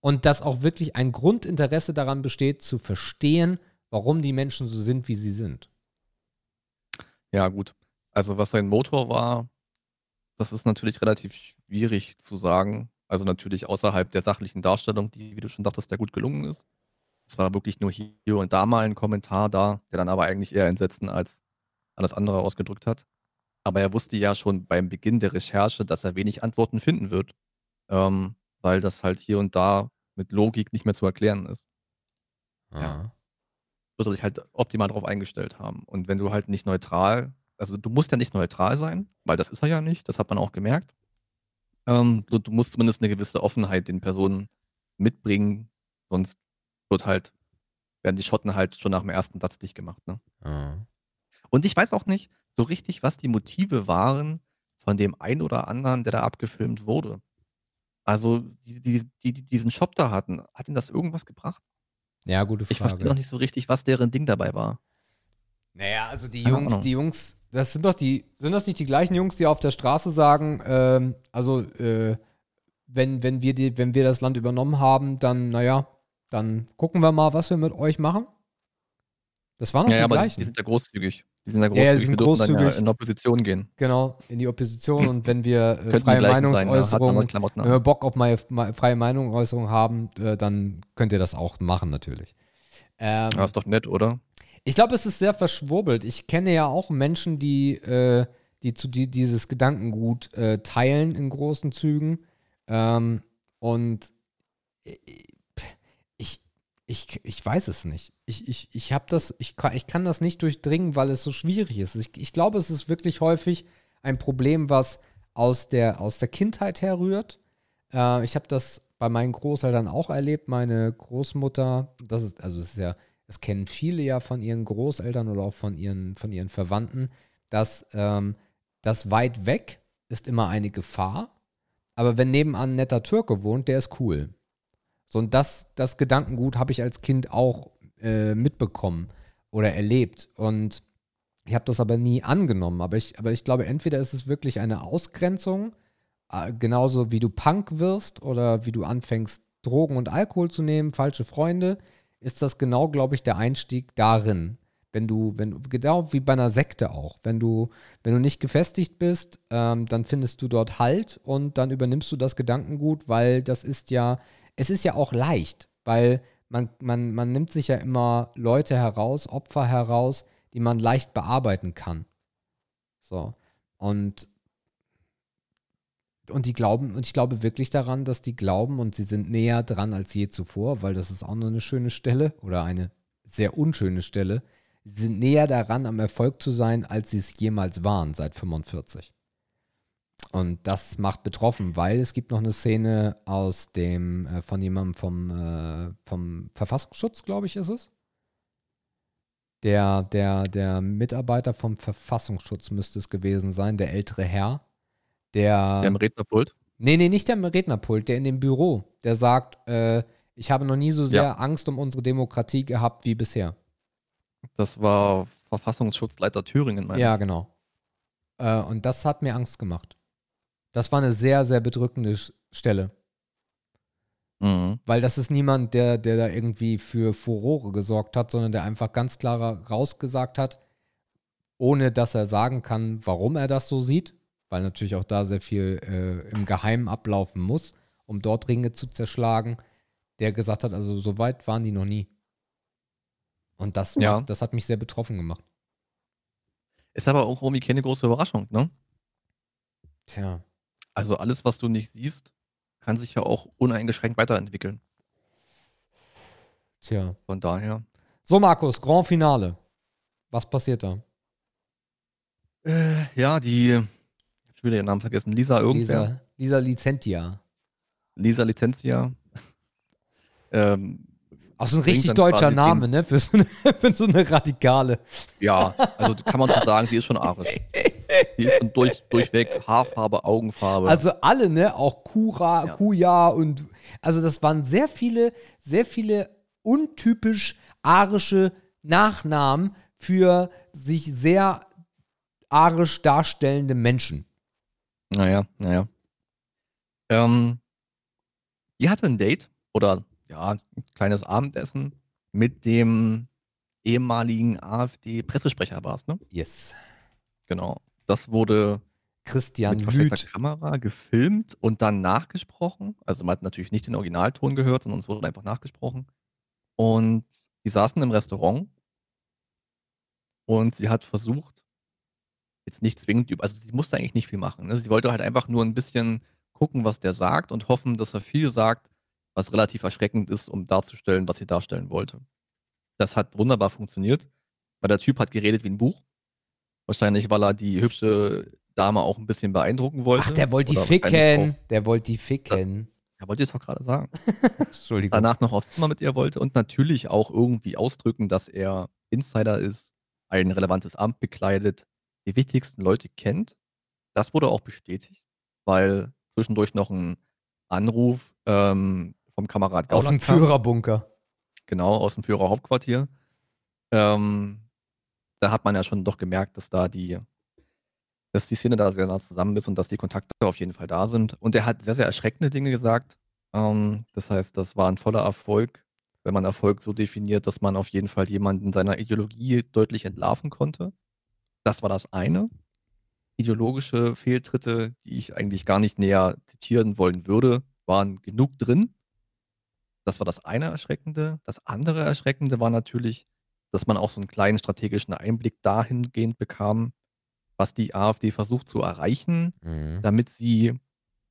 Und dass auch wirklich ein Grundinteresse daran besteht, zu verstehen, warum die Menschen so sind, wie sie sind. Ja, gut. Also was sein Motor war, das ist natürlich relativ schwierig zu sagen. Also natürlich außerhalb der sachlichen Darstellung, die, wie du schon dachtest, der gut gelungen ist. Es war wirklich nur hier und da mal ein Kommentar da, der dann aber eigentlich eher Entsetzen als alles andere ausgedrückt hat. Aber er wusste ja schon beim Beginn der Recherche, dass er wenig Antworten finden wird, ähm, weil das halt hier und da mit Logik nicht mehr zu erklären ist. Ja. Wird er sich halt optimal darauf eingestellt haben. Und wenn du halt nicht neutral, also du musst ja nicht neutral sein, weil das ist er ja nicht, das hat man auch gemerkt. Ähm, du, du musst zumindest eine gewisse Offenheit den Personen mitbringen, sonst wird halt, werden die Schotten halt schon nach dem ersten Satz dicht gemacht. Ne? Ja. Und ich weiß auch nicht so richtig, was die Motive waren von dem einen oder anderen, der da abgefilmt wurde. Also, die, die, die, die diesen Shop da hatten, hat ihnen das irgendwas gebracht? Ja, gute Frage. Ich verstehe noch nicht so richtig, was deren Ding dabei war. Naja, also die Jungs, die Jungs das sind doch die, sind das nicht die gleichen Jungs, die auf der Straße sagen, ähm, also äh, wenn, wenn, wir die, wenn wir das Land übernommen haben, dann, naja, dann gucken wir mal, was wir mit euch machen? Das waren doch Ja, ja, die die, gleichen. die sind ja großzügig. Die sind ja Ja, großzügig. die sind wir dürfen dann ja großzügig. in Opposition gehen. genau, in die Opposition und wenn wir äh, die freie sein, ja, hat Meinungsäußerung, andere Klamotten wenn wir. Bock auf meine, me- freie Meinungsäußerung haben, äh, dann könnt ihr das auch machen, natürlich. Ähm, Ja, ist doch nett, oder? Ich glaube, es ist sehr verschwurbelt. Ich kenne ja auch Menschen, die, äh, die zu die, dieses Gedankengut äh, teilen in großen Zügen. Ähm, und ich, ich, ich weiß es nicht. Ich, ich, ich habe das, ich kann, ich kann das nicht durchdringen, weil es so schwierig ist. Ich, ich glaube, es ist wirklich häufig ein Problem, was aus der, aus der Kindheit herrührt. Äh, ich habe das bei meinen Großeltern auch erlebt. Meine Großmutter, das ist, also es ist ja, das kennen viele ja von ihren Großeltern oder auch von ihren, von ihren Verwandten, dass ähm, das weit weg ist immer eine Gefahr. Aber wenn nebenan ein netter Türke wohnt, der ist cool. So, und das, das Gedankengut habe ich als Kind auch äh, mitbekommen oder erlebt. Und ich habe das aber nie angenommen. Aber ich, aber ich glaube, entweder ist es wirklich eine Ausgrenzung, äh, genauso wie du Punk wirst oder wie du anfängst, Drogen und Alkohol zu nehmen, falsche Freunde, ist das genau, glaube ich, der Einstieg darin. Wenn du, wenn du, genau wie bei einer Sekte auch, wenn du, wenn du nicht gefestigt bist, ähm, dann findest du dort Halt und dann übernimmst du das Gedankengut, weil das ist ja, es ist ja auch leicht, weil man, man, man nimmt sich ja immer Leute heraus, Opfer heraus, die man leicht bearbeiten kann. So. Und, und die glauben, und ich glaube wirklich daran, dass die glauben und sie sind näher dran als je zuvor, weil das ist auch noch eine schöne Stelle oder eine sehr unschöne Stelle. Sie sind näher daran, am Erfolg zu sein, als sie es jemals waren seit 45. Und das macht betroffen, weil es gibt noch eine Szene aus dem, äh, von jemandem vom, äh, vom Verfassungsschutz, glaube ich, ist es. Der, der, der Mitarbeiter vom Verfassungsschutz müsste es gewesen sein, der ältere Herr, der. Der im Rednerpult. Nee, nee, nicht der am Rednerpult, der in dem Büro, der sagt, äh, ich habe noch nie so sehr Ja. Angst um unsere Demokratie gehabt wie bisher. Das war Verfassungsschutzleiter Thüringen, meine Ja, genau. Äh, und das hat mir Angst gemacht. Das war eine sehr, sehr bedrückende Stelle. Mhm. Weil das ist niemand, der, der da irgendwie für Furore gesorgt hat, sondern der einfach ganz klar rausgesagt hat, ohne dass er sagen kann, warum er das so sieht, weil natürlich auch da sehr viel äh, im Geheimen ablaufen muss, um dort Ringe zu zerschlagen, der gesagt hat, also so weit waren die noch nie. Und das, Ja. macht, das hat mich sehr betroffen gemacht. Ist aber auch irgendwie keine große Überraschung, ne? Tja. Also alles, was du nicht siehst, kann sich ja auch uneingeschränkt weiterentwickeln. Tja. Von daher. So, Markus, Grand Finale. Was passiert da? Äh, ja, die. Ich hab schon wieder ihren Namen vergessen. Lisa irgendwer. Lisa, Lisa Licentia. Lisa Licentia. ähm, Auch so ein richtig deutscher Name, ne? Für so, eine, für so eine Radikale. ja, also kann man schon sagen, die ist schon arisch. Die ist schon durch, durchweg Haarfarbe, Augenfarbe. Also alle, ne? Auch Kura, Ja. Kuja und also das waren sehr viele, sehr viele untypisch arische Nachnamen für sich sehr arisch darstellende Menschen. Naja, naja. Ähm, die hatte ein Date oder ja, ein kleines Abendessen mit dem ehemaligen AfD-Pressesprecher war es, ne? Yes. Genau. Das wurde Christian mit versteckter Lüth. Kamera gefilmt und dann nachgesprochen. Also man hat natürlich nicht den Originalton gehört, sondern es wurde einfach nachgesprochen. Und die saßen im Restaurant und sie hat versucht, jetzt nicht zwingend, also sie musste eigentlich nicht viel machen. Ne? Sie wollte halt einfach nur ein bisschen gucken, was der sagt und hoffen, dass er viel sagt, was relativ erschreckend ist, um darzustellen, was sie darstellen wollte. Das hat wunderbar funktioniert, weil der Typ hat geredet wie ein Buch. Wahrscheinlich, weil er die hübsche Dame auch ein bisschen beeindrucken wollte. Ach, der wollte die ficken. Der wollte die ficken. Ja, wollte ich es doch gerade sagen. Entschuldigung. Danach noch aufs Zimmer mit ihr wollte und natürlich auch irgendwie ausdrücken, dass er Insider ist, ein relevantes Amt bekleidet, die wichtigsten Leute kennt. Das wurde auch bestätigt, weil zwischendurch noch ein Anruf ähm, vom Kamerad Aus dem Gauland kam. Führerbunker. Genau, aus dem Führerhauptquartier. Ähm, da hat man ja schon doch gemerkt, dass da die dass die Szene da sehr nah zusammen ist und dass die Kontakte auf jeden Fall da sind. Und er hat sehr, sehr erschreckende Dinge gesagt. Ähm, das heißt, das war ein voller Erfolg, wenn man Erfolg so definiert, dass man auf jeden Fall jemanden seiner Ideologie deutlich entlarven konnte. Das war das eine. Ideologische Fehltritte, die ich eigentlich gar nicht näher zitieren wollen würde, waren genug drin. Das war das eine Erschreckende. Das andere Erschreckende war natürlich, dass man auch so einen kleinen strategischen Einblick dahingehend bekam, was die AfD versucht zu erreichen, mhm. damit sie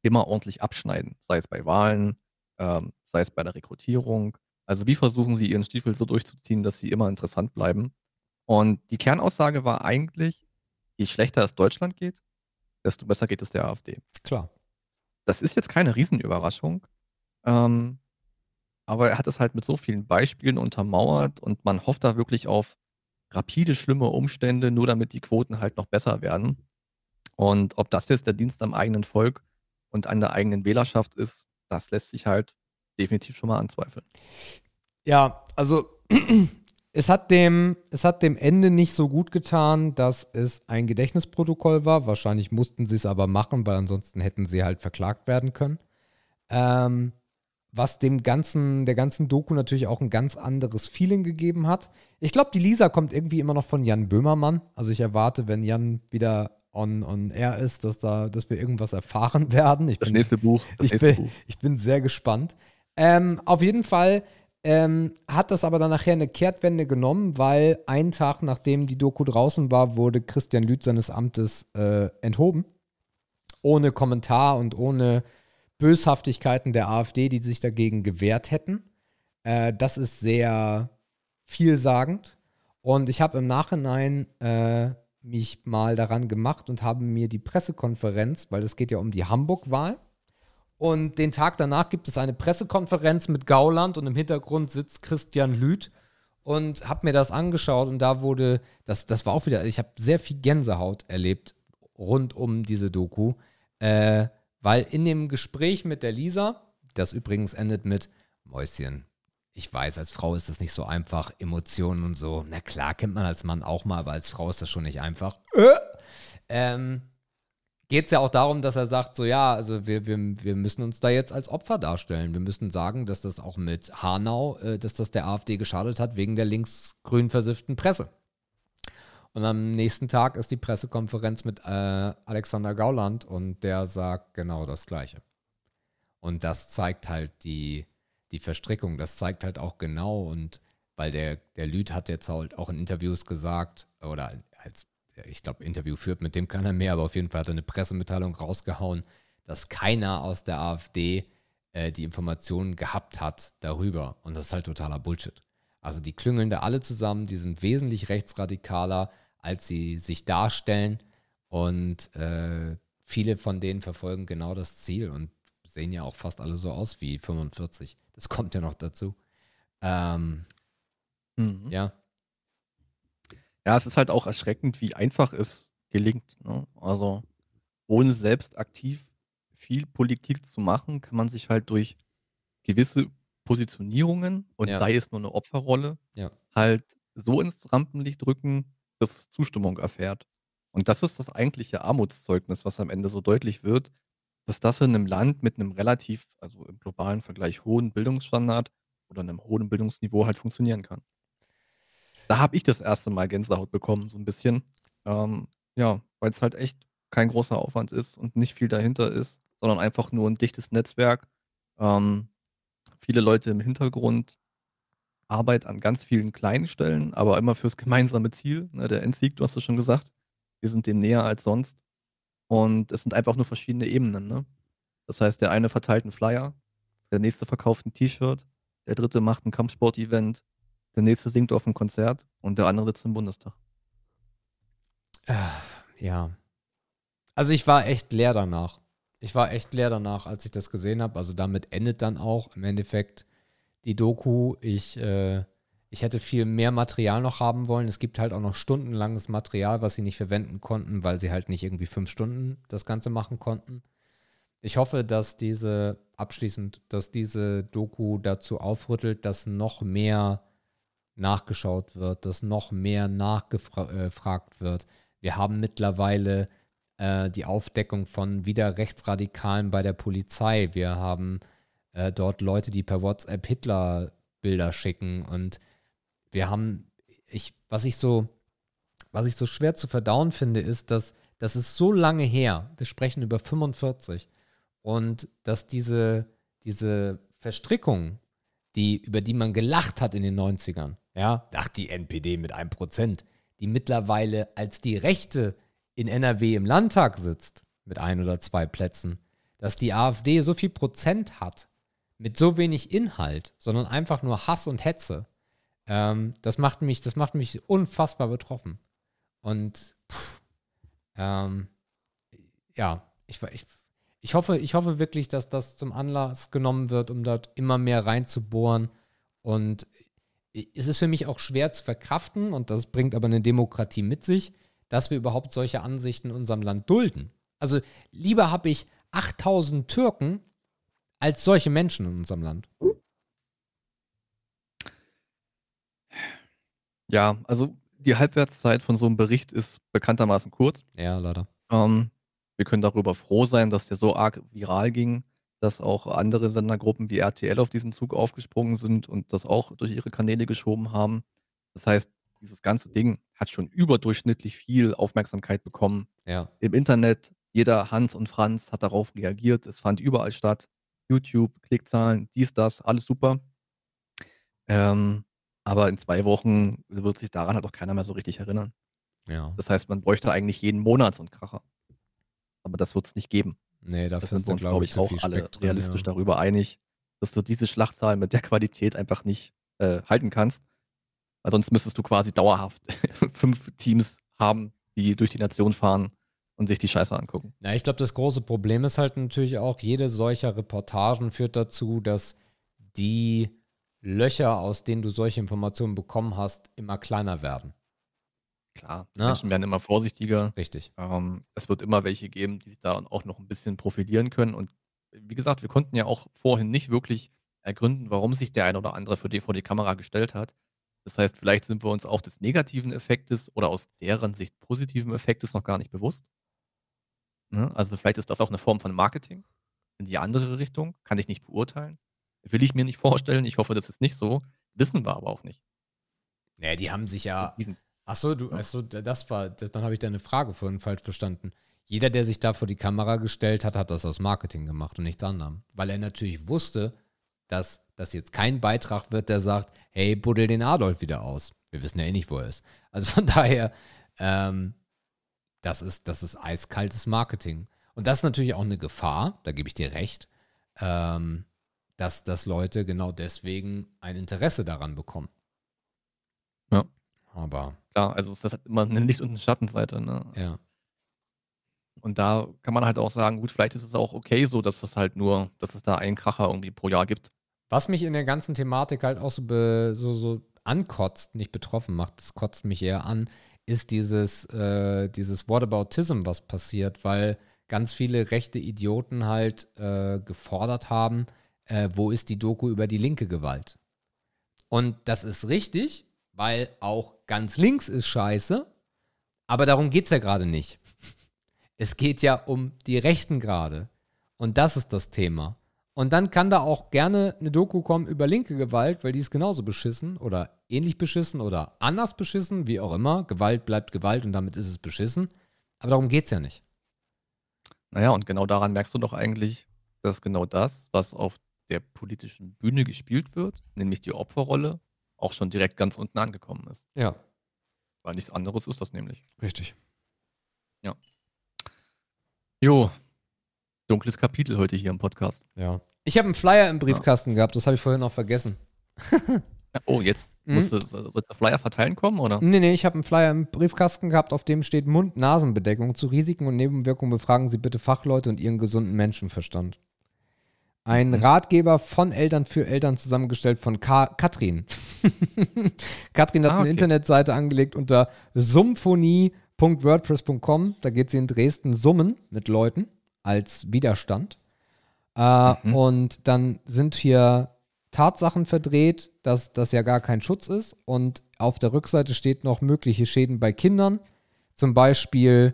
immer ordentlich abschneiden, sei es bei Wahlen, ähm, sei es bei der Rekrutierung. Also wie versuchen sie ihren Stiefel so durchzuziehen, dass sie immer interessant bleiben. Und die Kernaussage war eigentlich, je schlechter es Deutschland geht, desto besser geht es der AfD. Klar. Das ist jetzt keine Riesenüberraschung. Ähm, aber er hat es halt mit so vielen Beispielen untermauert und man hofft da wirklich auf rapide, schlimme Umstände, nur damit die Quoten halt noch besser werden. Und ob das jetzt der Dienst am eigenen Volk und an der eigenen Wählerschaft ist, das lässt sich halt definitiv schon mal anzweifeln. Ja, also es hat dem, es hat dem Ende nicht so gut getan, dass es ein Gedächtnisprotokoll war. Wahrscheinlich mussten sie es aber machen, weil ansonsten hätten sie halt verklagt werden können. Ähm, was dem ganzen, der ganzen Doku natürlich auch ein ganz anderes Feeling gegeben hat. Ich glaube, die Lisa kommt irgendwie immer noch von Jan Böhmermann. Also ich erwarte, wenn Jan wieder on, on air ist, dass da, dass wir irgendwas erfahren werden. Ich das bin, nächste Buch. Das ich, nächste bin, Buch. ich bin sehr gespannt. Ähm, auf jeden Fall ähm, hat das aber dann nachher eine Kehrtwende genommen, weil einen Tag nachdem die Doku draußen war, wurde Christian Lüth seines Amtes äh, enthoben. Ohne Kommentar und ohne Böshaftigkeiten der AfD, die sich dagegen gewehrt hätten. Äh, das ist sehr vielsagend. Und ich habe im Nachhinein äh, mich mal daran gemacht und habe mir die Pressekonferenz, weil es geht ja um die Hamburg-Wahl. Und den Tag danach gibt es eine Pressekonferenz mit Gauland und im Hintergrund sitzt Christian Lüth und habe mir das angeschaut und da wurde, das, das war auch wieder, ich habe sehr viel Gänsehaut erlebt rund um diese Doku. Äh, weil in dem Gespräch mit der Lisa, das übrigens endet mit Mäuschen, ich weiß, als Frau ist das nicht so einfach, Emotionen und so. Na klar, kennt man als Mann auch mal, aber als Frau ist das schon nicht einfach. Äh, ähm, Geht es ja auch darum, dass er sagt, so ja, also wir, wir, wir müssen uns da jetzt als Opfer darstellen. Wir müssen sagen, dass das auch mit Hanau, äh, dass das der AfD geschadet hat, wegen der linksgrün versifften Presse. Und am nächsten Tag ist die Pressekonferenz mit äh, Alexander Gauland und der sagt genau das Gleiche. Und das zeigt halt die, die Verstrickung, das zeigt halt auch genau und weil der, der Lüd hat jetzt halt auch in Interviews gesagt, oder als, ich glaube, Interview führt mit dem keiner mehr, aber auf jeden Fall hat er eine Pressemitteilung rausgehauen, dass keiner aus der AfD äh, die Informationen gehabt hat darüber. Und das ist halt totaler Bullshit. Also die klüngeln da alle zusammen, die sind wesentlich rechtsradikaler, als sie sich darstellen. Und äh, viele von denen verfolgen genau das Ziel und sehen ja auch fast alle so aus wie 45. Das kommt ja noch dazu. Ähm, mhm. Ja. Ja, es ist halt auch erschreckend, wie einfach es gelingt. Ne? Also ohne selbst aktiv viel Politik zu machen, kann man sich halt durch gewisse Positionierungen und ja. sei es nur eine Opferrolle, ja. halt so ins Rampenlicht drücken, dass es Zustimmung erfährt. Und das ist das eigentliche Armutszeugnis, was am Ende so deutlich wird, dass das in einem Land mit einem relativ, also im globalen Vergleich hohen Bildungsstandard oder einem hohen Bildungsniveau halt funktionieren kann. Da habe ich das erste Mal Gänsehaut bekommen, so ein bisschen. Ähm, ja, weil es halt echt kein großer Aufwand ist und nicht viel dahinter ist, sondern einfach nur ein dichtes Netzwerk. Ähm, viele Leute im Hintergrund, Arbeit an ganz vielen kleinen Stellen, aber immer fürs gemeinsame Ziel. Ne, der Endsieg, du hast es schon gesagt. Wir sind dem näher als sonst. Und es sind einfach nur verschiedene Ebenen. Ne? Das heißt, der eine verteilt einen Flyer, der nächste verkauft ein T-Shirt, der dritte macht ein Kampfsport-Event, der nächste singt auf einem Konzert und der andere sitzt im Bundestag. Ah, ja. Also ich war echt leer danach. Ich war echt leer danach, als ich das gesehen habe. Also damit endet dann auch im Endeffekt die Doku. Ich, äh, ich hätte viel mehr Material noch haben wollen. Es gibt halt auch noch stundenlanges Material, was sie nicht verwenden konnten, weil sie halt nicht irgendwie fünf Stunden das Ganze machen konnten. Ich hoffe, dass diese, abschließend, dass diese Doku dazu aufrüttelt, dass noch mehr nachgeschaut wird, dass noch mehr nachgefragt äh, wird. Wir haben mittlerweile äh, die Aufdeckung von wieder Rechtsradikalen bei der Polizei. Wir haben äh, dort Leute, die per WhatsApp Hitler-Bilder schicken. Und wir haben, ich, was ich so, was ich so schwer zu verdauen finde, ist, dass das ist so lange her. Wir sprechen über 45. Und dass diese, diese Verstrickung, die, über die man gelacht hat in den 90ern, ja, dachte die NPD mit einem Prozent, die mittlerweile als die Rechte in NRW im Landtag sitzt, mit ein oder zwei Plätzen, dass die AfD so viel Prozent hat, mit so wenig Inhalt, sondern einfach nur Hass und Hetze, ähm, das, macht mich, das macht mich unfassbar betroffen. Und pff, ähm, ja, ich, ich, ich, hoffe, ich hoffe wirklich, dass das zum Anlass genommen wird, um dort immer mehr reinzubohren. Und es ist für mich auch schwer zu verkraften, und das bringt aber eine Demokratie mit sich, dass wir überhaupt solche Ansichten in unserem Land dulden. Also lieber habe ich 8000 Türken als solche Menschen in unserem Land. Ja, also die Halbwertszeit von so einem Bericht ist bekanntermaßen kurz. Ja, leider. Ähm, wir können darüber froh sein, dass der so arg viral ging, dass auch andere Sendergruppen wie RTL auf diesen Zug aufgesprungen sind und das auch durch ihre Kanäle geschoben haben. Das heißt, dieses ganze Ding hat schon überdurchschnittlich viel Aufmerksamkeit bekommen. Ja. Im Internet, jeder Hans und Franz hat darauf reagiert. Es fand überall statt. YouTube, Klickzahlen, dies, das, alles super. Ähm, aber in zwei Wochen wird sich daran halt auch keiner mehr so richtig erinnern. Ja. Das heißt, man bräuchte eigentlich jeden Monat so einen Kracher. Aber das wird es nicht geben. Nee, Da sind wir uns, glaube ich, auch alle drin, realistisch ja. darüber einig, dass du diese Schlachtzahl mit der Qualität einfach nicht äh, halten kannst. Weil sonst müsstest du quasi dauerhaft fünf Teams haben, die durch die Nation fahren und sich die Scheiße angucken. Na, ich glaube, das große Problem ist halt natürlich auch, jede solcher Reportagen führt dazu, dass die Löcher, aus denen du solche Informationen bekommen hast, immer kleiner werden. Klar, die Ja. Menschen werden immer vorsichtiger. Richtig. Ähm, es wird immer welche geben, die sich da auch noch ein bisschen profilieren können. Und wie gesagt, wir konnten ja auch vorhin nicht wirklich ergründen, warum sich der eine oder andere für die, vor die Kamera gestellt hat. Das heißt, vielleicht sind wir uns auch des negativen Effektes oder aus deren Sicht positiven Effektes noch gar nicht bewusst. Ne? Also vielleicht ist das auch eine Form von Marketing in die andere Richtung. Kann ich nicht beurteilen. Will ich mir nicht vorstellen. Ich hoffe, das ist nicht so. Wissen wir aber auch nicht. Naja, die haben sich ja. Achso, du, achso, das war, das, dann habe ich deine Frage vorhin falsch verstanden. Jeder, der sich da vor die Kamera gestellt hat, hat das aus Marketing gemacht und nichts anderem. Weil er natürlich wusste, dass das jetzt kein Beitrag wird, der sagt, hey, buddel den Adolf wieder aus. Wir wissen ja eh nicht, wo er ist. Also von daher, ähm, das ist, das ist eiskaltes Marketing. Und das ist natürlich auch eine Gefahr, da gebe ich dir recht, ähm, dass, dass Leute genau deswegen ein Interesse daran bekommen. Ja. Aber, klar, also das hat immer eine Licht- und eine Schattenseite. Ne? ja. Und da kann man halt auch sagen, gut, vielleicht ist es auch okay so, dass es halt nur, dass es da einen Kracher irgendwie pro Jahr gibt. Was mich in der ganzen Thematik halt auch so, be, so, so ankotzt, nicht betroffen macht, das kotzt mich eher an, ist dieses, äh, dieses Whataboutism, was passiert, weil ganz viele rechte Idioten halt äh, gefordert haben, äh, wo ist die Doku über die linke Gewalt? Und das ist richtig, weil auch ganz links ist scheiße, aber darum geht es ja gerade nicht. Es geht ja um die Rechten gerade. Und das ist das Thema. Und dann kann da auch gerne eine Doku kommen über linke Gewalt, weil die ist genauso beschissen oder ähnlich beschissen oder anders beschissen, wie auch immer. Gewalt bleibt Gewalt und damit ist es beschissen. Aber darum geht es ja nicht. Naja, und genau daran merkst du doch eigentlich, dass genau das, was auf der politischen Bühne gespielt wird, nämlich die Opferrolle, auch schon direkt ganz unten angekommen ist. Ja, Weil nichts anderes ist das nämlich. richtig. Jo, dunkles Kapitel heute hier im Podcast. Ja. Ich habe einen Flyer im Briefkasten gehabt, das habe ich vorhin noch vergessen. Ja, Oh, jetzt Mhm. musst du, soll der Flyer verteilen kommen, oder? Nee, nee, ich habe einen Flyer im Briefkasten gehabt, auf dem steht Mund-Nasen-Bedeckung. Zu Risiken und Nebenwirkungen befragen Sie bitte Fachleute und ihren gesunden Menschenverstand. Ein Mhm. Ratgeber von Eltern für Eltern zusammengestellt von Ka Katrin. Katrin hat Ah, eine okay. Internetseite angelegt unter symphonie.wordpress.com. Da geht sie in Dresden summen mit Leuten als Widerstand. Äh, Mhm. Und dann sind hier Tatsachen verdreht, dass das ja gar kein Schutz ist. Und auf der Rückseite steht noch mögliche Schäden bei Kindern. Zum Beispiel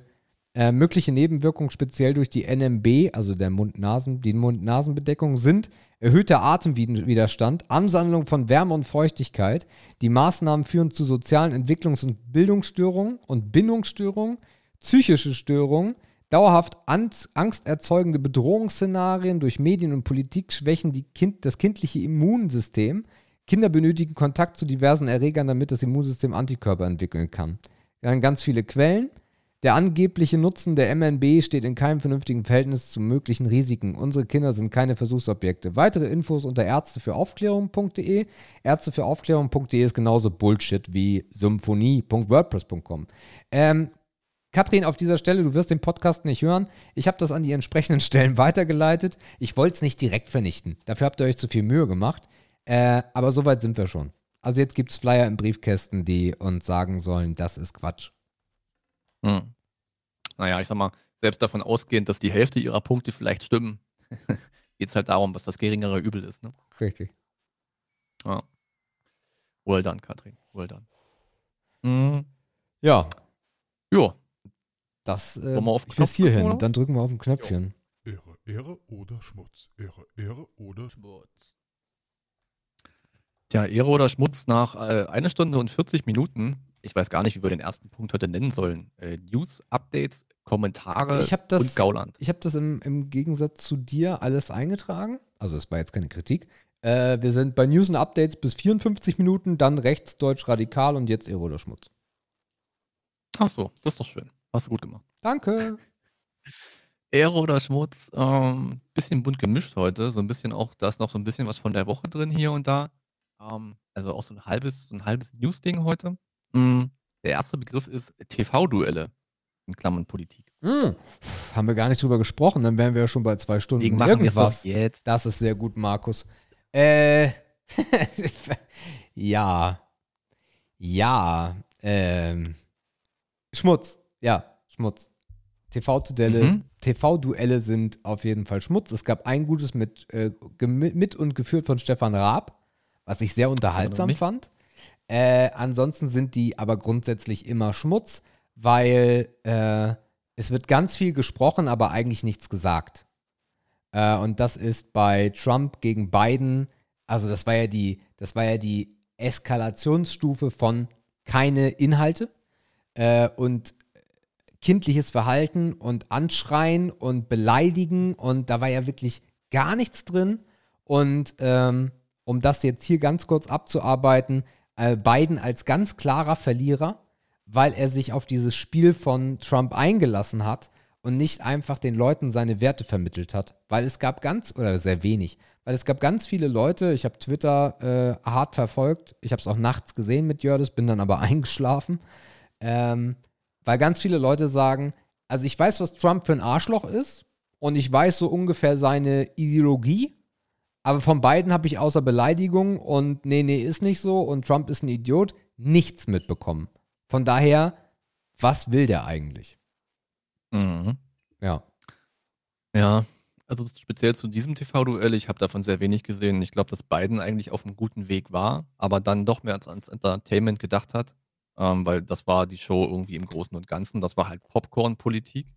Äh, mögliche Nebenwirkungen speziell durch die NMB, also der Mund-Nasen, die Mund-Nasen-Bedeckung, sind erhöhter Atemwiderstand, Ansammlung von Wärme und Feuchtigkeit. Die Maßnahmen führen zu sozialen Entwicklungs- und Bildungsstörungen und Bindungsstörungen, psychische Störungen, dauerhaft angsterzeugende Bedrohungsszenarien durch Medien und Politik schwächen kind, das kindliche Immunsystem. Kinder benötigen Kontakt zu diversen Erregern, damit das Immunsystem Antikörper entwickeln kann. Dann ganz viele Quellen. Der angebliche Nutzen der MNB steht in keinem vernünftigen Verhältnis zu möglichen Risiken. Unsere Kinder sind keine Versuchsobjekte. Weitere Infos unter ärztefürAufklärung.de. ÄrztefürAufklärung.de ist genauso Bullshit wie symphonie.wordpress.com. Ähm, Katrin, auf dieser Stelle, du wirst den Podcast nicht hören. Ich habe das an die entsprechenden Stellen weitergeleitet. Ich wollte es nicht direkt vernichten. Dafür habt ihr euch zu viel Mühe gemacht. Äh, aber soweit sind wir schon. Also jetzt gibt es Flyer im Briefkästen, die uns sagen sollen, das ist Quatsch. Hm. Naja, ich sag mal, selbst davon ausgehend, dass die Hälfte ihrer Punkte vielleicht stimmen, geht es halt darum, was das geringere Übel ist. Ne? Richtig. Ja. Well done, Katrin. Well done. Mhm. Ja. Ja. Das äh, wir auf bis hierhin. Oder? Dann drücken wir auf ein Knöpfchen. Ehre, Ehre oder Schmutz. Ehre, Ehre oder Schmutz. Tja, Ehre oder Schmutz nach äh, einer Stunde und 40 Minuten ich weiß gar nicht, wie wir den ersten Punkt heute nennen sollen. Äh, News, Updates, Kommentare das, und Gauland. Ich habe das im, im, Gegensatz zu dir alles eingetragen. Also es war jetzt keine Kritik. Äh, wir sind bei News und Updates bis 54 Minuten, dann rechts, Deutsch, Radikal und jetzt Ehre oder Schmutz. Ach so, das ist doch schön. Hast du gut gemacht. Danke. Ehre oder Schmutz, ähm, bisschen bunt gemischt heute. So ein bisschen auch, da ist noch so ein bisschen was von der Woche drin hier und da. Ähm, also auch so ein halbes, so ein halbes News-Ding heute. Hm, der erste Begriff ist TV-Duelle in Klammern Politik. Hm, haben wir gar nicht drüber gesprochen, dann wären wir ja schon bei zwei Stunden Deswegen machen irgendwas. jetzt. Das ist sehr gut, Markus. Äh, ja. Ja. Ähm, Schmutz. Ja, Schmutz. TV-Duelle mhm. TV sind auf jeden Fall Schmutz. Es gab ein gutes mit, äh, mit und geführt von Stefan Raab, was ich sehr unterhaltsam fand. Äh, ansonsten sind die aber grundsätzlich immer Schmutz, weil äh, es wird ganz viel gesprochen, aber eigentlich nichts gesagt. Äh, und das ist bei Trump gegen Biden, also das war ja die, das war ja die Eskalationsstufe von keine Inhalte äh, und kindliches Verhalten und Anschreien und Beleidigen und da war ja wirklich gar nichts drin. Und ähm, um das jetzt hier ganz kurz abzuarbeiten, äh, Biden als ganz klarer Verlierer, weil er sich auf dieses Spiel von Trump eingelassen hat und nicht einfach den Leuten seine Werte vermittelt hat. Weil es gab ganz, oder sehr wenig, weil es gab ganz viele Leute, ich habe Twitter äh, hart verfolgt, ich habe es auch nachts gesehen mit Jördis, bin dann aber eingeschlafen, ähm, weil ganz viele Leute sagen, also ich weiß, was Trump für ein Arschloch ist und ich weiß so ungefähr seine Ideologie, aber von beiden habe ich außer Beleidigung und nee, nee, ist nicht so und Trump ist ein Idiot nichts mitbekommen. Von daher, was will der eigentlich? Mhm. Ja. Ja, also speziell zu diesem TV-Duell, ich habe davon sehr wenig gesehen. Ich glaube, dass Biden eigentlich auf einem guten Weg war, aber dann doch mehr ans Entertainment gedacht hat, ähm, weil das war die Show irgendwie im Großen und Ganzen. Das war halt Popcorn-Politik.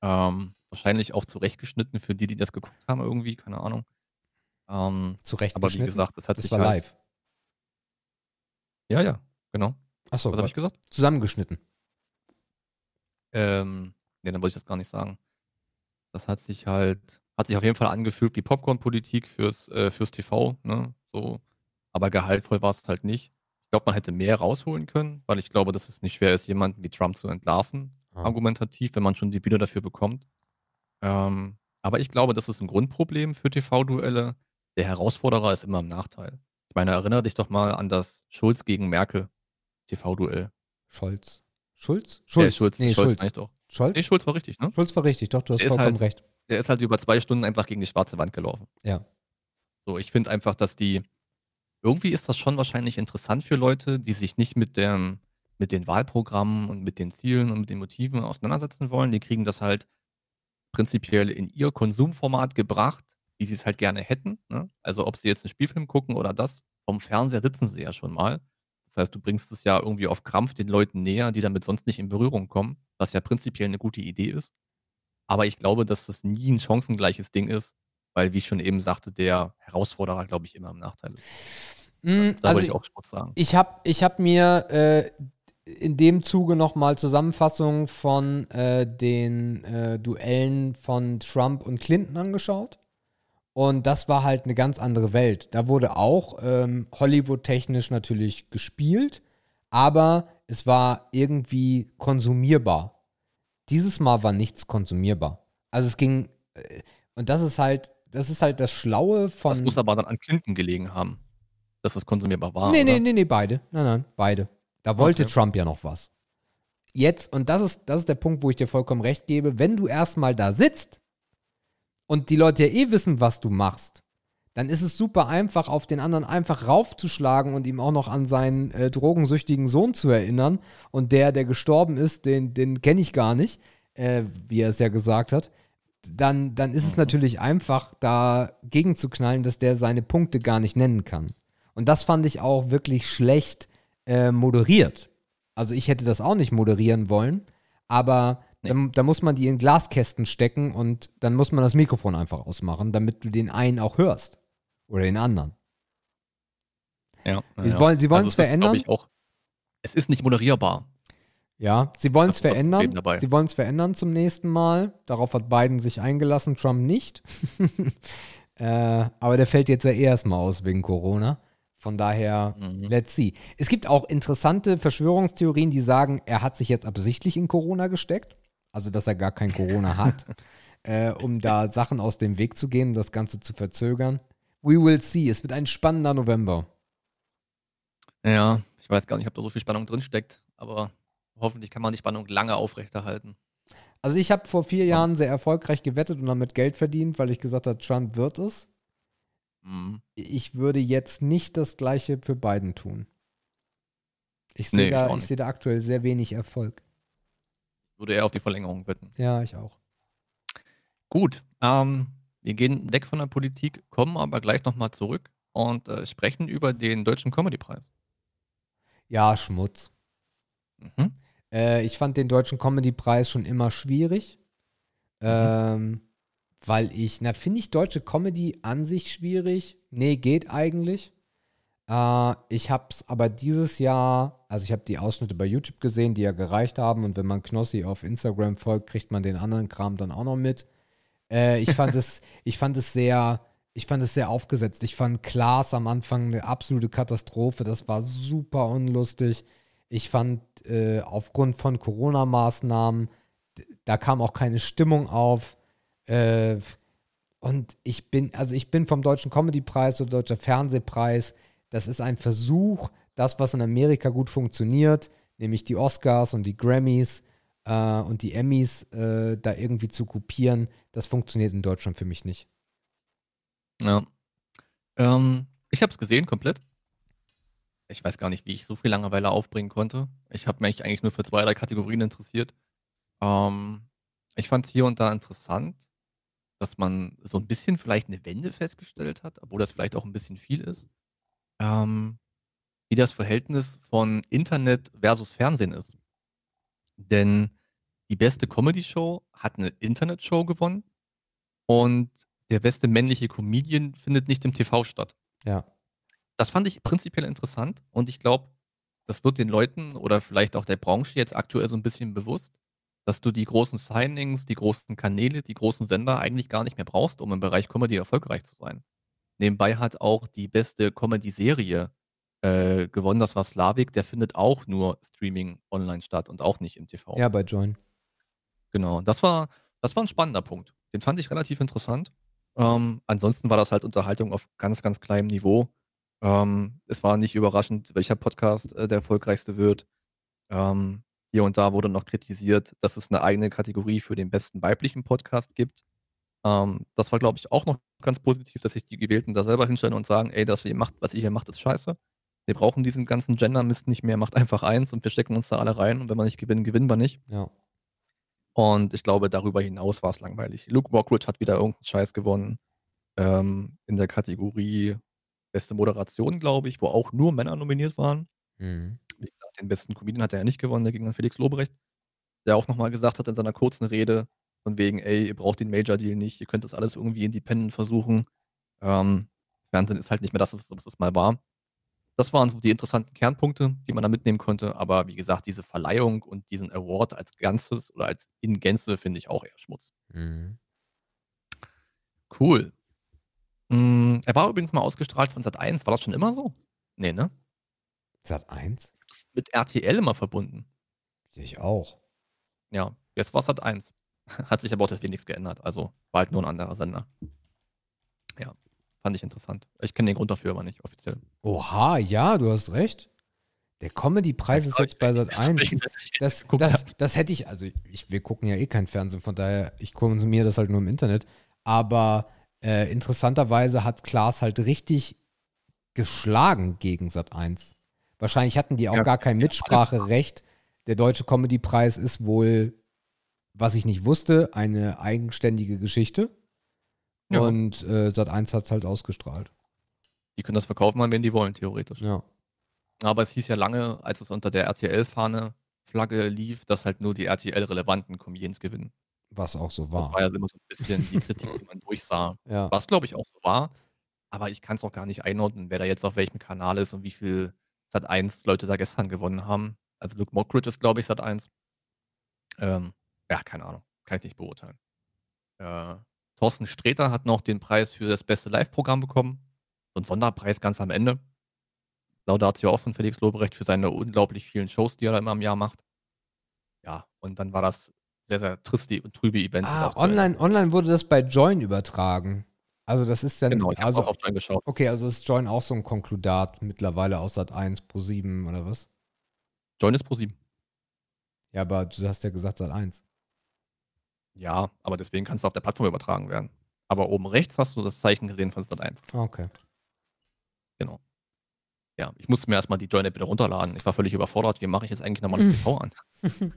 Ähm, wahrscheinlich auch zurechtgeschnitten für die, die das geguckt haben, irgendwie, keine Ahnung. Ähm, Zurecht aber wie gesagt, das hat das sich war halt, live. Ja, ja, genau. Achso, was habe ich gesagt? Zusammengeschnitten. Ähm, nee, dann wollte ich das gar nicht sagen. Das hat sich halt, hat sich auf jeden Fall angefühlt wie Popcorn-Politik fürs, äh, fürs TV, ne? So. Aber gehaltvoll war es halt nicht. Ich glaube, man hätte mehr rausholen können, weil ich glaube, dass es nicht schwer ist, jemanden wie Trump zu entlarven, ah. argumentativ, wenn man schon die Bilder dafür bekommt. Ähm, aber ich glaube, das ist ein Grundproblem für TV-Duelle der Herausforderer ist immer im Nachteil. Ich meine, erinnere dich doch mal an das Schulz gegen Merkel TV-Duell. Scholz. Schulz? Schulz. Äh, Schulz. Nee, Schulz. Schulz. Doch. Scholz? Nee, Schulz war richtig, ne? Schulz war richtig, doch, du hast der vollkommen halt, recht. Der ist halt über zwei Stunden einfach gegen die schwarze Wand gelaufen. Ja. So, ich finde einfach, dass die. Irgendwie ist das schon wahrscheinlich interessant für Leute, die sich nicht mit dem, mit den Wahlprogrammen und mit den Zielen und mit den Motiven auseinandersetzen wollen. Die kriegen das halt prinzipiell in ihr Konsumformat gebracht wie sie es halt gerne hätten. Ne? Also ob sie jetzt einen Spielfilm gucken oder das, vom Fernseher sitzen sie ja schon mal. Das heißt, du bringst es ja irgendwie auf Krampf den Leuten näher, die damit sonst nicht in Berührung kommen, was ja prinzipiell eine gute Idee ist. Aber ich glaube, dass das nie ein chancengleiches Ding ist, weil, wie ich schon eben sagte, der Herausforderer, glaube ich, immer im Nachteil ist. Mm, Da also wollte ich auch Sport sagen. Ich habe ich hab mir äh, in dem Zuge nochmal Zusammenfassungen von äh, den äh, Duellen von Trump und Clinton angeschaut. Und das war halt eine ganz andere Welt. Da wurde auch ähm, Hollywood-technisch natürlich gespielt, aber es war irgendwie konsumierbar. Dieses Mal war nichts konsumierbar. Also es ging, äh, und das ist halt, das ist halt das Schlaue von. Das muss aber dann an Clinton gelegen haben, dass es konsumierbar war. Nee, nee, oder? nee, nee, beide. Nein, nein, beide. Da wollte Okay. Trump ja noch was. Jetzt, und das ist, das ist der Punkt, wo ich dir vollkommen recht gebe, wenn du erstmal da sitzt und die Leute ja eh wissen, was du machst, dann ist es super einfach, auf den anderen einfach raufzuschlagen und ihm auch noch an seinen äh, drogensüchtigen Sohn zu erinnern. Und der, der gestorben ist, den, den kenne ich gar nicht, äh, wie er es ja gesagt hat. Dann, dann ist es natürlich einfach, da gegenzuknallen, dass der seine Punkte gar nicht nennen kann. Und das fand ich auch wirklich schlecht äh, moderiert. Also ich hätte das auch nicht moderieren wollen, aber Nee. da, da muss man die in Glaskästen stecken und dann muss man das Mikrofon einfach ausmachen, damit du den einen auch hörst. Oder den anderen. Ja, Sie ja. wollen- Sie wollen Also es ist, glaub verändern? Ich auch, es ist nicht moderierbar. Ja, sie wollen es verändern. Sie wollen es verändern zum nächsten Mal. Darauf hat Biden sich eingelassen, Trump nicht. äh, aber der fällt jetzt ja eh erstmal aus wegen Corona. Von daher, Mhm. let's see. Es gibt auch interessante Verschwörungstheorien, die sagen, er hat sich jetzt absichtlich in Corona gesteckt. Also, dass er gar kein Corona hat, äh, um da Sachen aus dem Weg zu gehen und das Ganze zu verzögern. We will see. Es wird ein spannender November. Ja, ich weiß gar nicht, ob da so viel Spannung drin steckt, aber hoffentlich kann man die Spannung lange aufrechterhalten. Also ich habe vor vier Jahren sehr erfolgreich gewettet und damit Geld verdient, weil ich gesagt habe, Trump wird es. Mhm. Ich würde jetzt nicht das gleiche für Biden tun. Ich sehe Nee, da, ich sehe da aktuell sehr wenig Erfolg. Würde eher auf die Verlängerung wetten. Ja, ich auch. Gut, ähm, wir gehen weg von der Politik, kommen aber gleich nochmal zurück und äh, sprechen über den Deutschen Comedy-Preis. Ja, Schmutz. Mhm. Äh, ich fand den deutschen Comedy-Preis schon immer schwierig. Ähm, weil ich, na, finde ich deutsche Comedy an sich schwierig? Nee, geht eigentlich. Äh, ich habe es aber dieses Jahr, also ich habe die Ausschnitte bei YouTube gesehen, die ja gereicht haben. Und wenn man Knossi auf Instagram folgt, kriegt man den anderen Kram dann auch noch mit. Äh, ich fand es, ich fand es sehr, ich fand es sehr aufgesetzt. Ich fand Klaas am Anfang eine absolute Katastrophe. Das war super unlustig. Ich fand äh, aufgrund von Corona-Maßnahmen, da kam auch keine Stimmung auf. Äh, und ich bin, also ich bin vom Deutschen Comedy-Preis oder Deutscher Fernsehpreis, das ist ein Versuch, das, was in Amerika gut funktioniert, nämlich die Oscars und die Grammys äh, und die Emmys, äh, da irgendwie zu kopieren, das funktioniert in Deutschland für mich nicht. Ja. Ähm, ich habe es gesehen, komplett. Ich weiß gar nicht, wie ich so viel Langeweile aufbringen konnte. Ich habe mich eigentlich nur für zwei, drei Kategorien interessiert. Ähm, ich fand es hier und da interessant, dass man so ein bisschen vielleicht eine Wende festgestellt hat, obwohl das vielleicht auch ein bisschen viel ist. Ähm, wie das Verhältnis von Internet versus Fernsehen ist. Denn die beste Comedy-Show hat eine Internet-Show gewonnen und der beste männliche Comedian findet nicht im TV statt. Ja. Das fand ich prinzipiell interessant und ich glaube, das wird den Leuten oder vielleicht auch der Branche jetzt aktuell so ein bisschen bewusst, dass du die großen Signings, die großen Kanäle, die großen Sender eigentlich gar nicht mehr brauchst, um im Bereich Comedy erfolgreich zu sein. Nebenbei hat auch die beste Comedy-Serie äh, gewonnen, das war Slavik, der findet auch nur Streaming online statt und auch nicht im TV. Ja, bei Join. Genau, das war, das war ein spannender Punkt. Den fand ich relativ interessant. Ähm, ansonsten war das halt Unterhaltung auf ganz, ganz kleinem Niveau. Ähm, es war nicht überraschend, welcher Podcast äh, der erfolgreichste wird. Ähm, hier und da wurde noch kritisiert, dass es eine eigene Kategorie für den besten weiblichen Podcast gibt. Ähm, das war, glaube ich, auch noch ganz positiv, dass sich die Gewählten da selber hinstellen und sagen, ey, das, was ihr macht, was ihr hier macht, ist scheiße. Wir brauchen diesen ganzen Gender-Mist nicht mehr, macht einfach eins und wir stecken uns da alle rein und wenn wir nicht gewinnen, gewinnen wir nicht. Ja. Und ich glaube, darüber hinaus war es langweilig. Luke Mockridge hat wieder irgendeinen Scheiß gewonnen. Ähm, in der Kategorie Beste Moderation, glaube ich, wo auch nur Männer nominiert waren. Mhm. Wie gesagt, den besten Comedian hat er ja nicht gewonnen, der gegen dann Felix Lobrecht, der auch nochmal gesagt hat in seiner kurzen Rede, von wegen, ey, ihr braucht den Major-Deal nicht, ihr könnt das alles irgendwie independent versuchen. Ähm, Fernsehen ist halt nicht mehr das, was es mal war. Das waren so die interessanten Kernpunkte, die man da mitnehmen konnte. Aber wie gesagt, diese Verleihung und diesen Award als Ganzes oder als in Gänze finde ich auch eher Schmutz. Mhm. Cool. Mm, er war übrigens mal ausgestrahlt von Sat 1. War das schon immer so? Nee, ne? Sat 1? Das ist mit RTL immer verbunden. Ich auch. Ja, jetzt war Sat 1. Hat sich aber auch deswegen nichts geändert. Also war halt nur ein anderer Sender. Ja, fand ich interessant. Ich kenne den Grund dafür aber nicht offiziell. Oha, ja, du hast recht. Der Comedy-Preis ist jetzt bei Sat 1. Das, das, das hätte ich, also ich, wir gucken ja eh kein Fernsehen, von daher, ich konsumiere das halt nur im Internet. Aber äh, interessanterweise hat Klaas halt richtig geschlagen gegen Sat 1. Wahrscheinlich hatten die auch Ja, gar kein Mitspracherecht. Der Deutsche Comedy-Preis ist wohl, was ich nicht wusste, eine eigenständige Geschichte. Ja. Und äh, Sat 1 hat es halt ausgestrahlt. Die können das verkaufen, wenn die wollen, theoretisch. Ja. Aber es hieß ja lange, als es unter der RTL-Fahne Flagge lief, dass halt nur die RTL-relevanten Comedians gewinnen. Was auch so Das war. war ja immer so ein bisschen die Kritik, die man durchsah. Ja. Was, glaube ich, auch so war. Aber ich kann es auch gar nicht einordnen, wer da jetzt auf welchem Kanal ist und wie viel Sat 1 Leute da gestern gewonnen haben. Also Luke Mockridge ist, glaube ich, Sat 1. Ähm, ja, keine Ahnung. Kann ich nicht beurteilen. Äh, Thorsten Sträter hat noch den Preis für das beste Live-Programm bekommen. So ein Sonderpreis ganz am Ende. Laudatio auch von Felix Lobrecht für seine unglaublich vielen Shows, die er da immer im Jahr macht. Ja, und dann war das sehr, sehr triste und trübe Event. Ah, zu Ende. online, online wurde das bei Join übertragen. Also das ist dann, Genau, ich also, auch auf Join geschaut. okay, also ist Join auch so ein Konkludat mittlerweile aus Sat 1 pro 7 oder was? Join ist pro 7. Ja, aber du hast ja gesagt Sat 1. Ja, aber deswegen kannst du auf der Plattform übertragen werden. Aber oben rechts hast du das Zeichen gesehen von Sat 1. Ah, Okay. Genau. Ja, ich musste mir erstmal die Join-App wieder runterladen. Ich war völlig überfordert. Wie mache ich jetzt eigentlich nochmal das TV an?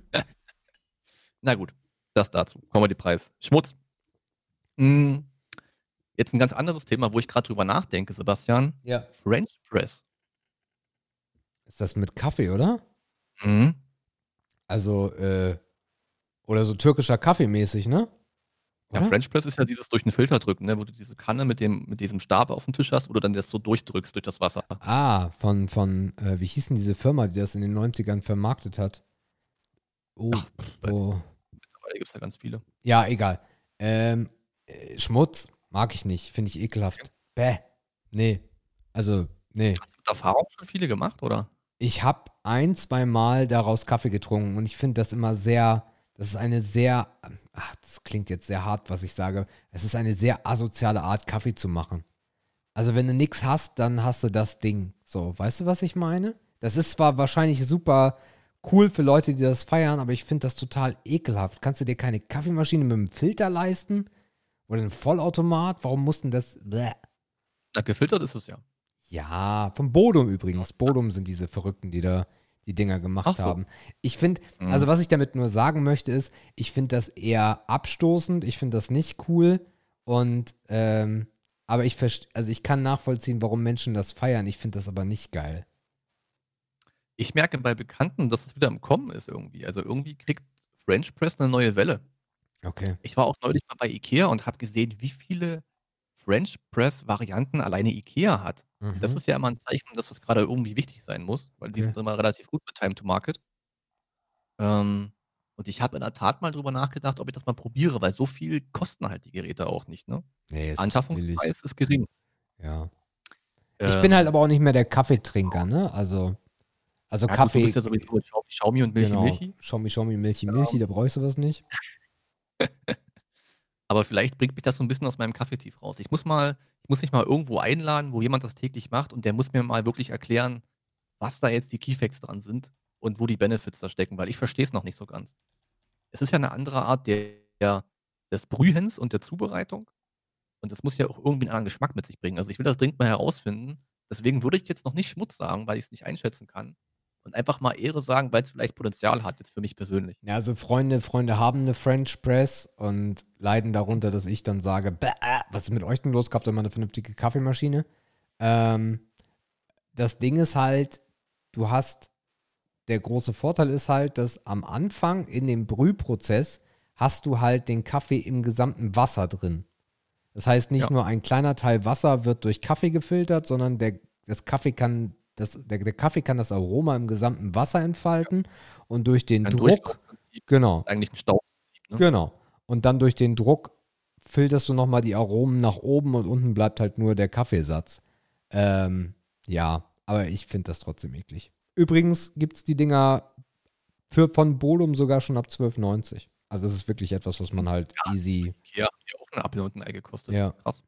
Na gut, das dazu. Kommen wir die Preis. Schmutz. Hm, Jetzt ein ganz anderes Thema, wo ich gerade drüber nachdenke, Sebastian. Ja. French Press. Ist das mit Kaffee, oder? Mhm. Also, äh, oder so türkischer Kaffee mäßig, ne? Ja, Oder? French Press ist ja dieses durch den Filter drücken, ne, wo du diese Kanne mit, dem, mit diesem Stab auf dem Tisch hast, wo du dann das so durchdrückst durch das Wasser. Ah, von, von, äh, wie hieß denn diese Firma, die das in den 90ern vermarktet hat? Oh, oh. Mittlerweile gibt es da ganz viele. Ja, egal. Ähm, äh, Schmutz mag ich nicht, finde ich ekelhaft. Bäh. Nee. Also, nee. Hast du mit Erfahrung schon viele gemacht, oder? Ich habe ein, zwei Mal daraus Kaffee getrunken und ich finde das immer sehr, das ist eine sehr, ach, das klingt jetzt sehr hart, was ich sage. Es ist eine sehr asoziale Art, Kaffee zu machen. Also wenn du nichts hast, dann hast du das Ding. So, weißt du, was ich meine? Das ist zwar wahrscheinlich super cool für Leute, die das feiern, aber ich finde das total ekelhaft. Kannst du dir keine Kaffeemaschine mit einem Filter leisten? Oder einen Vollautomat? Warum mussten das? Bäh. Na, gefiltert ist es ja. Ja, vom Bodum übrigens. Bodum sind diese Verrückten, die da die Dinger gemacht Ach so. haben. Ich finde, Mhm. also was ich damit nur sagen möchte, ist, ich finde das eher abstoßend, ich finde das nicht cool und ähm, aber ich also ich kann nachvollziehen, warum Menschen das feiern. Ich finde das aber nicht geil. Ich merke bei Bekannten, dass es wieder im Kommen ist irgendwie. Also irgendwie kriegt French Press eine neue Welle. Okay. Ich war auch neulich mal bei Ikea und habe gesehen, wie viele French Press Varianten alleine Ikea hat. Das Mhm. ist ja immer ein Zeichen, dass das gerade irgendwie wichtig sein muss, weil die Okay. sind immer relativ gut mit Time to Market. Ähm, und ich habe in der Tat mal drüber nachgedacht, ob ich das mal probiere, weil so viel kosten halt die Geräte auch nicht. Ne? Nee. Anschaffungspreis ist gering. Ja. Ich Ähm, bin halt aber auch nicht mehr der Kaffeetrinker, ne? Also also ja, gut, du Kaffee bist ja sowieso mit Xiaomi, Xiaomi und Milchi genau. Milchi. Xiaomi, Xiaomi, Milchi, Milchi, da brauchst du was nicht. Aber vielleicht bringt mich das so ein bisschen aus meinem Kaffeetief raus. Ich muss mal, ich muss mich mal irgendwo einladen, wo jemand das täglich macht und der muss mir mal wirklich erklären, was da jetzt die Keyfacts dran sind und wo die Benefits da stecken, weil ich verstehe es noch nicht so ganz. Es ist ja eine andere Art der, der, des Brühens und der Zubereitung. Und das muss ja auch irgendwie einen anderen Geschmack mit sich bringen. Also ich will das dringend mal herausfinden. Deswegen würde ich jetzt noch nicht Schmutz sagen, weil ich es nicht einschätzen kann. Und einfach mal Ehre sagen, weil es vielleicht Potenzial hat, jetzt für mich persönlich. Ja, also Freunde, Freunde haben eine French Press und leiden darunter, dass ich dann sage, "Bäh, was ist mit euch denn los? Kauft ihr mal eine vernünftige Kaffeemaschine? Ähm, das Ding ist halt, du hast, der große Vorteil ist halt, dass am Anfang in dem Brühprozess hast du halt den Kaffee im gesamten Wasser drin. Das heißt, nicht Ja. nur ein kleiner Teil Wasser wird durch Kaffee gefiltert, sondern der, das Kaffee kann, das, der, der Kaffee kann das Aroma im gesamten Wasser entfalten und durch den Ein Druck, genau, ist eigentlich ein Stauprinzip. Ne? Genau. Und dann durch den Druck filterst du nochmal die Aromen nach oben und unten bleibt halt nur der Kaffeesatz. Ähm, ja, aber ich finde das trotzdem eklig. Übrigens gibt es die Dinger für, von Bolum sogar schon ab 12,90. Also das ist wirklich etwas, was man halt easy. Ikea hat ja auch ein Apfel und ein Ei gekostet. Ja. Krass.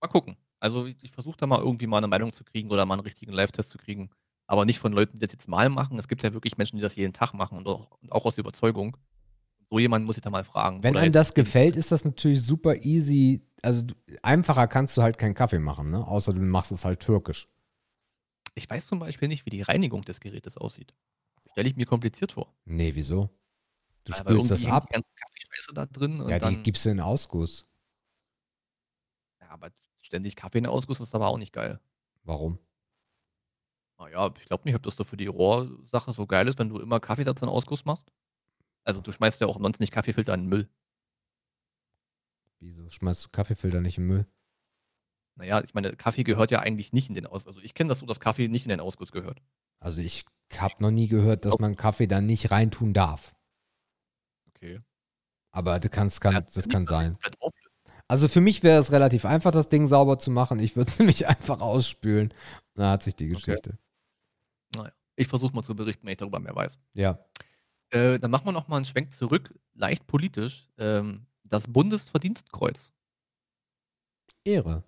Mal gucken. Also ich, ich versuche da mal irgendwie mal eine Meinung zu kriegen oder mal einen richtigen Live-Test zu kriegen. Aber nicht von Leuten, die das jetzt mal machen. Es gibt ja wirklich Menschen, die das jeden Tag machen und auch, und auch aus Überzeugung. So jemand muss ich da mal fragen. Wenn einem das gefällt, ist das natürlich super easy. Also einfacher kannst du halt keinen Kaffee machen, ne? Außer du machst es halt türkisch. Ich weiß zum Beispiel nicht, wie die Reinigung des Gerätes aussieht. Stelle ich mir kompliziert vor. Nee, wieso? Du Aber spülst das ab. Die ganze Kaffeescheiße da drin. Ja, die dann, gibst du in Ausguss. ja, aber ständig Kaffee in der Ausguss ist aber auch nicht geil. Warum? Naja, ich glaube nicht, ob das doch für die Rohrsache so geil ist, wenn du immer Kaffeesatz in Ausguss machst. Also du schmeißt ja auch umsonst nicht Kaffeefilter in den Müll. Wieso schmeißt du Kaffeefilter nicht im Müll? Naja, ich meine, Kaffee gehört ja eigentlich nicht in den Ausguss. Also ich kenne das so, dass Kaffee nicht in den Ausguss gehört. Also ich habe noch nie gehört, dass man Kaffee da nicht reintun darf. Okay. Aber das, kann, das nicht, kann sein. komplett. Also für mich wäre es relativ einfach, das Ding sauber zu machen. Ich würde es nämlich einfach ausspülen. Da hat sich die Geschichte. Ich versuche mal zu berichten, wenn ich darüber mehr weiß. Ja. Äh, dann machen wir noch mal einen Schwenk zurück, leicht politisch. Ähm, das Bundesverdienstkreuz. Ehre.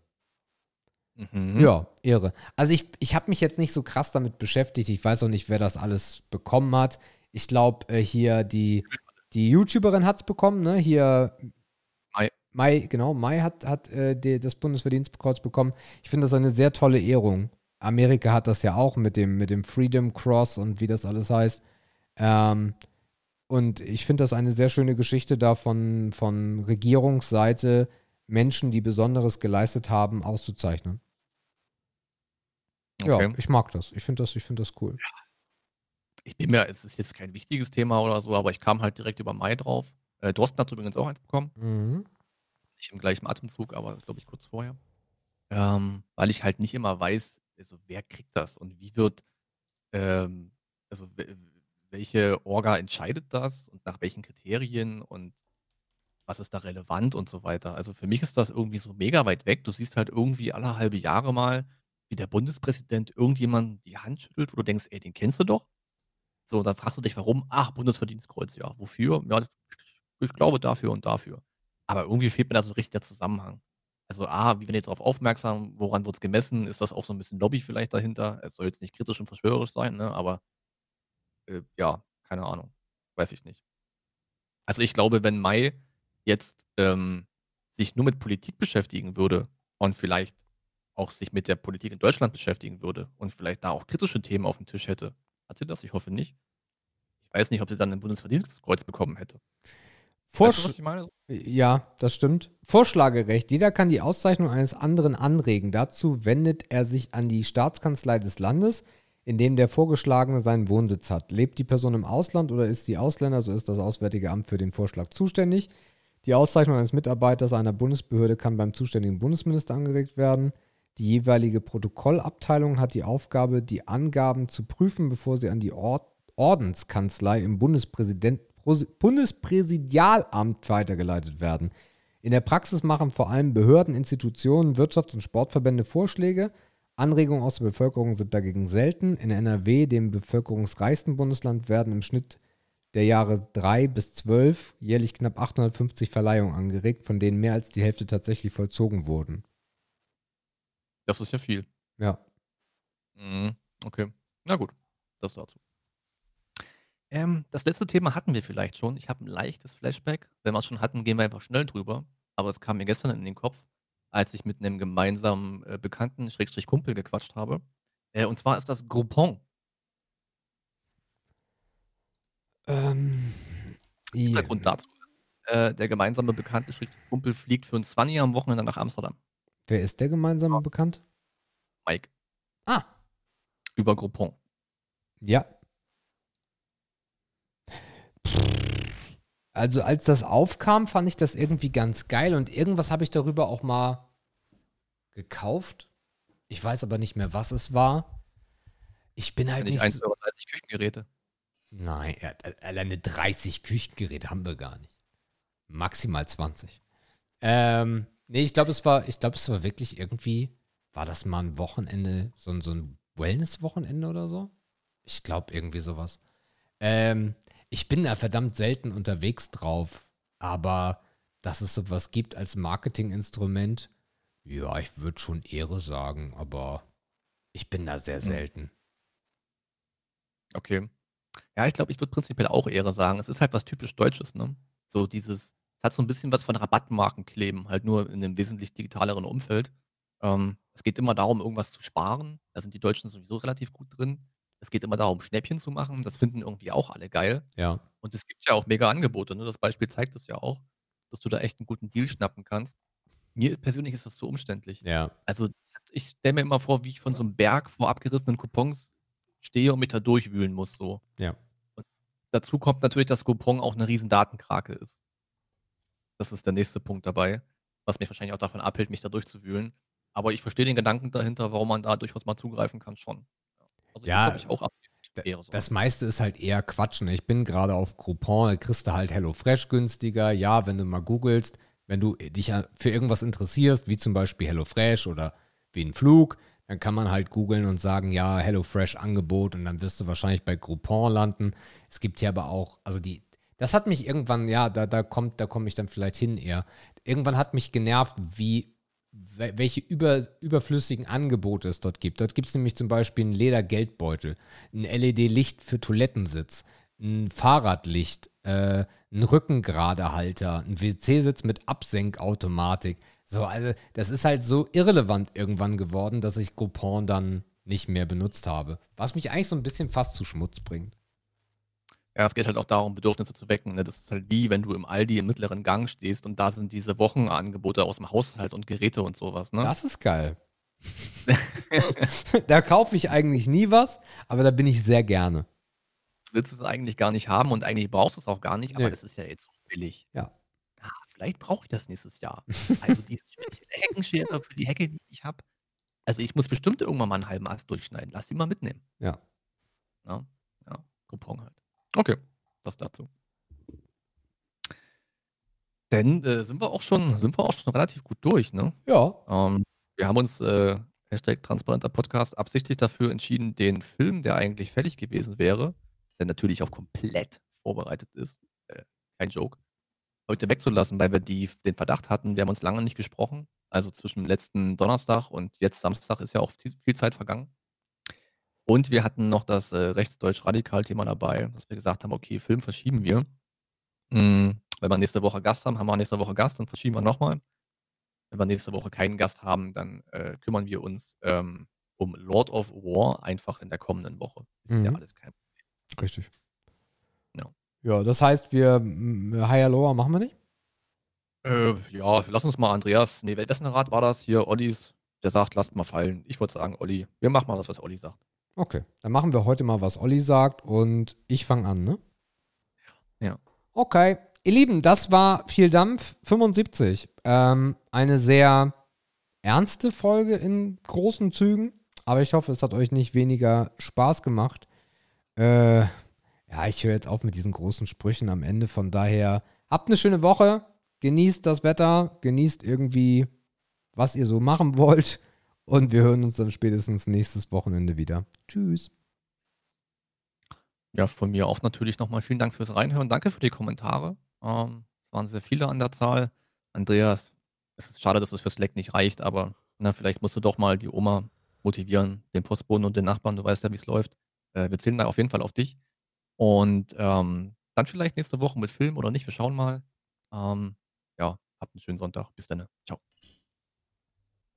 Mhm. Ja, Ehre. Also ich, ich habe mich jetzt nicht so krass damit beschäftigt. Ich weiß auch nicht, wer das alles bekommen hat. Ich glaube, äh, hier die, die YouTuberin hat es bekommen, ne? Hier Mai. Genau, Mai hat, hat äh, die, das Bundesverdienstkreuz bekommen. Ich finde das eine sehr tolle Ehrung. Amerika hat das ja auch mit dem, mit dem Freedom Cross und wie das alles heißt. Ähm, und ich finde das eine sehr schöne Geschichte da von, von Regierungsseite, Menschen, die Besonderes geleistet haben, auszuzeichnen. Okay. Ja, ich mag das. Ich finde das, ich finde das cool. Ich bin mir, es ist jetzt kein wichtiges Thema oder so, aber ich kam halt direkt über Mai drauf. Äh, Drosten hat übrigens auch eins bekommen. Mhm. Nicht im gleichen Atemzug, aber glaube ich kurz vorher. Ähm, weil ich halt nicht immer weiß, also wer kriegt das und wie wird, ähm, also we- welche Orga entscheidet das und nach welchen Kriterien und was ist da relevant und so weiter. Also für mich ist das irgendwie so mega weit weg. Du siehst halt irgendwie alle halbe Jahre mal, wie der Bundespräsident irgendjemand die Hand schüttelt, du denkst, ey, den kennst du doch. So, dann fragst du dich, warum? Ach, Bundesverdienstkreuz, ja. Wofür? Ja, ich glaube dafür und dafür. Aber irgendwie fehlt mir da so richtig der Zusammenhang. Also, A, wie werden jetzt darauf aufmerksam? Woran wird es gemessen? Ist das auch so ein bisschen Lobby vielleicht dahinter? Es soll jetzt nicht kritisch und verschwörerisch sein, ne? Aber äh, ja, keine Ahnung. Weiß ich nicht. Also, ich glaube, wenn Mai jetzt ähm, sich nur mit Politik beschäftigen würde und vielleicht auch sich mit der Politik in Deutschland beschäftigen würde und vielleicht da auch kritische Themen auf dem Tisch hätte. Hat sie das? Ich hoffe nicht. Ich weiß nicht, ob sie dann ein Bundesverdienstkreuz bekommen hätte. Weißt du, Vorsch ich meine? ja, das stimmt. Vorschlagerecht. Jeder kann die Auszeichnung eines anderen anregen. Dazu wendet er sich an die Staatskanzlei des Landes, in dem der Vorgeschlagene seinen Wohnsitz hat. Lebt die Person im Ausland oder ist sie Ausländer, so ist das Auswärtige Amt für den Vorschlag zuständig. Die Auszeichnung eines Mitarbeiters einer Bundesbehörde kann beim zuständigen Bundesminister angeregt werden. Die jeweilige Protokollabteilung hat die Aufgabe, die Angaben zu prüfen, bevor sie an die Ord Ordenskanzlei im Bundespräsident Pros- Bundespräsidialamt weitergeleitet werden. In der Praxis machen vor allem Behörden, Institutionen, Wirtschafts- und Sportverbände Vorschläge. Anregungen aus der Bevölkerung sind dagegen selten. In NRW, dem bevölkerungsreichsten Bundesland, werden im Schnitt der Jahre 3 bis 12 jährlich knapp 850 Verleihungen angeregt, von denen mehr als die Hälfte tatsächlich vollzogen wurden. Das ist ja viel. Ja. Mhm. Okay. Na gut. Das dazu. Ähm, das letzte Thema hatten wir vielleicht schon. Ich habe ein leichtes Flashback. Wenn wir es schon hatten, gehen wir einfach schnell drüber. Aber es kam mir gestern in den Kopf, als ich mit einem gemeinsamen äh, Bekannten, Schrägstrich Kumpel, gequatscht habe. Äh, und zwar ist das Groupon. Ähm, ja. Hintergrund dazu ist, äh, der gemeinsame Bekannte, Schrägstrich Kumpel, fliegt für ein 20 am Wochenende nach Amsterdam. Wer ist der gemeinsame bekannt? Mike. Ah, Über Groupon. Ja. Also als das aufkam, fand ich das irgendwie ganz geil und irgendwas habe ich darüber auch mal gekauft. Ich weiß aber nicht mehr, was es war. Ich bin halt Nicht nicht. 1,30 So, Euro Küchengeräte. nein, ja, alleine 30 Küchengeräte haben wir gar nicht. Maximal 20. Ähm, nee, ich glaube, es war, ich glaube, es war wirklich irgendwie, war das mal ein Wochenende, so, ein- so ein Wellness-Wochenende oder so? Ich glaube, irgendwie sowas. Ähm, ich bin da verdammt selten unterwegs drauf, aber dass es sowas gibt als Marketinginstrument, ja, ich würde schon Ehre sagen, aber ich bin da sehr selten. Okay. Ja, ich glaube, ich würde prinzipiell auch Ehre sagen. Es ist halt was typisch Deutsches, ne? So dieses, es hat so ein bisschen was von Rabattmarken kleben, halt nur in einem wesentlich digitaleren Umfeld. Ähm, es geht immer darum, irgendwas zu sparen. Da sind die Deutschen sowieso relativ gut drin. Es geht immer darum, Schnäppchen zu machen. Das finden irgendwie auch alle geil. Ja. Und es gibt ja auch mega Angebote. Ne? Das Beispiel zeigt es ja auch, dass du da echt einen guten Deal schnappen kannst. Mir persönlich ist das zu umständlich. Ja. Also ich stelle mir immer vor, wie ich von so einem Berg vor abgerissenen Coupons stehe und mich da durchwühlen muss. So. Ja. Und dazu kommt natürlich, dass Coupon auch eine riesen Datenkrake ist. Das ist der nächste Punkt dabei, was mich wahrscheinlich auch davon abhält, mich da durchzuwühlen. Aber ich verstehe den Gedanken dahinter, warum man da durchaus mal zugreifen kann, schon. Also Ja, ich auch sagen. Das meiste ist halt eher Quatsch. Ne? Ich bin gerade auf Groupon, da kriegst du halt HelloFresh günstiger. Ja, wenn du mal googelst, wenn du dich ja für irgendwas interessierst, wie zum Beispiel HelloFresh oder wie ein Flug, dann kann man halt googeln und sagen, ja, HelloFresh Angebot und dann wirst du wahrscheinlich bei Groupon landen. Es gibt hier aber auch, also die, das hat mich irgendwann, ja, da, da kommt, da komme ich dann vielleicht hin eher. Irgendwann hat mich genervt, wie welche über, überflüssigen Angebote es dort gibt. Dort gibt es nämlich zum Beispiel einen Ledergeldbeutel, ein LED-Licht für Toilettensitz, ein Fahrradlicht, äh, ein Rückengeradehalter, ein WC-Sitz mit Absenkautomatik. So, also das ist halt so irrelevant irgendwann geworden, dass ich Groupon dann nicht mehr benutzt habe. Was mich eigentlich so ein bisschen fast zu Schmutz bringt. Ja, es geht halt auch darum, Bedürfnisse zu wecken. Ne? Das ist halt wie, wenn du im Aldi im mittleren Gang stehst und da sind diese Wochenangebote aus dem Haushalt und Geräte und sowas. Ne? Das ist geil. da kaufe ich eigentlich nie was, aber da bin ich sehr gerne. Du willst es eigentlich gar nicht haben und eigentlich brauchst du es auch gar nicht, aber Nee. das ist ja jetzt so billig. Ja. Ah, vielleicht brauche ich das nächstes Jahr. Also diese spezielle Heckenschere für die Hecke, die ich habe. Also ich muss bestimmt irgendwann mal einen halben Ast durchschneiden. Lass die mal mitnehmen. Ja. Ja, ja Coupon halt. Okay, das dazu. Denn äh, sind wir auch schon, sind wir auch schon relativ gut durch, ne? Ja, Ähm, wir haben uns, äh, Hashtag transparenter Podcast, absichtlich dafür entschieden, den Film, der eigentlich fertig gewesen wäre, der natürlich auch komplett vorbereitet ist, äh, kein Joke, heute wegzulassen, weil wir die, den Verdacht hatten, wir haben uns lange nicht gesprochen. Also zwischen letzten Donnerstag und jetzt Samstag ist ja auch viel viel Zeit vergangen. Und wir hatten noch das äh, Rechtsdeutsch-Radikal-Thema dabei, dass wir gesagt haben, okay, Film verschieben wir. Mm, wenn wir nächste Woche Gast haben, haben wir nächste Woche Gast, dann verschieben wir nochmal. Wenn wir nächste Woche keinen Gast haben, dann äh, kümmern wir uns ähm, um Lord of War einfach in der kommenden Woche. Ist ja Mhm. alles kein richtig. Ja. Ja, das heißt, wir m, Higher Lower machen wir nicht? Äh, ja, lass uns mal Andreas, nee, wessen Rat war das? Hier, Ollis, der sagt, lasst mal fallen. Ich würde sagen, Olli, wir machen mal das, was Olli sagt. Okay, dann machen wir heute mal, was Olli sagt und ich fange an, ne? Ja. Okay, ihr Lieben, das war viel Dampf 75. Ähm, eine sehr ernste Folge in großen Zügen, aber ich hoffe, es hat euch nicht weniger Spaß gemacht. Äh, ja, ich höre jetzt auf mit diesen großen Sprüchen am Ende, von daher habt eine schöne Woche, genießt das Wetter, genießt irgendwie, was ihr so machen wollt und wir hören uns dann spätestens nächstes Wochenende wieder. Tschüss. Ja, von mir auch natürlich nochmal vielen Dank fürs Reinhören. Danke für die Kommentare. Ähm, es waren sehr viele an der Zahl. Andreas, es ist schade, dass es für Slack nicht reicht, aber na, vielleicht musst du doch mal die Oma motivieren, den Postboten und den Nachbarn. Du weißt ja, wie es läuft. Äh, wir zählen da auf jeden Fall auf dich. Und ähm, dann vielleicht nächste Woche mit Film oder nicht. Wir schauen mal. Ähm, ja, habt einen schönen Sonntag. Bis dann. Ciao.